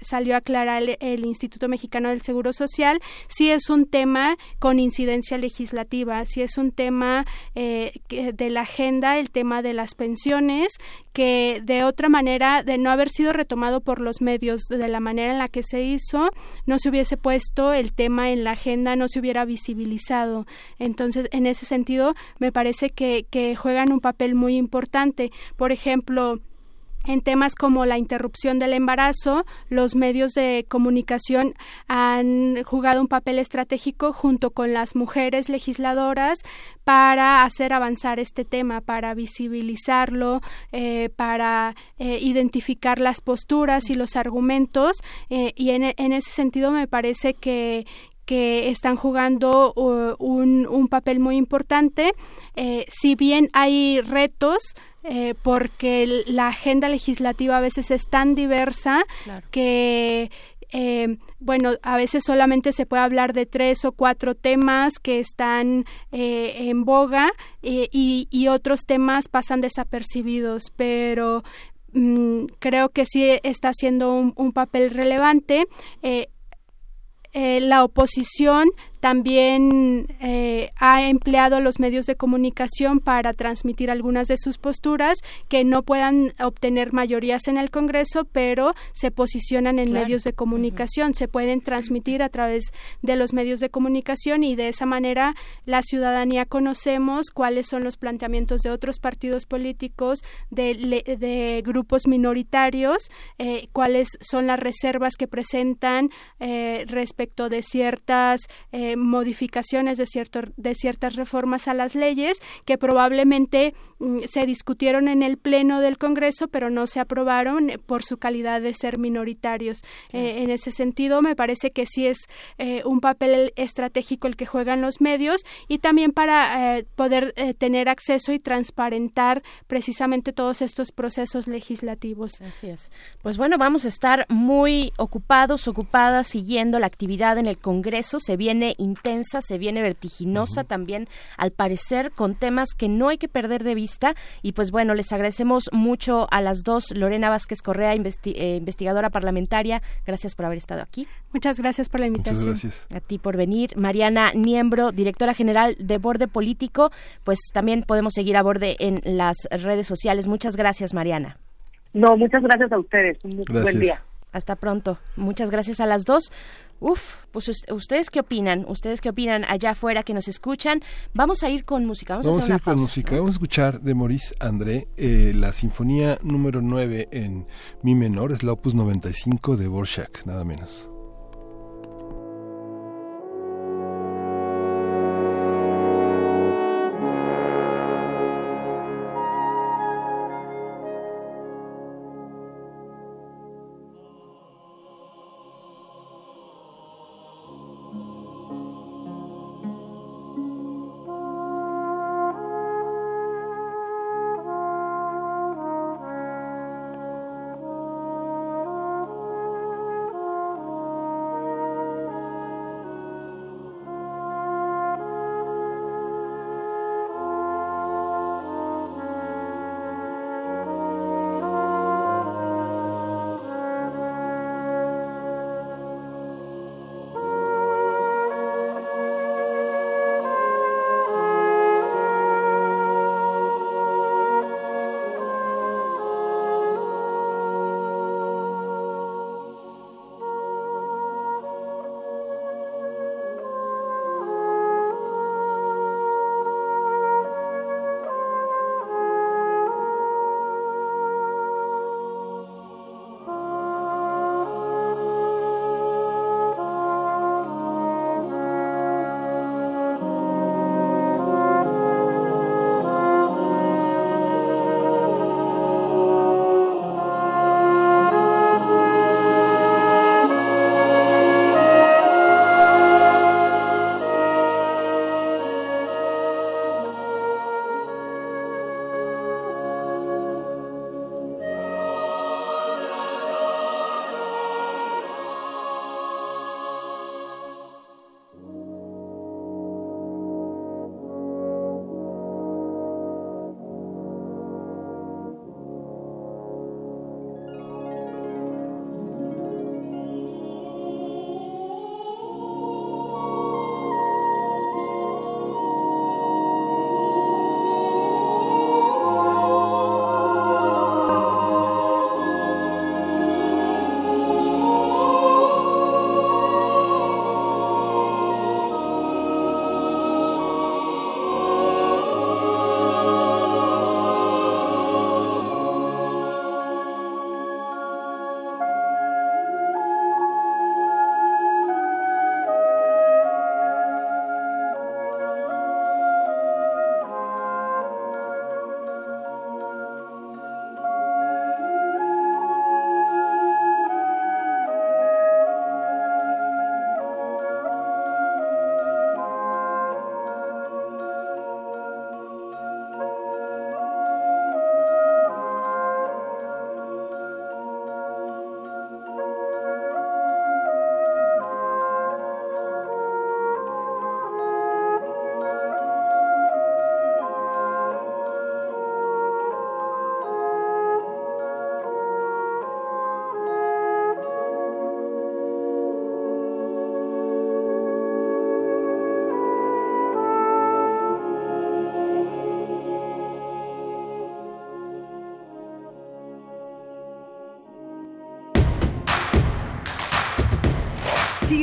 salió a aclarar el, Instituto Mexicano del Seguro Social, sí es un tema con incidencia legislativa, sí es un tema de la agenda, el tema de las pensiones, que de otra manera, de no haber sido retomado por los medios de la manera en la que se hizo, no se hubiese puesto el tema en la agenda, no se hubiera visibilizado. Entonces, en ese sentido, me parece que, juegan un papel muy importante. Por ejemplo, en temas como la interrupción del embarazo, los medios de comunicación han jugado un papel estratégico junto con las mujeres legisladoras para hacer avanzar este tema, para visibilizarlo, eh, para eh, identificar las posturas y los argumentos. Eh, y en, en, ese sentido me parece que, que están jugando uh, un, un, papel muy importante. Si bien hay retos, eh, porque la agenda legislativa a veces es tan diversa que eh, bueno, a veces solamente se puede hablar de tres o cuatro temas que están eh, en boga eh, y, y, otros temas pasan desapercibidos, pero mm, creo que sí está haciendo un, un papel relevante. La oposición también eh, ha empleado los medios de comunicación para transmitir algunas de sus posturas que no puedan obtener mayorías en el Congreso, pero se posicionan en claro. medios de comunicación, uh -huh. se pueden transmitir a través de los medios de comunicación y de esa manera la ciudadanía conocemos cuáles son los planteamientos de otros partidos políticos, de, de grupos minoritarios, eh, cuáles son las reservas que presentan eh, respecto de ciertas eh, modificaciones de, cierto, de ciertas reformas a las leyes que probablemente mm, se discutieron en el Pleno del Congreso, pero no se aprobaron por su calidad de ser minoritarios. Sí. Eh, en ese sentido, me parece que sí es eh, un papel estratégico el que juegan los medios y también para eh, poder eh, tener acceso y transparentar precisamente todos estos procesos legislativos. Así es. Pues bueno, vamos a estar muy ocupados, ocupadas, siguiendo la actividad en el Congreso. Se viene intensa, se viene vertiginosa uh -huh. también, al parecer, con temas que no hay que perder de vista. Y pues bueno, les agradecemos mucho a las dos, Lorena Vázquez Correa, investi eh, investigadora parlamentaria, gracias por haber estado aquí. Muchas gracias por la invitación. Muchas gracias. A ti por venir. Mariana Niembro, directora general de Borde Político, pues también podemos seguir a Borde en las redes sociales. Muchas gracias, Mariana. No, muchas gracias a ustedes. Un gracias. buen día. Hasta pronto. Muchas gracias a las dos. Uf, pues ustedes qué opinan, ustedes qué opinan allá afuera que nos escuchan. Vamos a ir con música, vamos, vamos a hacer a ir con pausa, música, vamos a escuchar de Maurice André eh, la sinfonía número 9 en mi menor, es la opus 95 de Borchak, nada menos.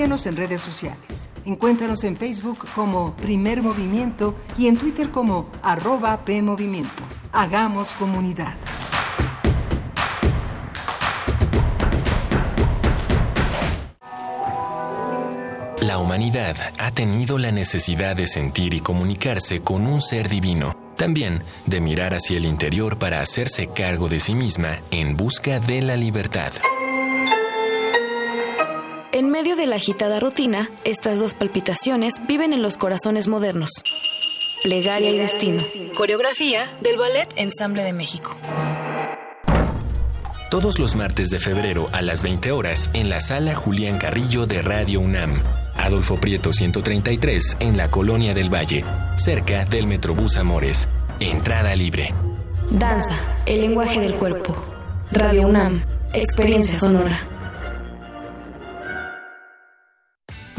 En redes sociales. Encuéntranos en Facebook como Primer Movimiento y en Twitter como arroba PMovimiento. Hagamos comunidad. La humanidad ha tenido la necesidad de sentir y comunicarse con un ser divino, también de mirar hacia el interior para hacerse cargo de sí misma en busca de la libertad. La agitada rutina, estas dos palpitaciones viven en los corazones modernos. Plegaria y destino. Coreografía del Ballet Ensamble de México. Todos los martes de febrero a las 20 horas en la sala Julián Carrillo de Radio UNAM. Adolfo Prieto 133 en la Colonia del Valle, cerca del Metrobús Amores. Entrada libre. Danza, el lenguaje del cuerpo. Radio UNAM, experiencia sonora.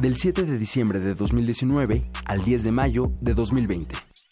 del 7 de diciembre de 2019 al 10 de mayo de 2020.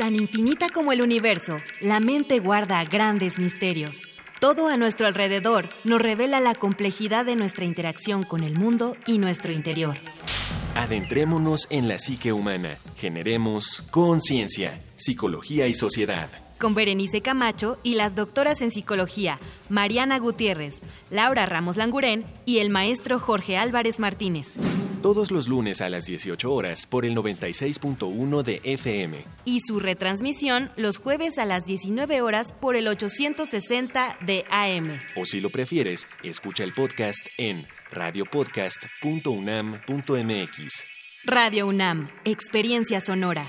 Tan infinita como el universo, la mente guarda grandes misterios. Todo a nuestro alrededor nos revela la complejidad de nuestra interacción con el mundo y nuestro interior. Adentrémonos en la psique humana. Generemos conciencia, psicología y sociedad. Con Berenice Camacho y las doctoras en psicología, Mariana Gutiérrez, Laura Ramos Langurén y el maestro Jorge Álvarez Martínez. Todos los lunes a las 18 horas por el 96.1 de FM. Y su retransmisión los jueves a las 19 horas por el 860 de AM. O si lo prefieres, escucha el podcast en radiopodcast.unam.mx. Radio UNAM, Experiencia Sonora.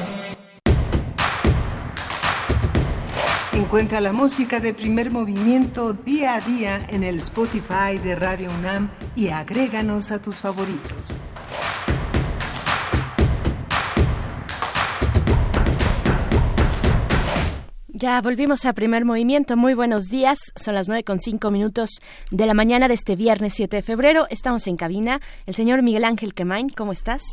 Encuentra la música de primer movimiento día a día en el Spotify de Radio UNAM y agréganos a tus favoritos. Ya volvimos a primer movimiento. Muy buenos días. Son las nueve con cinco minutos de la mañana de este viernes 7 de febrero. Estamos en cabina. El señor Miguel Ángel Quemain, ¿cómo estás?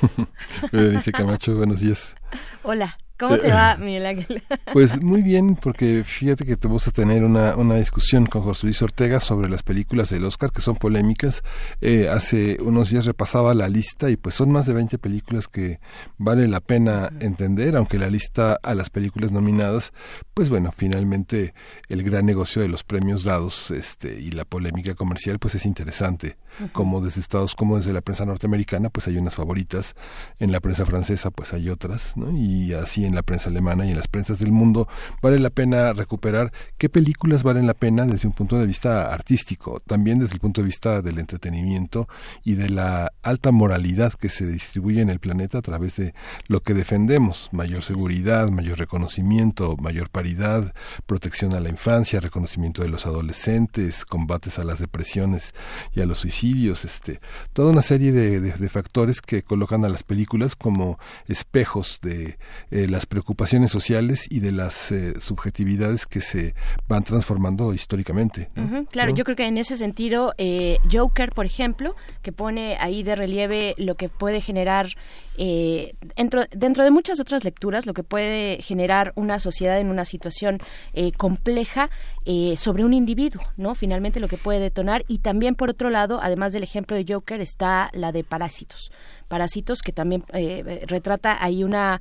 Berenice Camacho, buenos días. Hola. ¿Cómo te va, Miguel Ángel? Pues muy bien, porque fíjate que te vamos a tener una, una discusión con José Luis Ortega sobre las películas del Oscar que son polémicas. Eh, hace unos días repasaba la lista y pues son más de 20 películas que vale la pena entender, aunque la lista a las películas nominadas, pues bueno, finalmente el gran negocio de los premios dados este y la polémica comercial pues es interesante. Como desde Estados, como desde la prensa norteamericana, pues hay unas favoritas, en la prensa francesa pues hay otras, ¿no? Y así en la prensa alemana y en las prensas del mundo, vale la pena recuperar qué películas valen la pena desde un punto de vista artístico, también desde el punto de vista del entretenimiento y de la alta moralidad que se distribuye en el planeta a través de lo que defendemos, mayor seguridad, mayor reconocimiento, mayor paridad, protección a la infancia, reconocimiento de los adolescentes, combates a las depresiones y a los suicidios, este, toda una serie de, de, de factores que colocan a las películas como espejos de eh, las preocupaciones sociales y de las eh, subjetividades que se van transformando históricamente. claro, ¿No? yo creo que en ese sentido, eh, Joker, por ejemplo, que pone ahí de relieve lo que puede generar, eh, dentro, dentro de muchas otras lecturas, lo que puede generar una sociedad en una situación eh, compleja eh, sobre un individuo, ¿no? Finalmente lo que puede detonar. Y también, por otro lado, además del ejemplo de Joker, está la de Parásitos. Parásitos que también eh, retrata ahí una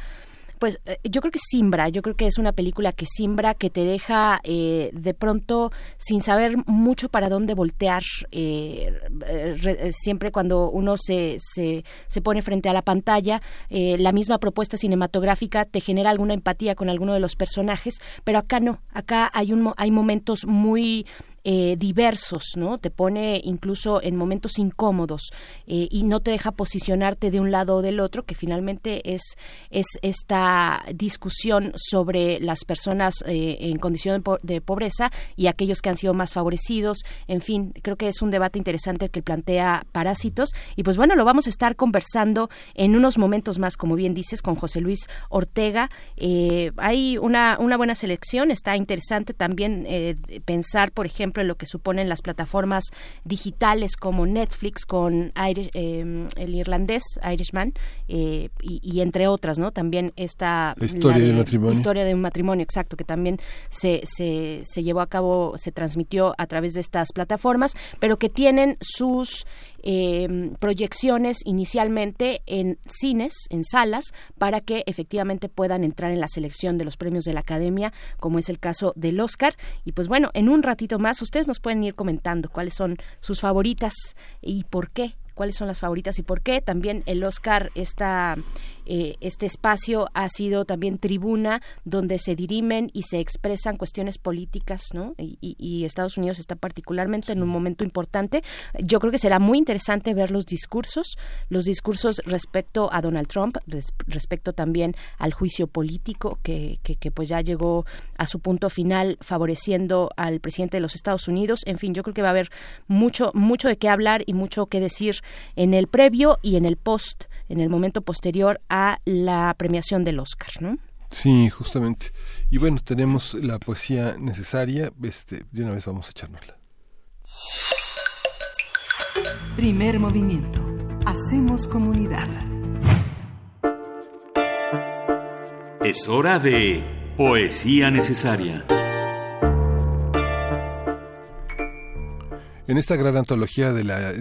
pues eh, yo creo que simbra, yo creo que es una película que simbra, que te deja eh, de pronto sin saber mucho para dónde voltear, eh, re- eh, siempre cuando uno se, se, se pone frente a la pantalla, eh, la misma propuesta cinematográfica te genera alguna empatía con alguno de los personajes, pero acá no, acá hay, un, hay momentos muy eh, diversos, ¿no? Te pone incluso en momentos incómodos eh, y no te deja posicionarte de un lado o del otro, que finalmente es, es esta discusión sobre las personas eh, en condición de, po- de pobreza y aquellos que han sido más favorecidos. En fin, creo que es un debate interesante que plantea Parásitos. Y pues bueno, lo vamos a estar conversando en unos momentos más, como bien dices, con José Luis Ortega. Eh, hay una, una buena selección, está interesante también pensar, por ejemplo, lo que suponen las plataformas digitales como Netflix con Irish- eh, el irlandés Irishman eh, y, y entre otras, ¿no? También esta La historia del matrimonio. historia de un matrimonio, exacto, que también se, se, se llevó a cabo, se transmitió a través de estas plataformas, pero que tienen sus eh, proyecciones inicialmente en cines, en salas, para que efectivamente puedan entrar en la selección de los premios de la Academia, como es el caso del Oscar. Y pues bueno, en un ratito más ustedes nos pueden ir comentando cuáles son sus favoritas y por qué cuáles son las favoritas y por qué. También el Oscar, esta, eh, este espacio ha sido también tribuna donde se dirimen y se expresan cuestiones políticas, ¿no? Y, y- y Estados Unidos está particularmente en un momento importante. Yo creo que será muy interesante ver los discursos, los discursos respecto a Donald Trump, res- respecto también al juicio político que, que, que pues ya llegó a su punto final favoreciendo al presidente de los Estados Unidos. En fin, yo creo que va a haber mucho, mucho de qué hablar y mucho que decir en el previo y en el post, en el momento posterior a la premiación del Oscar, ¿no? Sí, justamente. Y bueno, tenemos la poesía necesaria. Este, de una vez vamos a echárnosla. Primer movimiento. Hacemos comunidad. Es hora de Poesía Necesaria. En esta gran antología de la,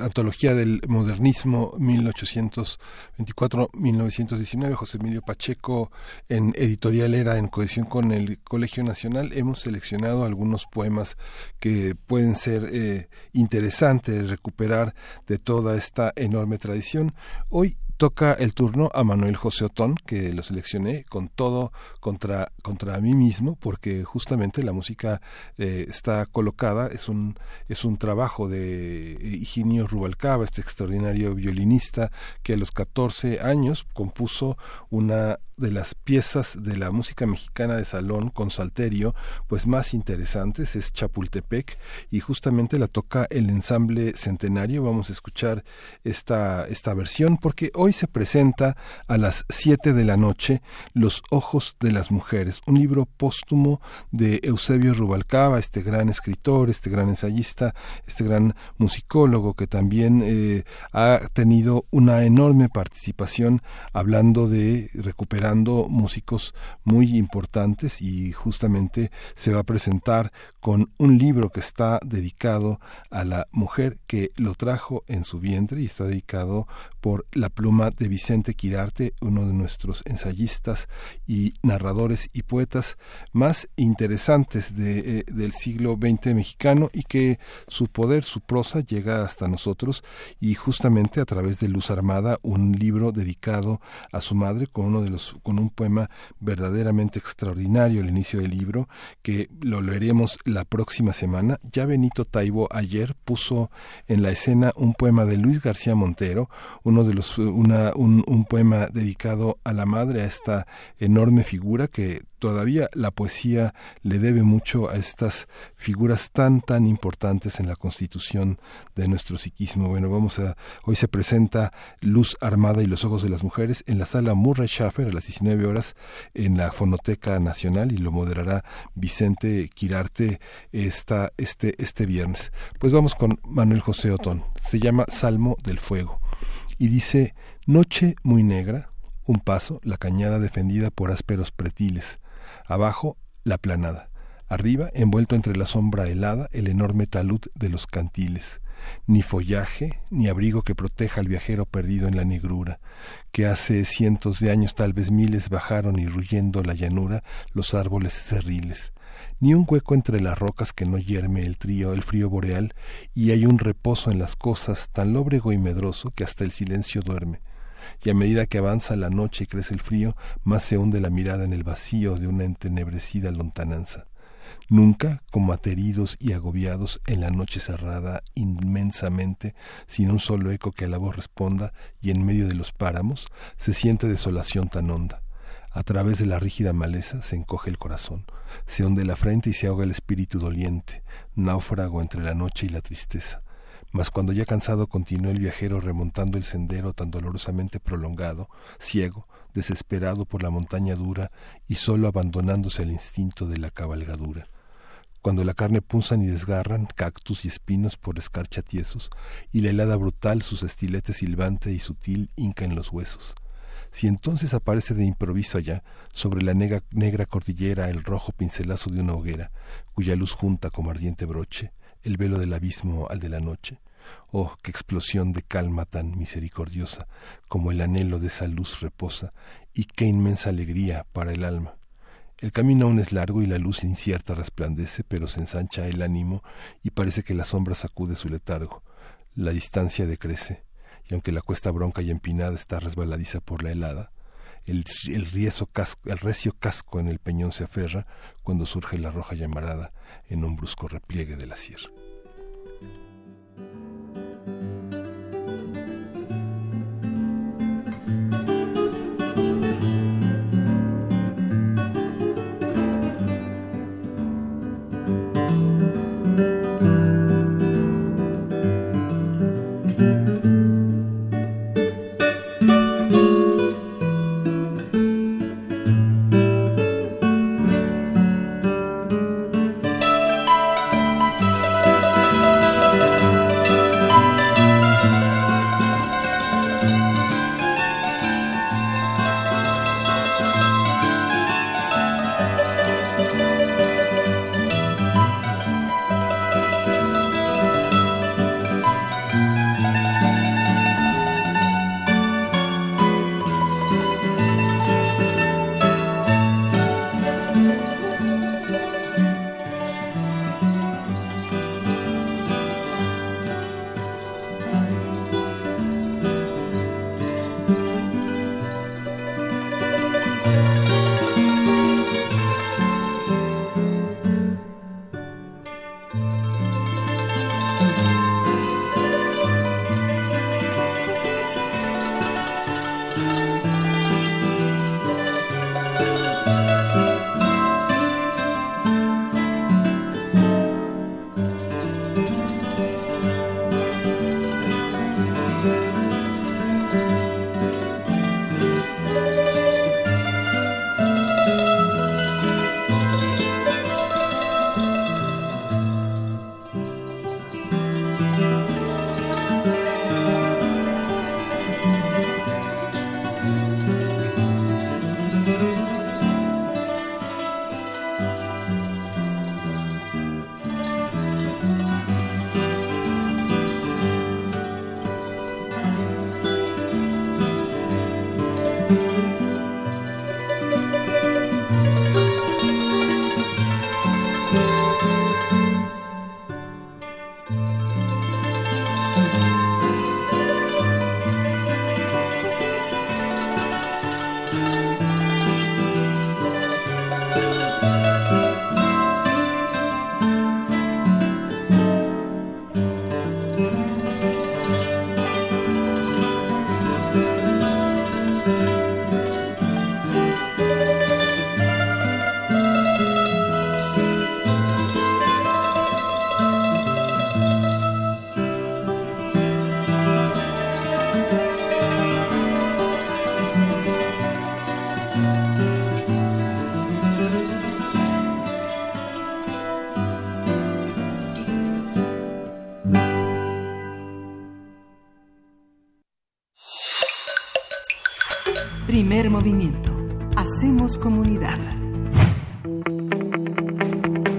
antología del modernismo 1824-1919, José Emilio Pacheco en editorial era en cohesión con el Colegio Nacional, hemos seleccionado algunos poemas que pueden ser eh, interesantes recuperar de toda esta enorme tradición. Hoy toca el turno a Manuel José Otón, que lo seleccioné con todo contra, contra mí mismo, porque justamente la música eh, está colocada, es un, es un trabajo de Higinio Rubalcaba, este extraordinario violinista que a los 14 años compuso una de las piezas de la música mexicana de salón con salterio pues más interesantes es Chapultepec y justamente la toca el ensamble centenario. Vamos a escuchar esta esta versión porque hoy se presenta a las 7 de la noche Los ojos de las mujeres un libro póstumo de Eusebio Rubalcaba este gran escritor este gran ensayista este gran musicólogo que también eh, ha tenido una enorme participación hablando de músicos muy importantes y justamente se va a presentar con un libro que está dedicado a la mujer que lo trajo en su vientre y está dedicado por la pluma de Vicente Quirarte, uno de nuestros ensayistas y narradores y poetas más interesantes de, eh, del siglo XX mexicano y que su poder, su prosa llega hasta nosotros y justamente a través de Luz Armada, un libro dedicado a su madre con uno de los con un poema verdaderamente extraordinario al inicio del libro que lo leeremos la próxima semana. Ya Benito Taibo ayer puso en la escena un poema de Luis García Montero, uno de los una, un, un poema dedicado a la madre, a esta enorme figura que todavía la poesía le debe mucho a estas figuras tan tan importantes en la constitución de nuestro psiquismo. Bueno, vamos a hoy se presenta Luz Armada y los ojos de las mujeres en la sala Murray Schaffer a las 19 horas en la Fonoteca Nacional y lo moderará Vicente Quirarte esta este este viernes. Pues vamos con Manuel José Otón. Se llama Salmo del Fuego y dice Noche muy negra, un paso, la cañada defendida por ásperos pretiles Abajo, la planada. Arriba, envuelto entre la sombra helada, el enorme talud de los cantiles. Ni follaje, ni abrigo que proteja al viajero perdido en la negrura, que hace cientos de años, tal vez miles, bajaron irruyendo la llanura los árboles cerriles ni un hueco entre las rocas que no yerme el trío, el frío boreal, y hay un reposo en las cosas tan lóbrego y medroso que hasta el silencio duerme y a medida que avanza la noche y crece el frío, más se hunde la mirada en el vacío de una entenebrecida lontananza. Nunca, como ateridos y agobiados en la noche cerrada inmensamente, sin un solo eco que a la voz responda, y en medio de los páramos, se siente desolación tan honda. A través de la rígida maleza se encoge el corazón, se hunde la frente y se ahoga el espíritu doliente, náufrago entre la noche y la tristeza mas cuando ya cansado continuó el viajero remontando el sendero tan dolorosamente prolongado, ciego, desesperado por la montaña dura y solo abandonándose al instinto de la cabalgadura. Cuando la carne punzan y desgarran cactus y espinos por escarcha tiesos, y la helada brutal sus estiletes silbante y sutil hinca en los huesos. Si entonces aparece de improviso allá, sobre la negra, cordillera, el rojo pincelazo de una hoguera, cuya luz junta como ardiente broche, el velo del abismo al de la noche. Oh, qué explosión de calma tan misericordiosa, como el anhelo de esa luz reposa, y qué inmensa alegría para el alma. El camino aún es largo y la luz incierta resplandece, pero se ensancha el ánimo y parece que la sombra sacude su letargo. La distancia decrece, y aunque la cuesta bronca y empinada está resbaladiza por la helada, el, el, recio casco en el peñón se aferra cuando surge la roja llamarada en un brusco repliegue de la sierra.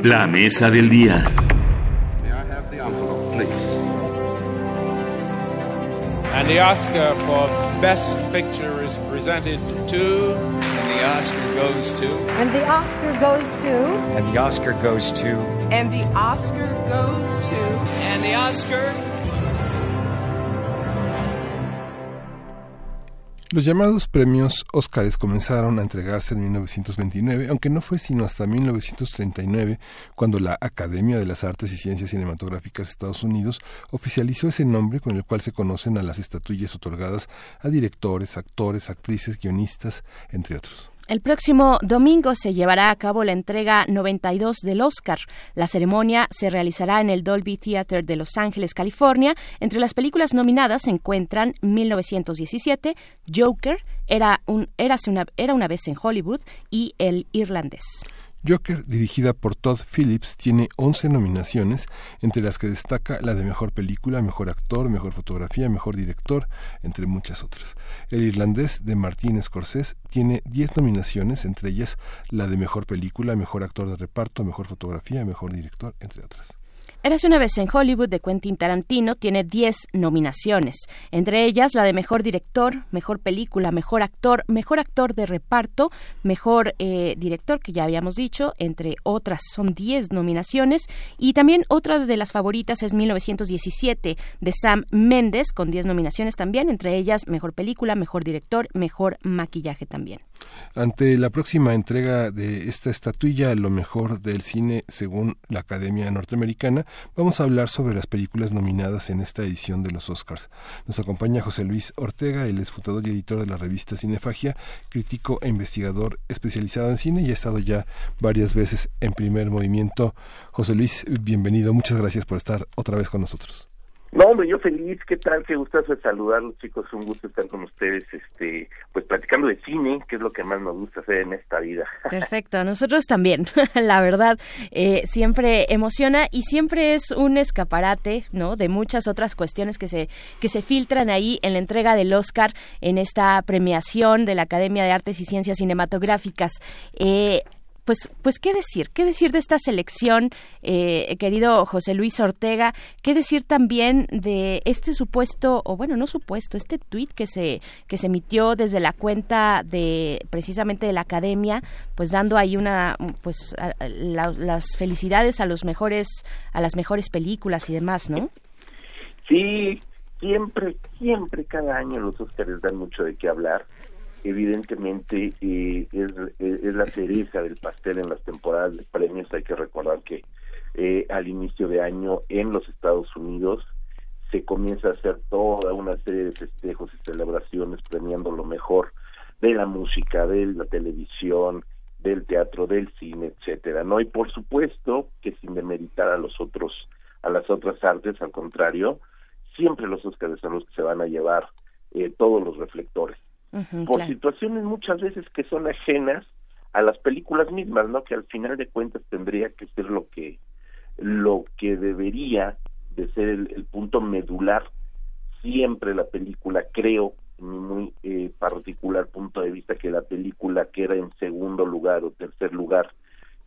La mesa del día. And the Oscar for Best Picture is presented to. And the Oscar goes to. And the Oscar goes to. And the Oscar goes to. And the Oscar goes to. And the Oscar. Los llamados premios Óscares comenzaron a entregarse en 1929, aunque no fue sino hasta 1939 cuando la Academia de las Artes y Ciencias Cinematográficas de Estados Unidos oficializó ese nombre con el cual se conocen a las estatuillas otorgadas a directores, actores, actrices, guionistas, entre otros. El próximo domingo se llevará a cabo la entrega 92 del Oscar. La ceremonia se realizará en el Dolby Theater de Los Ángeles, California. Entre las películas nominadas se encuentran 1917, Joker, Era, un, una, era una vez en Hollywood y El Irlandés. Joker, dirigida por Todd Phillips, tiene 11 nominaciones, entre las que destaca la de Mejor Película, Mejor Actor, Mejor Fotografía, Mejor Director, entre muchas otras. El irlandés de Martin Scorsese tiene 10 nominaciones, entre ellas la de Mejor Película, Mejor Actor de Reparto, Mejor Fotografía, Mejor Director, entre otras. Eras una vez en Hollywood de Quentin Tarantino tiene 10 nominaciones, entre ellas la de Mejor Director, Mejor Película, Mejor Actor, Mejor Actor de Reparto, Mejor eh, Director, que ya habíamos dicho, entre otras son 10 nominaciones, y también otras de las favoritas es 1917 de Sam Mendes, con 10 nominaciones también, entre ellas Mejor Película, Mejor Director, Mejor Maquillaje también. Ante la próxima entrega de esta estatuilla, lo mejor del cine según la Academia Norteamericana, vamos a hablar sobre las películas nominadas en esta edición de los Oscars. Nos acompaña José Luis Ortega, él es fundador y editor de la revista Cinefagia, crítico e investigador especializado en cine y ha estado ya varias veces en primer movimiento. José Luis, bienvenido, muchas gracias por estar otra vez con nosotros. No, hombre, yo feliz, ¿qué tal? Qué gustazo saludarlos, chicos, un gusto estar con ustedes, este, pues platicando de cine, que es lo que más nos gusta hacer en esta vida. Perfecto, nosotros también, la verdad, eh, siempre emociona y siempre es un escaparate, ¿no? De muchas otras cuestiones que se, que se filtran ahí en la entrega del Oscar, en esta premiación de la Academia de Artes y Ciencias Cinematográficas. Eh, pues, pues qué decir, qué decir de esta selección, eh, querido José Luis Ortega, qué decir también de este supuesto, o bueno, no supuesto, este tuit que se, que se emitió desde la cuenta de precisamente de la academia, pues dando ahí una, pues las felicidades a los mejores, a las mejores películas y demás, ¿no? Sí, siempre, siempre cada año los Óscares dan mucho de qué hablar evidentemente eh, es, la cereza del pastel en las temporadas de premios. Hay que recordar que eh, al inicio de año en los Estados Unidos se comienza a hacer toda una serie de festejos y celebraciones premiando lo mejor de la música, de la televisión, del teatro, del cine, etcétera, ¿no? Y por supuesto que sin demeritar a los otros, a las otras artes, al contrario, siempre los Óscares son los que se van a llevar eh, todos los reflectores por situaciones muchas veces que son ajenas a las películas mismas, ¿no? Que al final de cuentas tendría que ser lo que lo que debería de ser el, punto medular siempre la película, creo, en mi muy eh, particular punto de vista, que la película queda en segundo lugar o tercer lugar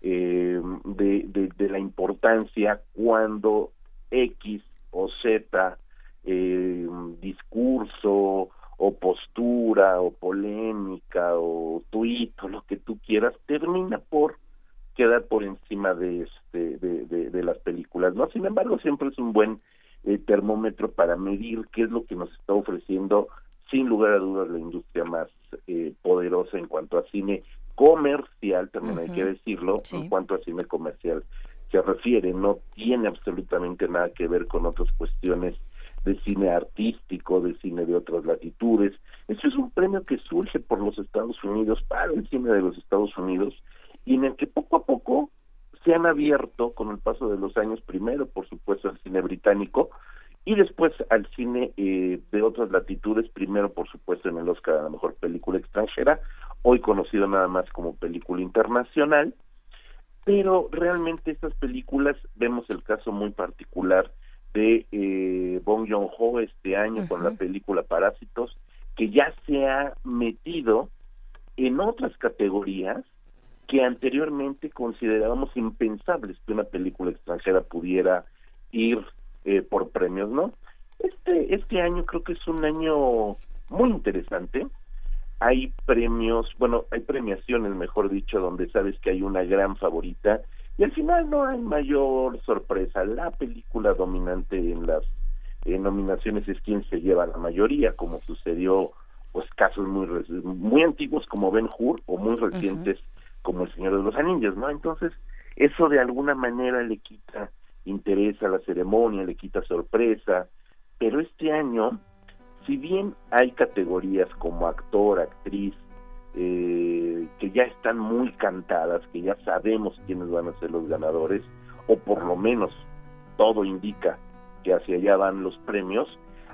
eh, de, de, la importancia cuando X o Z eh, discurso o postura o polémica o tuit o lo que tú quieras termina por quedar por encima de este de, de, las películas no sin embargo siempre es un buen eh, termómetro para medir qué es lo que nos está ofreciendo sin lugar a dudas la industria más eh, poderosa en cuanto a cine comercial también hay que decirlo en cuanto a cine comercial se refiere no tiene absolutamente nada que ver con otras cuestiones de cine artístico, de cine de otras latitudes. Eso es un premio que surge por los Estados Unidos, para el cine de los Estados Unidos, y en el que poco a poco se han abierto con el paso de los años, primero, por supuesto, al cine británico, y después al cine eh, de otras latitudes, primero, por supuesto, en el Oscar a la Mejor Película Extranjera, hoy conocido nada más como película internacional, pero realmente estas películas, vemos el caso muy particular de eh, Bong Joon-ho este año con la película Parásitos, que ya se ha metido en otras categorías que anteriormente considerábamos impensables que una película extranjera pudiera ir eh, por premios, ¿no? Este, este año creo que es un año muy interesante. Hay premios, bueno, hay premiaciones, mejor dicho, donde sabes que hay una gran favorita y al final no hay mayor sorpresa. La película dominante en las nominaciones es quien se lleva la mayoría, como sucedió pues casos muy muy antiguos como Ben Hur o muy recientes como El Señor de los Anillos, ¿no? Entonces, eso de alguna manera le quita interés a la ceremonia, le quita sorpresa, pero este año, si bien hay categorías como actor, actriz, eh, que ya están muy cantadas, que ya sabemos quiénes van a ser los ganadores, o por lo menos todo indica que hacia allá van los premios,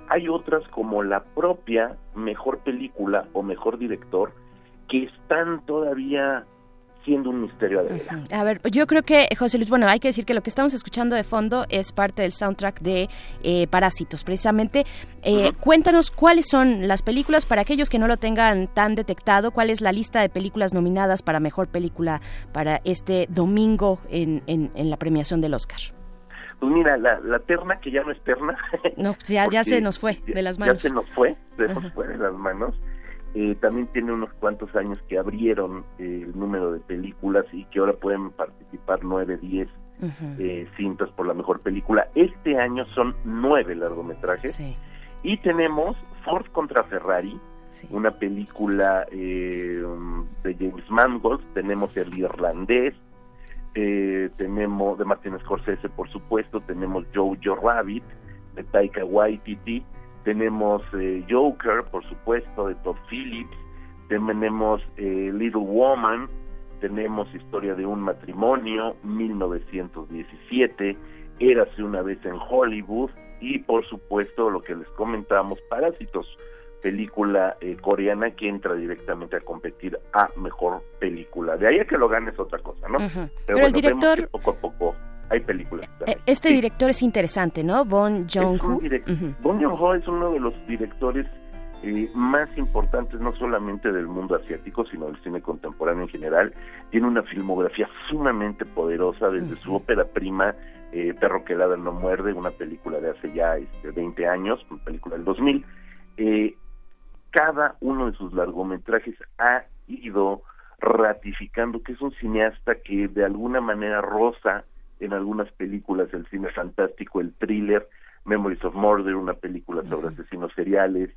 hay otras como la propia mejor película o mejor director que están todavía siendo un misterio adelante. A ver, yo creo que, José Luis, bueno, hay que decir que lo que estamos escuchando de fondo es parte del soundtrack de eh, Parásitos, precisamente. Eh, cuéntanos cuáles son las películas para aquellos que no lo tengan tan detectado, cuál es la lista de películas nominadas para mejor película para este domingo en, en, en la premiación del Oscar. Pues mira, la, la terna, que ya no es terna. No, ya, ya se nos fue de las manos. Ya se nos fue, se nos fue de las manos. Eh, también tiene unos cuantos años que abrieron eh, el número de películas y que ahora pueden participar nueve, diez eh, cintas por la mejor película. Este año son nueve largometrajes. Y tenemos Ford contra Ferrari, una película de James Mangold. Tenemos El Irlandés, eh, tenemos de Martin Scorsese, por supuesto, tenemos Jojo Rabbit de Taika Waititi, tenemos eh, Joker, por supuesto, de Todd Phillips, tenemos eh, Little Woman, tenemos Historia de un matrimonio, 1917, Érase una vez en Hollywood. Y por supuesto lo que les comentamos, Parásitos, película eh, coreana que entra directamente a competir a mejor película. De ahí a que lo gane es otra cosa, ¿no? Pero, el director... poco a poco hay películas. Eh, este director es interesante, ¿no? Bon Joon-ho. Bon Joon-ho es uno de los directores eh, más importantes no solamente del mundo asiático, sino del cine contemporáneo en general. Tiene una filmografía sumamente poderosa desde su ópera prima Perro que ladra no muerde, una película de hace ya este, 20 años, una película del 2000. Eh, cada uno de sus largometrajes ha ido ratificando que es un cineasta que de alguna manera roza en algunas películas el cine fantástico, el thriller, Memories of Murder, una película sobre asesinos seriales,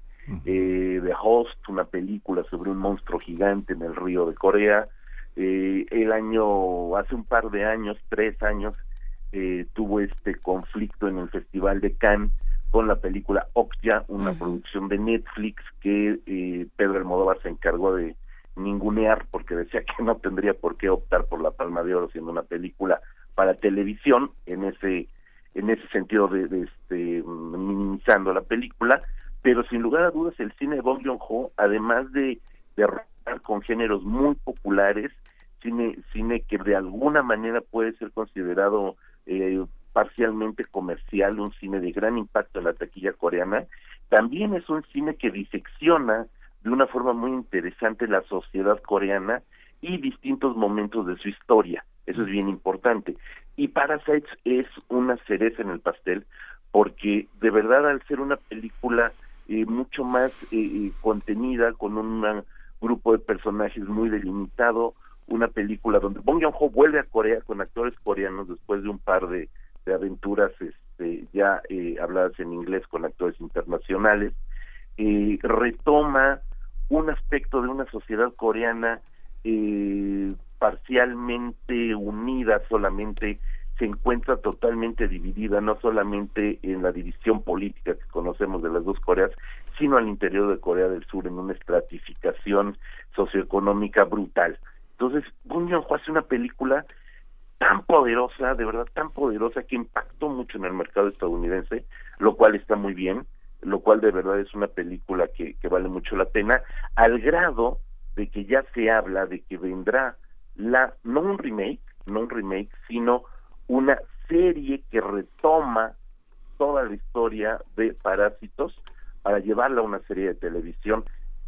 eh, The Host, una película sobre un monstruo gigante en el río de Corea. Eh, el año, hace un par de años, tres años, eh, tuvo este conflicto en el Festival de Cannes con la película Okja, una producción de Netflix que eh, Pedro Almodóvar se encargó de ningunear porque decía que no tendría por qué optar por la Palma de Oro siendo una película para televisión en ese en ese sentido de, este minimizando la película pero sin lugar a dudas el cine de Bong Joon-ho además de de con géneros muy populares cine cine que de alguna manera puede ser considerado eh, parcialmente comercial, un cine de gran impacto en la taquilla coreana, también es un cine que disecciona de una forma muy interesante la sociedad coreana y distintos momentos de su historia. Eso es bien importante. Y Parasites es una cereza en el pastel porque de verdad al ser una película eh, mucho más eh, eh, contenida, con un grupo de personajes muy delimitado, una película donde Bong Joon-ho vuelve a Corea con actores coreanos después de un par de de aventuras este, ya eh, habladas en inglés con actores internacionales, eh, retoma un aspecto de una sociedad coreana eh, parcialmente unida solamente se encuentra totalmente dividida, no solamente en la división política que conocemos de las dos Coreas, sino al interior de Corea del Sur en una estratificación socioeconómica brutal. Entonces, Bong Joon-ho hace una película tan poderosa, de verdad tan poderosa que impactó mucho en el mercado estadounidense, lo cual está muy bien, lo cual de verdad es una película que, que vale mucho la pena, al grado de que ya se habla de que vendrá la, no un remake, no un remake, sino una serie que retoma toda la historia de Parásitos para llevarla a una serie de televisión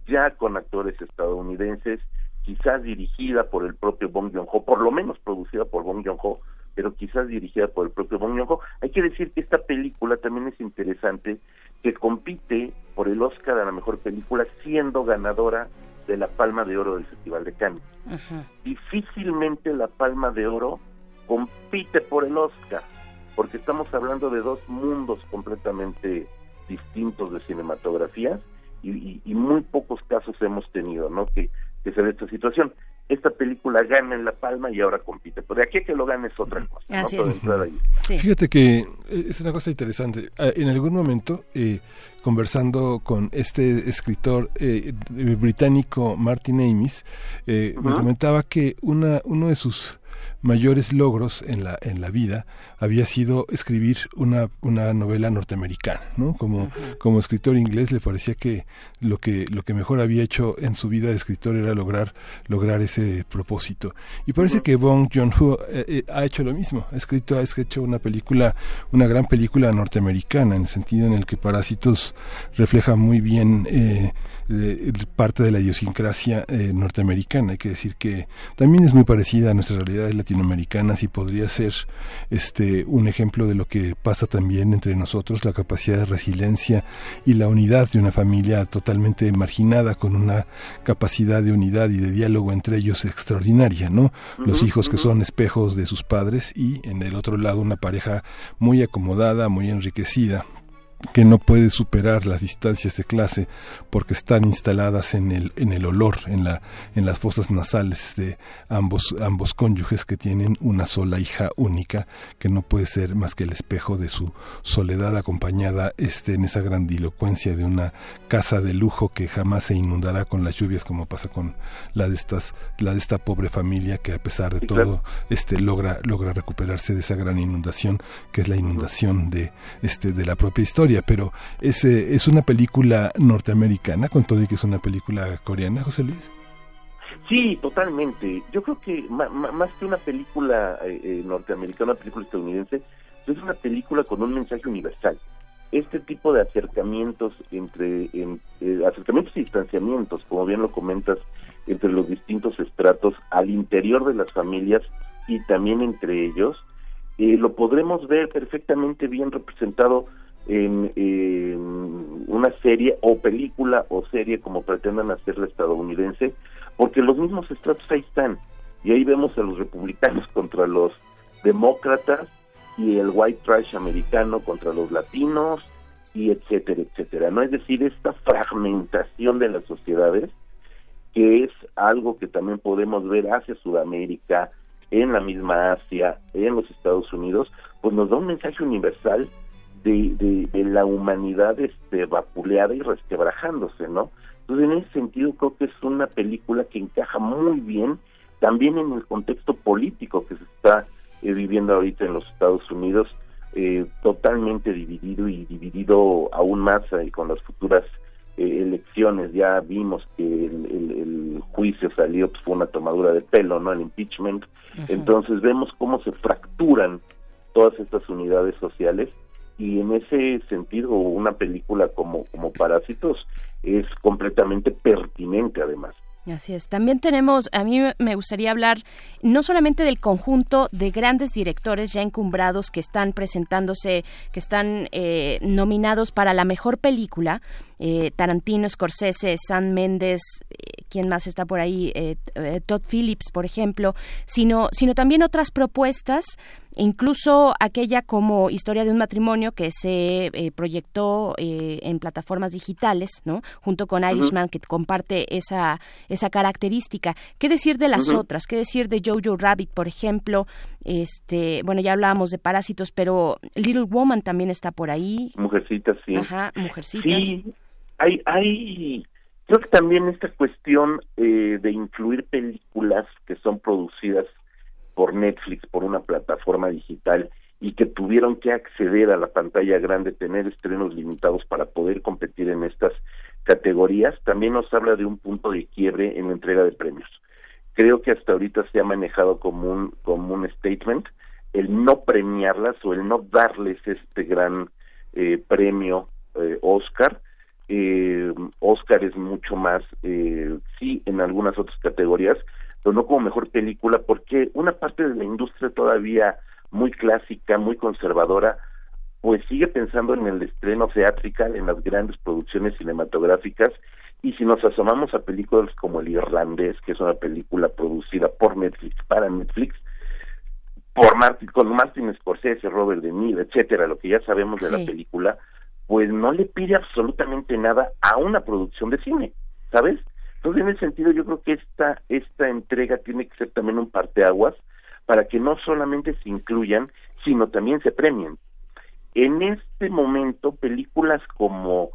ya con actores estadounidenses quizás dirigida por el propio Bong Joon-ho, por lo menos producida por Bong Joon-ho, pero quizás dirigida por el propio Bong Joon-ho. Hay que decir que esta película también es interesante, que compite por el Oscar a la mejor película, siendo ganadora de la Palma de Oro del Festival de Cannes. Difícilmente la Palma de Oro compite por el Oscar, porque estamos hablando de dos mundos completamente distintos de cinematografía y, muy pocos casos hemos tenido, ¿no? Que, que se ve esta situación. Esta película gana en La Palma y ahora compite. Pero de aquí a que lo gane es otra cosa. Fíjate que eh, es una cosa interesante. Ah, en algún momento, eh, conversando con este escritor eh, británico Martin Amis, me comentaba que una, uno de sus mayores logros en la, en la vida había sido escribir una, una novela norteamericana, ¿no? Como, como escritor inglés le parecía que lo que, lo que mejor había hecho en su vida de escritor era lograr, lograr ese propósito. Y parece que Bong Joon-ho eh, eh, ha hecho lo mismo, ha escrito, ha hecho una película, una gran película norteamericana, en el sentido en el que Parásitos refleja muy bien eh, parte de la idiosincrasia norteamericana. Hay que decir que también es muy parecida a nuestras latinoamericanas y podría ser este un ejemplo de lo que pasa también entre nosotros, la capacidad de resiliencia y la unidad de una familia totalmente marginada con una capacidad de unidad y de diálogo entre ellos extraordinaria, ¿no? Los hijos que son espejos de sus padres y en el otro lado una pareja muy acomodada, muy enriquecida que no puede superar las distancias de clase porque están instaladas en el en el olor en la en las fosas nasales de ambos ambos cónyuges que tienen una sola hija única que no puede ser más que el espejo de su soledad acompañada este en esa grandilocuencia de una casa de lujo que jamás se inundará con las lluvias como pasa con la de estas la de esta pobre familia que a pesar de todo este logra logra recuperarse de esa gran inundación que es la inundación de este de la propia historia pero es, eh, es una película norteamericana, con todo y que es una película coreana, José Luis. Sí, totalmente. Yo creo que más que una película eh, eh, norteamericana, una película estadounidense, es una película con un mensaje universal. Este tipo de acercamientos entre acercamientos y distanciamientos, como bien lo comentas, entre los distintos estratos al interior de las familias y también entre ellos, lo podremos ver perfectamente bien representado en, una serie o película o serie como pretendan hacerla estadounidense, porque los mismos estratos ahí están. Y ahí vemos a los republicanos contra los demócratas y el white trash americano contra los latinos y etcétera, etcétera. ¿no? Es decir, esta fragmentación de las sociedades que es algo que también podemos ver hacia Sudamérica, en la misma Asia, en los Estados Unidos, pues nos da un mensaje universal de, de, la humanidad este, vapuleada y resquebrajándose, ¿no? Entonces, en ese sentido, creo que es una película que encaja muy bien también en el contexto político que se está eh, viviendo ahorita en los Estados Unidos, eh, totalmente dividido y dividido aún más eh, con las futuras elecciones. Ya vimos que el, juicio salió, pues fue una tomadura de pelo, ¿no? El impeachment. Entonces, vemos cómo se fracturan todas estas unidades sociales y en ese sentido una película como, como Parásitos es completamente pertinente además. Así es. También tenemos, a mí me gustaría hablar no solamente del conjunto de grandes directores ya encumbrados que están presentándose, que están eh, nominados para la mejor película, eh, Tarantino, Scorsese, San Méndez, eh, ¿quién más está por ahí? Todd Phillips, por ejemplo, sino, sino también otras propuestas incluso aquella como historia de un matrimonio que se eh, proyectó eh, en plataformas digitales, ¿no? Junto con Irishman, que comparte esa, esa característica. ¿Qué decir de las otras? ¿Qué decir de Jojo Rabbit, por ejemplo? Este, bueno, ya hablábamos de Parásitos, pero Little Woman también está por ahí. Mujercitas, sí. Ajá, Mujercitas. Sí, hay, hay, creo que también esta cuestión eh, de incluir películas que son producidas por Netflix, por una plataforma digital y que tuvieron que acceder a la pantalla grande, tener estrenos limitados para poder competir en estas categorías, también nos habla de un punto de quiebre en la entrega de premios. Creo que hasta ahorita se ha manejado como un, como un statement el no premiarlas o el no darles este gran eh, premio eh, Oscar eh, Oscar es mucho más, eh, sí, en algunas otras categorías, pero no como mejor película, porque una parte de la industria todavía muy clásica, muy conservadora, pues sigue pensando en el estreno teatrical, en las grandes producciones cinematográficas, y si nos asomamos a películas como El Irlandés, que es una película producida por Netflix, para Netflix, por Martin, con Martin Scorsese, Robert De Niro, etcétera, lo que ya sabemos de la película, pues no le pide absolutamente nada a una producción de cine, ¿sabes? Entonces, en ese sentido, yo creo que esta, esta entrega tiene que ser también un parteaguas para que no solamente se incluyan, sino también se premien. En este momento, películas como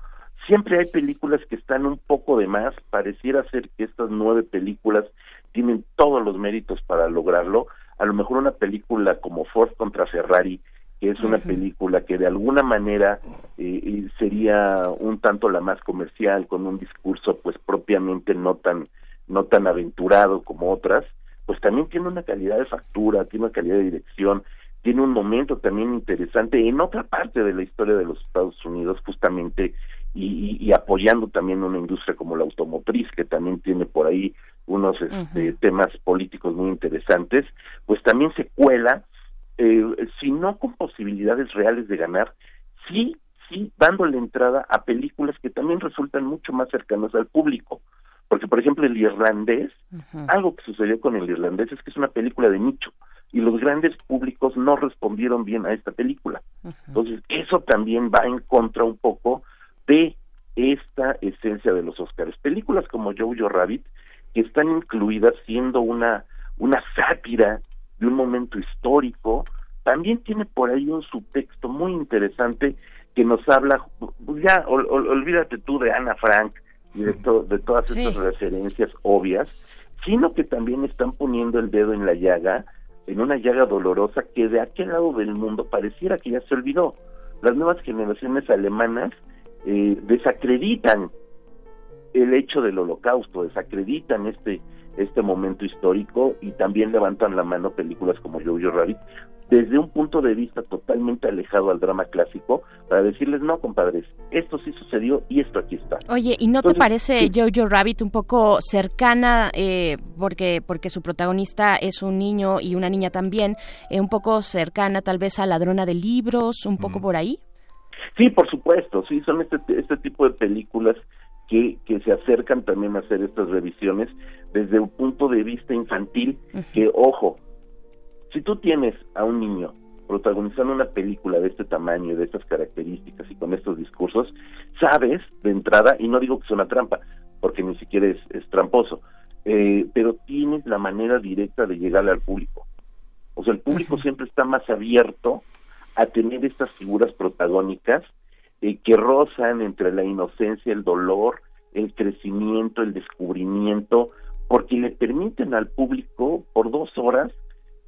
siempre hay películas que están un poco de más, pareciera ser que estas nueve películas tienen todos los méritos para lograrlo, a lo mejor una película como Ford contra Ferrari, que es una película que de alguna manera eh, sería un tanto la más comercial, con un discurso pues propiamente no tan, no tan aventurado como otras, pues también tiene una calidad de factura, tiene una calidad de dirección, tiene un momento también interesante en otra parte de la historia de los Estados Unidos, justamente, y, y, apoyando también una industria como la automotriz, que también tiene por ahí unos este, temas políticos muy interesantes, pues también se cuela, eh, si no con posibilidades reales de ganar, sí, sí dándole entrada a películas que también resultan mucho más cercanas al público. Porque, por ejemplo, el irlandés, algo que sucedió con el irlandés es que es una película de nicho y los grandes públicos no respondieron bien a esta película. Entonces, eso también va en contra un poco de esta esencia de los Oscars. Películas como Jojo Rabbit que están incluidas siendo una, una sátira de un momento histórico, también tiene por ahí un subtexto muy interesante que nos habla, pues ya olvídate tú de Ana Frank y de, de todas estas referencias obvias, sino que también están poniendo el dedo en la llaga, en una llaga dolorosa que de aquel lado del mundo pareciera que ya se olvidó. Las nuevas generaciones alemanas eh, desacreditan el hecho del holocausto, desacreditan este, este momento histórico y también levantan la mano películas como Jojo Rabbit desde un punto de vista totalmente alejado al drama clásico para decirles no compadres esto sí sucedió y esto aquí está oye y no te parece Jojo Rabbit un poco cercana eh, porque porque su protagonista es un niño y una niña también eh, un poco cercana tal vez a ladrona de libros un poco por ahí sí por supuesto sí son este este tipo de películas que, que se acercan también a hacer estas revisiones desde un punto de vista infantil, que ojo, si tú tienes a un niño protagonizando una película de este tamaño, de estas características y con estos discursos, sabes de entrada, y no digo que sea una trampa, porque ni siquiera es, tramposo, eh, pero tienes la manera directa de llegarle al público. O sea, el público siempre está más abierto a tener estas figuras protagónicas eh, que rozan entre la inocencia, el dolor, el crecimiento, el descubrimiento, porque le permiten al público por dos horas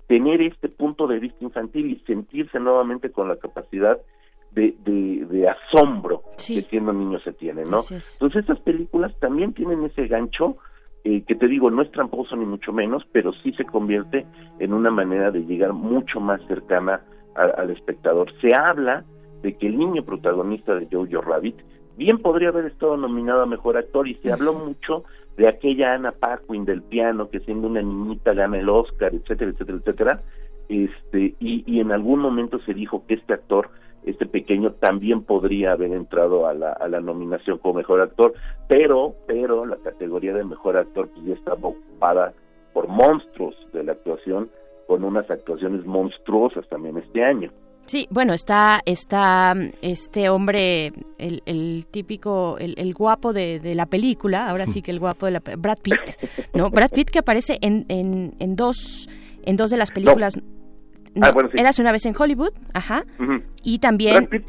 tener este punto de vista infantil y sentirse nuevamente con la capacidad de, de, asombro que siendo niño se tiene, ¿no? Entonces estas películas también tienen ese gancho eh, que te digo, no es tramposo ni mucho menos, pero sí se convierte en una manera de llegar mucho más cercana al espectador. Se habla de que el niño protagonista de Jojo Rabbit bien podría haber estado nominado a mejor actor y se habló mucho de aquella Ana Paquin del piano que siendo una niñita gana el Oscar, etcétera, etcétera, etcétera. Este, y, y en algún momento se dijo que este actor, este pequeño, también podría haber entrado a la, a la nominación como mejor actor, pero, pero la categoría de mejor actor pues ya estaba ocupada por monstruos de la actuación, con unas actuaciones monstruosas también este año. Sí, bueno, está, está este hombre, el, el típico, el, el guapo de, de, la película, ahora sí que el guapo de la Brad Pitt, ¿no? Brad Pitt que aparece en, en, en dos, en dos de las películas. Ah, bueno, sí. Eras una vez en Hollywood, ajá. Y también. Brad Pitt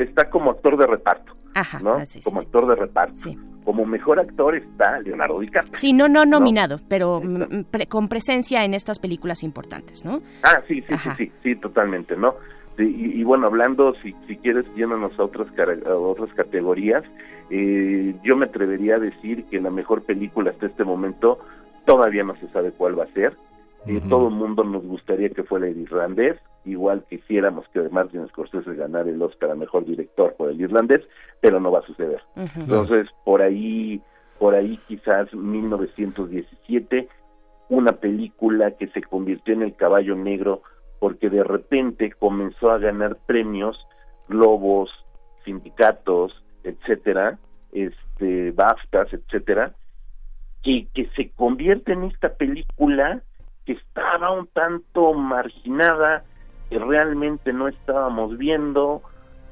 está como actor de reparto. Ajá, ¿no? como actor de reparto. Como mejor actor está Leonardo DiCaprio. Sí, no, no nominado, pero con presencia en estas películas importantes, ¿no? Ah, sí, sí, sí, sí, sí, totalmente, ¿no? Y, bueno, hablando, si, si quieres, yéndonos a otras, a otras categorías, eh, yo me atrevería a decir que la mejor película hasta este momento todavía no se sabe cuál va a ser. Eh, todo el mundo nos gustaría que fuera el irlandés igual quisiéramos que Martin Scorsese ganara el Oscar a Mejor Director por el irlandés, pero no va a suceder. Entonces, por ahí, por ahí quizás 1917, una película que se convirtió en el caballo negro porque de repente comenzó a ganar premios, globos, sindicatos, etcétera, este, BAFTAs, etcétera, que, que se convierte en esta película que estaba un tanto marginada, que realmente no estábamos viendo,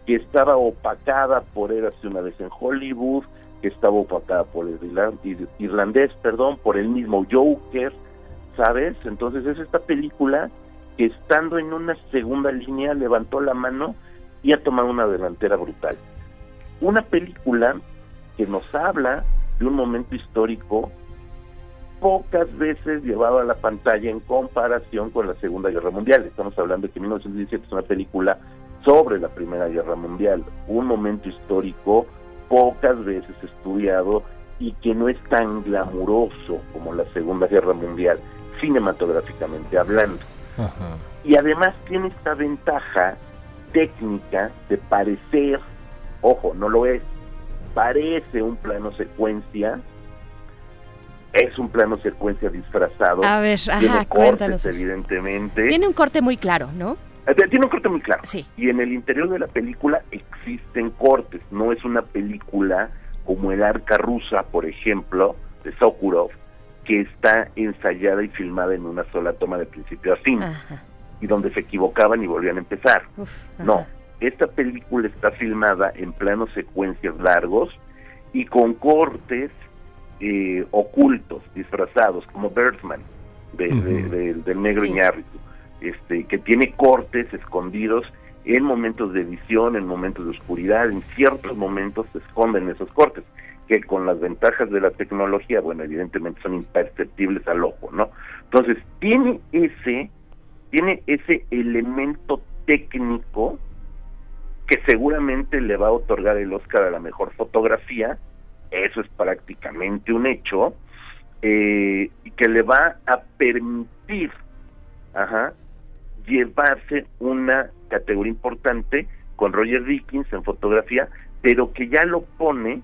que estaba opacada por Érase una vez en Hollywood, que estaba opacada por el irlandés, perdón, por el mismo Joker, ¿sabes? Entonces es esta película que estando en una segunda línea levantó la mano y ha tomado una delantera brutal. Una película que nos habla de un momento histórico pocas veces llevado a la pantalla en comparación con la Segunda Guerra Mundial. Estamos hablando de que 1917 es una película sobre la Primera Guerra Mundial, un momento histórico pocas veces estudiado y que no es tan glamuroso como la Segunda Guerra Mundial, cinematográficamente hablando. Y además tiene esta ventaja técnica de parecer, ojo, no lo es, parece un plano secuencia, es un plano secuencia disfrazado. A ver, tiene cortes, evidentemente. Tiene un corte muy claro, ¿no? Eh, tiene un corte muy claro. Sí. Y en el interior de la película existen cortes. No es una película como El Arca Rusa, por ejemplo, de Sokurov, que está ensayada y filmada en una sola toma de principio a fin. Y donde se equivocaban y volvían a empezar. no, esta película está filmada en planos secuencias largos y con cortes eh, ocultos, disfrazados, como Birdman, de, del negro Iñárritu, este, que tiene cortes escondidos en momentos de edición, en momentos de oscuridad, en ciertos momentos se esconden esos cortes, que con las ventajas de la tecnología, bueno, evidentemente son imperceptibles al ojo, ¿no? Entonces, tiene ese, tiene ese elemento técnico que seguramente le va a otorgar el Oscar a la mejor fotografía, eso es prácticamente un hecho, eh, y que le va a permitir ajá, llevarse una categoría importante con Roger Dickens en fotografía, pero que ya lo pone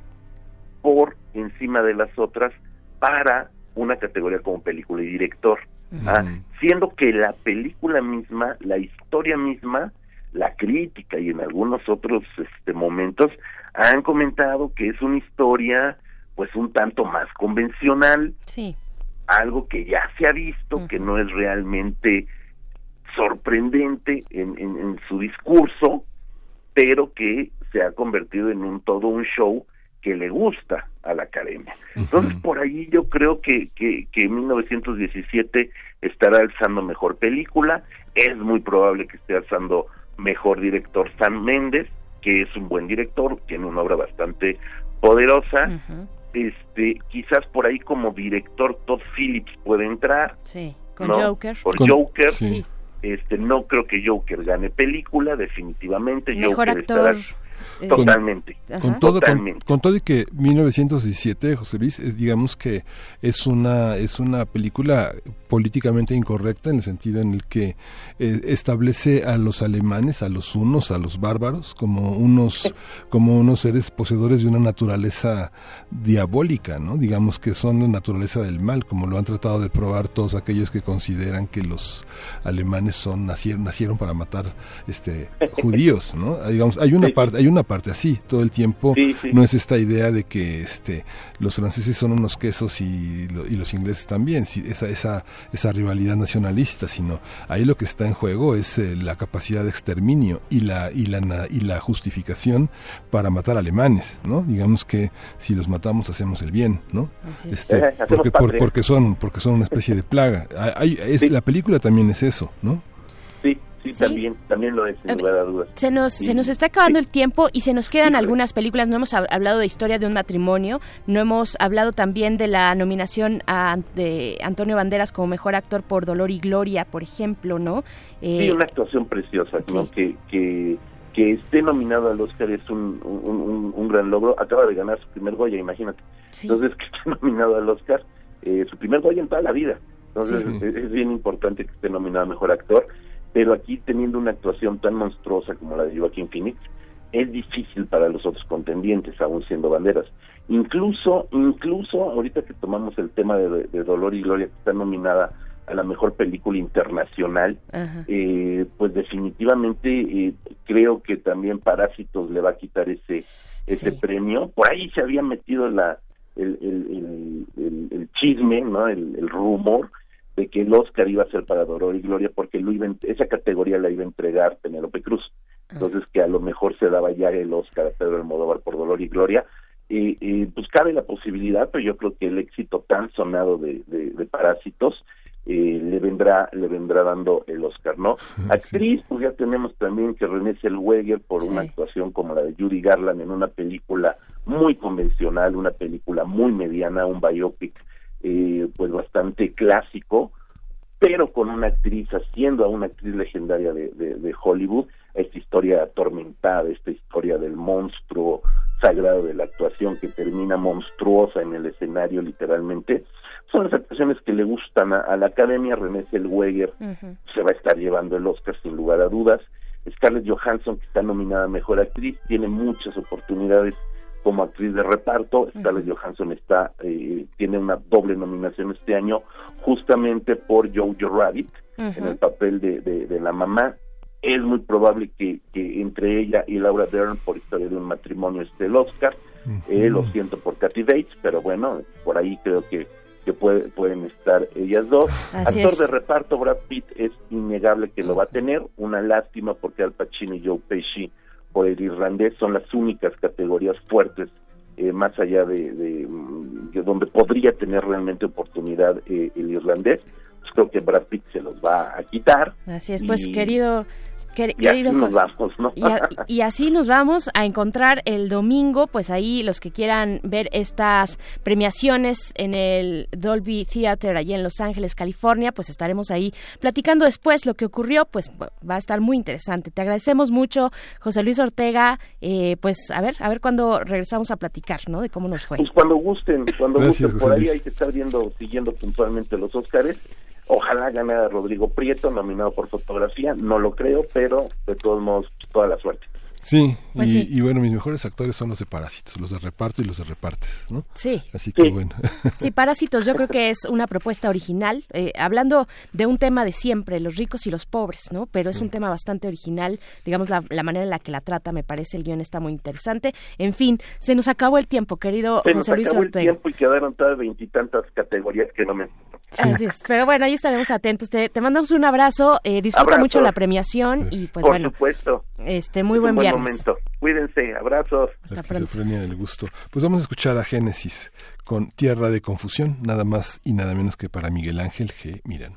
por encima de las otras para una categoría como película y director. ¿ah? Siendo que la película misma, la historia misma, la crítica y en algunos otros este, momentos han comentado que es una historia pues un tanto más convencional, sí. algo que ya se ha visto, que no es realmente sorprendente en, en, su discurso, pero que se ha convertido en un todo un show que le gusta a la academia. Entonces, por ahí yo creo que, que, que 1917 estará alzando mejor película, es muy probable que esté alzando mejor director Sam Méndez, que es un buen director, tiene una obra bastante poderosa. Este, quizás por ahí como director Todd Phillips puede entrar. Sí, con Joker. Por Joker. Sí. Este, no creo que Joker gane película, definitivamente. Mejor actor. Eh, totalmente. Con, todo, Con, todo y que 1917, José Luis, digamos que es una es una película políticamente incorrecta en el sentido en el que eh, establece a los alemanes, a los unos, a los bárbaros como unos como unos seres poseedores de una naturaleza diabólica, ¿no? Digamos que son la naturaleza del mal, como lo han tratado de probar todos aquellos que consideran que los alemanes son nacieron nacieron para matar este judíos, ¿no? Digamos, hay una parte hay una parte así todo el tiempo. No es esta idea de que este los franceses son unos quesos y, y los ingleses también, esa, esa, esa rivalidad nacionalista, sino ahí lo que está en juego es eh, la capacidad de exterminio y la, y, la, y la justificación para matar alemanes, ¿no? Digamos que si los matamos hacemos el bien, ¿no? Este, porque, porque, son, porque son una especie de plaga. Hay, es, La película también es eso, ¿no? Sí, también, también lo es, sin lugar a dudas. Se nos, se nos está acabando el tiempo y se nos quedan algunas películas. No hemos hablado de Historia de un matrimonio, no hemos hablado también de la nominación a, de Antonio Banderas como mejor actor por Dolor y Gloria, por ejemplo, ¿no? sí, eh, una actuación preciosa, ¿no? Que, que, que esté nominado al Oscar es un, un, gran logro. Acaba de ganar su primer Goya, imagínate. Entonces, que esté nominado al Oscar, eh, su primer Goya en toda la vida. Entonces, es, es bien importante que esté nominado a mejor actor pero aquí teniendo una actuación tan monstruosa como la de Joaquín Phoenix, es difícil para los otros contendientes, aún siendo banderas. Incluso, incluso ahorita que tomamos el tema de, de Dolor y Gloria, que está nominada a la mejor película internacional, eh, pues definitivamente eh, creo que también Parásitos le va a quitar ese ese premio. Por ahí se había metido la el, el, el, chisme, no, el, rumor de que el Oscar iba a ser para Dolor y Gloria porque lo iba, esa categoría la iba a entregar Penélope Cruz. Entonces que a lo mejor se daba ya el Oscar a Pedro Almodóvar por Dolor y Gloria. Y, pues cabe la posibilidad, pero yo creo que el éxito tan sonado de, de Parásitos eh, le vendrá le vendrá dando el Oscar, ¿no? Actriz, pues ya tenemos también que René Zellweger por una actuación como la de Judy Garland en una película muy convencional, una película muy mediana, un biopic eh, pues bastante clásico, pero con una actriz haciendo a una actriz legendaria de, de Hollywood, esta historia atormentada, esta historia del monstruo sagrado de la actuación que termina monstruosa en el escenario literalmente, son las actuaciones que le gustan a, la academia. René Zellweger se va a estar llevando el Oscar sin lugar a dudas. Scarlett Johansson, que está nominada a Mejor Actriz, tiene muchas oportunidades como actriz de reparto. Scarlett Johansson está eh, tiene una doble nominación este año, justamente por Jojo Rabbit, en el papel de, de, la mamá. Es muy probable que, que, entre ella y Laura Dern, por historia de un matrimonio, esté el Oscar. Eh, lo siento por Kathy Bates, pero bueno, por ahí creo que que pueden estar ellas dos. Actor de reparto, Brad Pitt es innegable que lo va a tener. Una lástima porque Al Pacino y Joe Pesci por el irlandés son las únicas categorías fuertes eh, más allá de, donde podría tener realmente oportunidad eh, el irlandés. Pues creo que Brad Pitt se los va a quitar. Así es, pues querido y así nos vamos, ¿no? Y, así nos vamos a encontrar el domingo, pues ahí los que quieran ver estas premiaciones en el Dolby Theater allí en Los Ángeles, California, pues estaremos ahí platicando después lo que ocurrió, pues va a estar muy interesante. Te agradecemos mucho, José Luis Ortega, eh, pues a ver, a ver cuándo regresamos a platicar, ¿no? De cómo nos fue. Pues cuando gusten, cuando gusten, por ahí hay que estar viendo, siguiendo puntualmente los Óscares Ojalá gane Rodrigo Prieto, nominado por fotografía, no lo creo, pero de todos modos, toda la suerte. Sí, pues y, bueno, mis mejores actores son los de Parásitos, los de reparto y los de repartes, ¿no? Sí. Así que bueno. Sí, Parásitos yo creo que es una propuesta original, eh, hablando de un tema de siempre, los ricos y los pobres, ¿no? Pero es un tema bastante original, digamos, la, manera en la que la trata, me parece, el guion está muy interesante. En fin, se nos acabó el tiempo, querido se José Luis acabó el tiempo y quedaron todas veintitantas categorías que no me... Así es, pero bueno, ahí estaremos atentos. Te, te mandamos un abrazo, eh, disfruta mucho la premiación y pues por bueno. supuesto. Este, muy buen, viernes. momento. Cuídense, abrazos. La esquizofrenia del gusto. Pues vamos a escuchar a Génesis con Tierra de Confusión, nada más y nada menos que para Miguel Ángel G. Miran.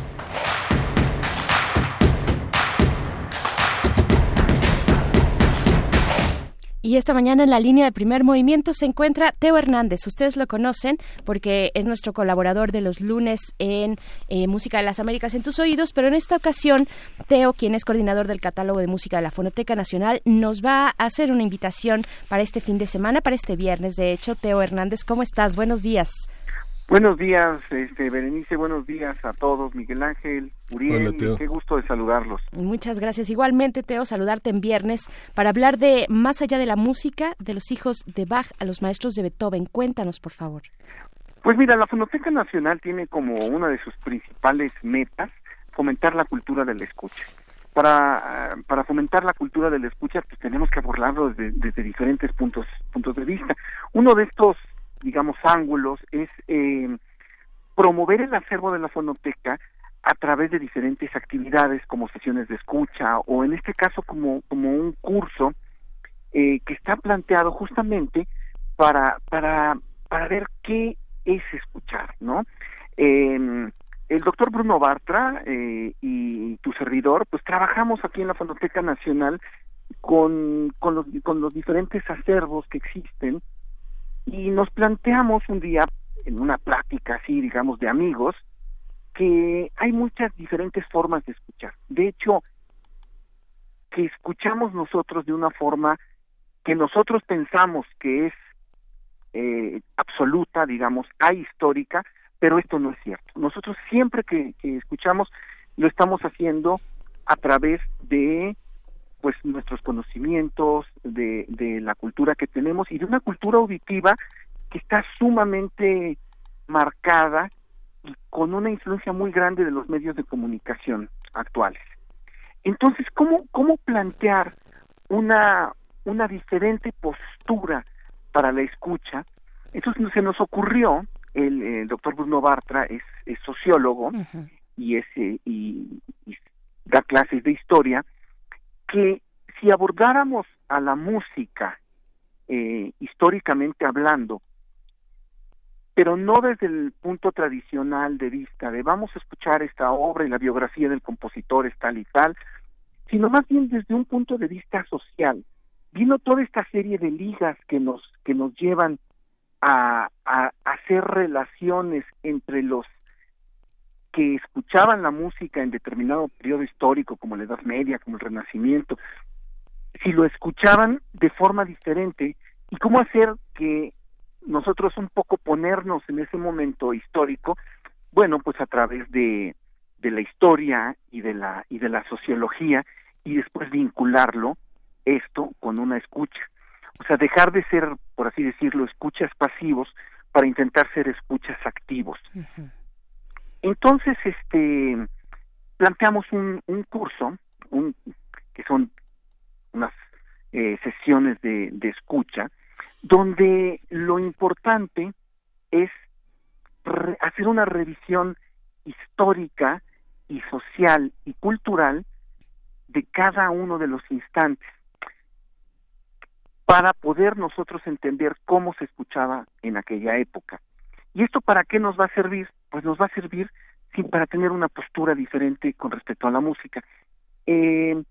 Y esta mañana en la línea de primer movimiento se encuentra Teo Hernández. Ustedes lo conocen porque es nuestro colaborador de los lunes en eh, Música de las Américas en tus oídos, pero en esta ocasión Teo, quien es coordinador del catálogo de música de la Fonoteca Nacional, nos va a hacer una invitación para este fin de semana, para este viernes. De hecho, Teo Hernández, ¿cómo estás? Buenos días. Buenos días, este, Berenice, buenos días a todos, Miguel Ángel, Uriel, qué gusto de saludarlos. Muchas gracias. Igualmente, Teo, saludarte en viernes para hablar de Más allá de la música, de los hijos de Bach a los maestros de Beethoven. Cuéntanos, por favor. Pues mira, la Fonoteca Nacional tiene como una de sus principales metas fomentar la cultura de la escucha. Para, para fomentar la cultura de la escucha, pues tenemos que abordarlo desde, desde diferentes puntos, puntos de vista. Uno de estos digamos, ángulos es eh, promover el acervo de la fonoteca a través de diferentes actividades como sesiones de escucha o en este caso como, como un curso eh, que está planteado justamente para, para, para ver qué es escuchar, ¿no? Eh, el doctor Bruno Bartra eh, y tu servidor, pues trabajamos aquí en la Fonoteca Nacional con, con, los, con los diferentes acervos que existen y nos planteamos un día en una plática así, digamos, de amigos, que hay muchas diferentes formas de escuchar. De hecho, que escuchamos nosotros de una forma que nosotros pensamos que es eh, absoluta, digamos, ahistórica, pero esto no es cierto. Nosotros siempre que, escuchamos lo estamos haciendo a través de nuestros conocimientos, de, de la cultura que tenemos y de una cultura auditiva que está sumamente marcada y con una influencia muy grande de los medios de comunicación actuales. Entonces, ¿cómo, cómo plantear una, una diferente postura para la escucha? Entonces se nos ocurrió, el, doctor Bruno Bartra es, es sociólogo y, es, eh, y, y da clases de historia, que si abordáramos a la música eh, históricamente hablando, pero no desde el punto tradicional de vista de vamos a escuchar esta obra y la biografía del compositor es tal y tal, sino más bien desde un punto de vista social. Vino toda esta serie de ligas que nos que nos llevan a, a hacer relaciones entre los que escuchaban la música en determinado periodo histórico, como la Edad Media, como el Renacimiento, si lo escuchaban de forma diferente y cómo hacer que nosotros un poco ponernos en ese momento histórico, bueno, pues a través de, de la historia y de la y de la sociología y después vincularlo esto con una escucha. O sea, dejar de ser, por así decirlo, escuchas pasivos para intentar ser escuchas activos. Entonces, este, planteamos un, un curso, un, que son unas eh, sesiones de, de escucha, donde lo importante es hacer una revisión histórica y social y cultural de cada uno de los instantes para poder nosotros entender cómo se escuchaba en aquella época. ¿Y esto para qué nos va a servir? Pues nos va a servir sí, para tener una postura diferente con respecto a la música. Eh,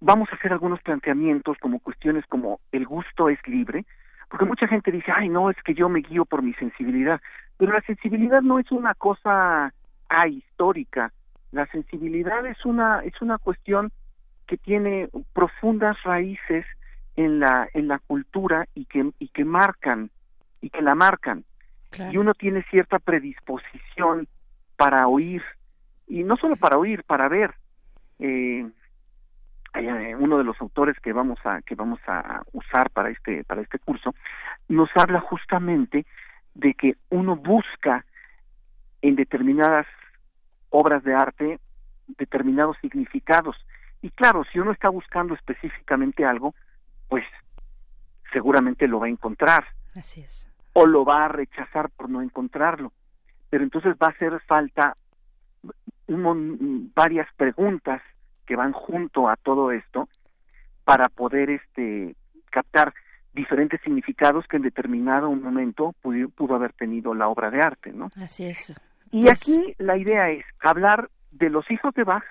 vamos a hacer algunos planteamientos como cuestiones como el gusto es libre, porque mucha gente dice, ay, no, es que yo me guío por mi sensibilidad, pero la sensibilidad no es una cosa ahistórica, la sensibilidad es una es una cuestión que tiene profundas raíces en la en la cultura y que y que marcan y que la marcan. Y uno tiene cierta predisposición para oír y no solo para oír para ver eh, eh, uno de los autores que vamos a que vamos a usar para este para este curso nos habla justamente de que uno busca en determinadas obras de arte determinados significados. Y claro si uno está buscando específicamente algo pues seguramente lo va a encontrar. Así es. O lo va a rechazar por no encontrarlo. Pero entonces va a hacer falta varias preguntas que van junto a todo esto para poder este captar diferentes significados que en determinado momento pudo, pudo haber tenido la obra de arte, ¿no? Así es. Y Pues- aquí la idea es hablar de los hijos de Bach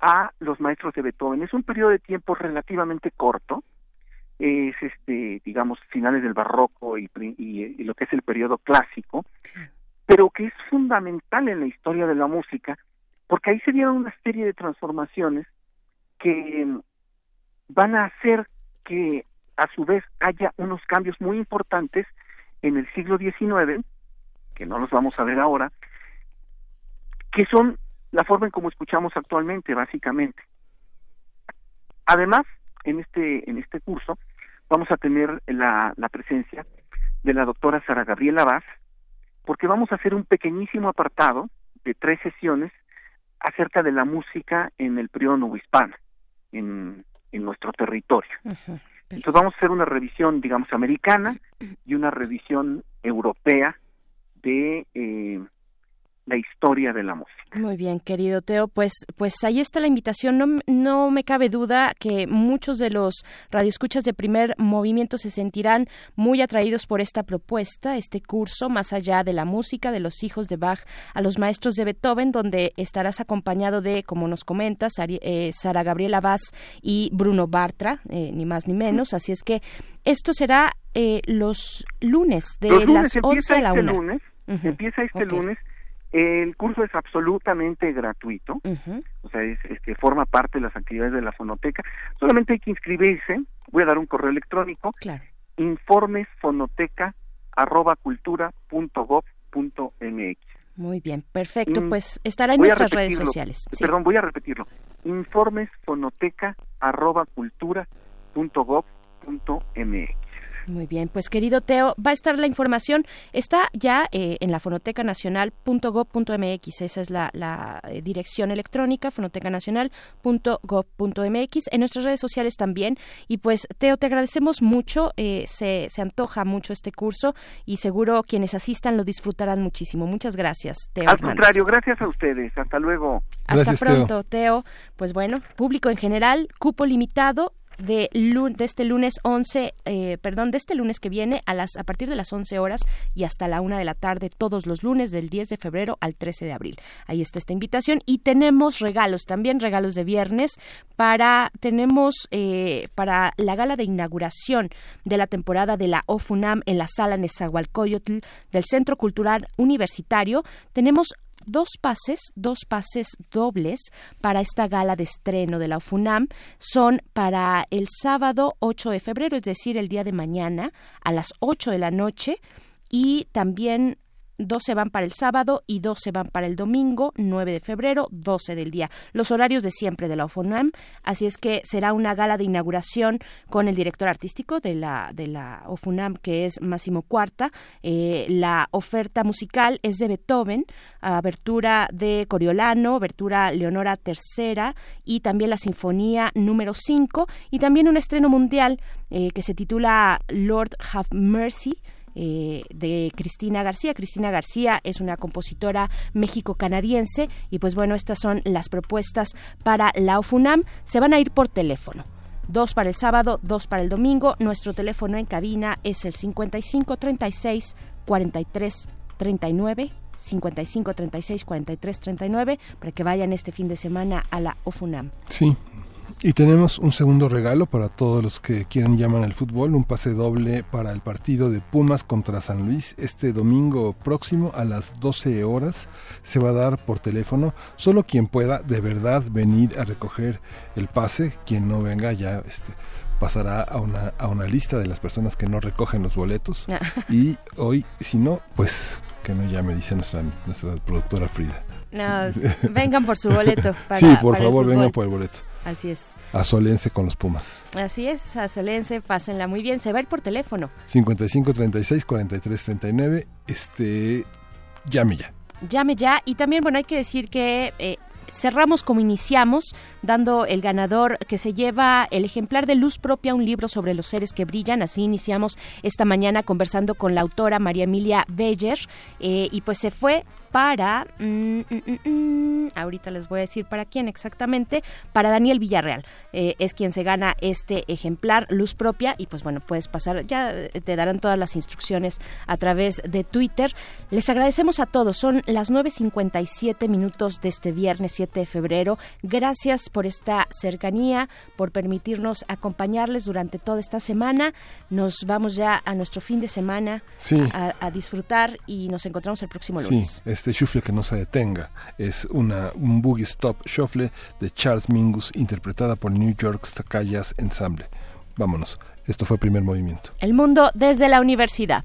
a los maestros de Beethoven. Es un periodo de tiempo relativamente corto, es este, digamos, finales del barroco y, pri- y- y lo que es el periodo clásico, pero que es fundamental en la historia de la música, porque ahí se dieron una serie de transformaciones que mm, van a hacer que a su vez haya unos cambios muy importantes en el siglo XIX, que no los vamos a ver ahora, que son la forma en cómo escuchamos actualmente, básicamente. Además, en este, en este curso vamos a tener la, la presencia de la doctora Sara Gabriela Vaz, porque vamos a hacer un pequeñísimo apartado de tres sesiones acerca de la música en el periodo novohispano, en, en nuestro territorio. Entonces vamos a hacer una revisión, digamos, americana y una revisión europea de eh, la historia de la música. Muy bien, querido Teo, pues, pues ahí está la invitación. No, no me cabe duda que muchos de los radioescuchas de primer movimiento se sentirán muy atraídos por esta propuesta, este curso, más allá de la música, de los hijos de Bach a los maestros de Beethoven, donde estarás acompañado de, como nos comentas, eh, Sara Gabriela Vaz y Bruno Bartra, eh, ni más ni menos. Así es que esto será eh, los lunes de Los lunes las 11 empieza a la este 1. lunes, empieza este lunes. El curso es absolutamente gratuito, o sea, es, este, forma parte de las actividades de la fonoteca. Solamente hay que inscribirse. Voy a dar un correo electrónico. Claro. informesfonoteca@cultura.gov.mx. Muy bien, perfecto. Mm, Pues estará en nuestras redes sociales. Sí. Perdón, voy a repetirlo. informesfonoteca@cultura.gov.mx. Muy bien, pues querido Teo, va a estar la información, está ya eh, en la fonotecanacional.gov.mx, esa es la, la, eh, dirección electrónica, fonotecanacional.gov.mx, en nuestras redes sociales también, y pues Teo, te agradecemos mucho, eh, se, se antoja mucho este curso y seguro quienes asistan lo disfrutarán muchísimo. Muchas gracias, Teo. Al Hernández. contrario, gracias a ustedes. Hasta luego. Hasta pronto, Teo. Pues bueno, público en general, cupo limitado de, de este lunes 11, eh, perdón, de este lunes que viene a las a partir de las 11 horas y hasta la una de la tarde todos los lunes del 10 de febrero al 13 de abril. Ahí está esta invitación y tenemos regalos, también regalos de viernes para tenemos eh, para la gala de inauguración de la temporada de la OFUNAM en la sala Nezahualcóyotl del Centro Cultural Universitario. Tenemos dos pases, dos pases dobles para esta gala de estreno de la UFUNAM. Son para el sábado 8 de febrero, es decir, el día de mañana a las 8 de la noche. Y también dos se van para el sábado y dos se van para el domingo, 9 de febrero, 12 del día. Los horarios de siempre de la UFUNAM, así es que será una gala de inauguración con el director artístico de la, de la UFUNAM, que es Máximo Cuarta. Eh, la oferta musical es de Beethoven, abertura de Coriolano, abertura Leonora III y también la Sinfonía número 5 y también un estreno mundial eh, que se titula Lord Have Mercy eh, de Cristina García. Cristina García es una compositora méxico-canadiense y pues bueno, estas son las propuestas para la UFUNAM. Se van a ir por teléfono. Dos para el sábado, dos para el domingo. Nuestro teléfono en cabina es el 55 36 43 39 55 36 43 39 para que vayan este fin de semana a la UFUNAM. Sí. Y tenemos un segundo regalo para todos los que quieran llamar al fútbol, un pase doble para el partido de Pumas contra San Luis este domingo próximo a las 12 horas. Se va a dar por teléfono. Solo quien pueda de verdad venir a recoger el pase, quien no venga ya este, pasará a una, a una lista de las personas que no recogen los boletos. y hoy, si no, pues que no llame, dice nuestra, nuestra productora Frida. No, vengan por su boleto. Para, sí, por para favor, vengan por el boleto. Así es. Asolense con los Pumas. Así es, asolense, pásenla muy bien. Se va a ir por teléfono. 55 36 43 39. Este. Llame ya. Llame ya. Y también, bueno, hay que decir que. eh, Cerramos como iniciamos, dando el ganador que se lleva el ejemplar de Luz Propia, un libro sobre los seres que brillan. Así iniciamos esta mañana conversando con la autora María Emilia Beller. eh, y pues se fue para. mm, mm, mm, mm, ahorita les voy a decir para quién exactamente. Para Daniel Villarreal. eh, es quien se gana este ejemplar, luz propia, y pues bueno, puedes pasar, ya te darán todas las instrucciones a través de Twitter. Les agradecemos a todos, son las 9.57 minutos de este viernes 7 de febrero. Gracias por esta cercanía, por permitirnos acompañarles durante toda esta semana. Nos vamos ya a nuestro fin de semana a, disfrutar y nos encontramos el próximo lunes. Sí, este shuffle que no se detenga es una, un boogie stop shuffle de Charles Mingus interpretada por New York Stacayas Ensemble. Vámonos. Esto fue primer movimiento. El mundo desde la universidad.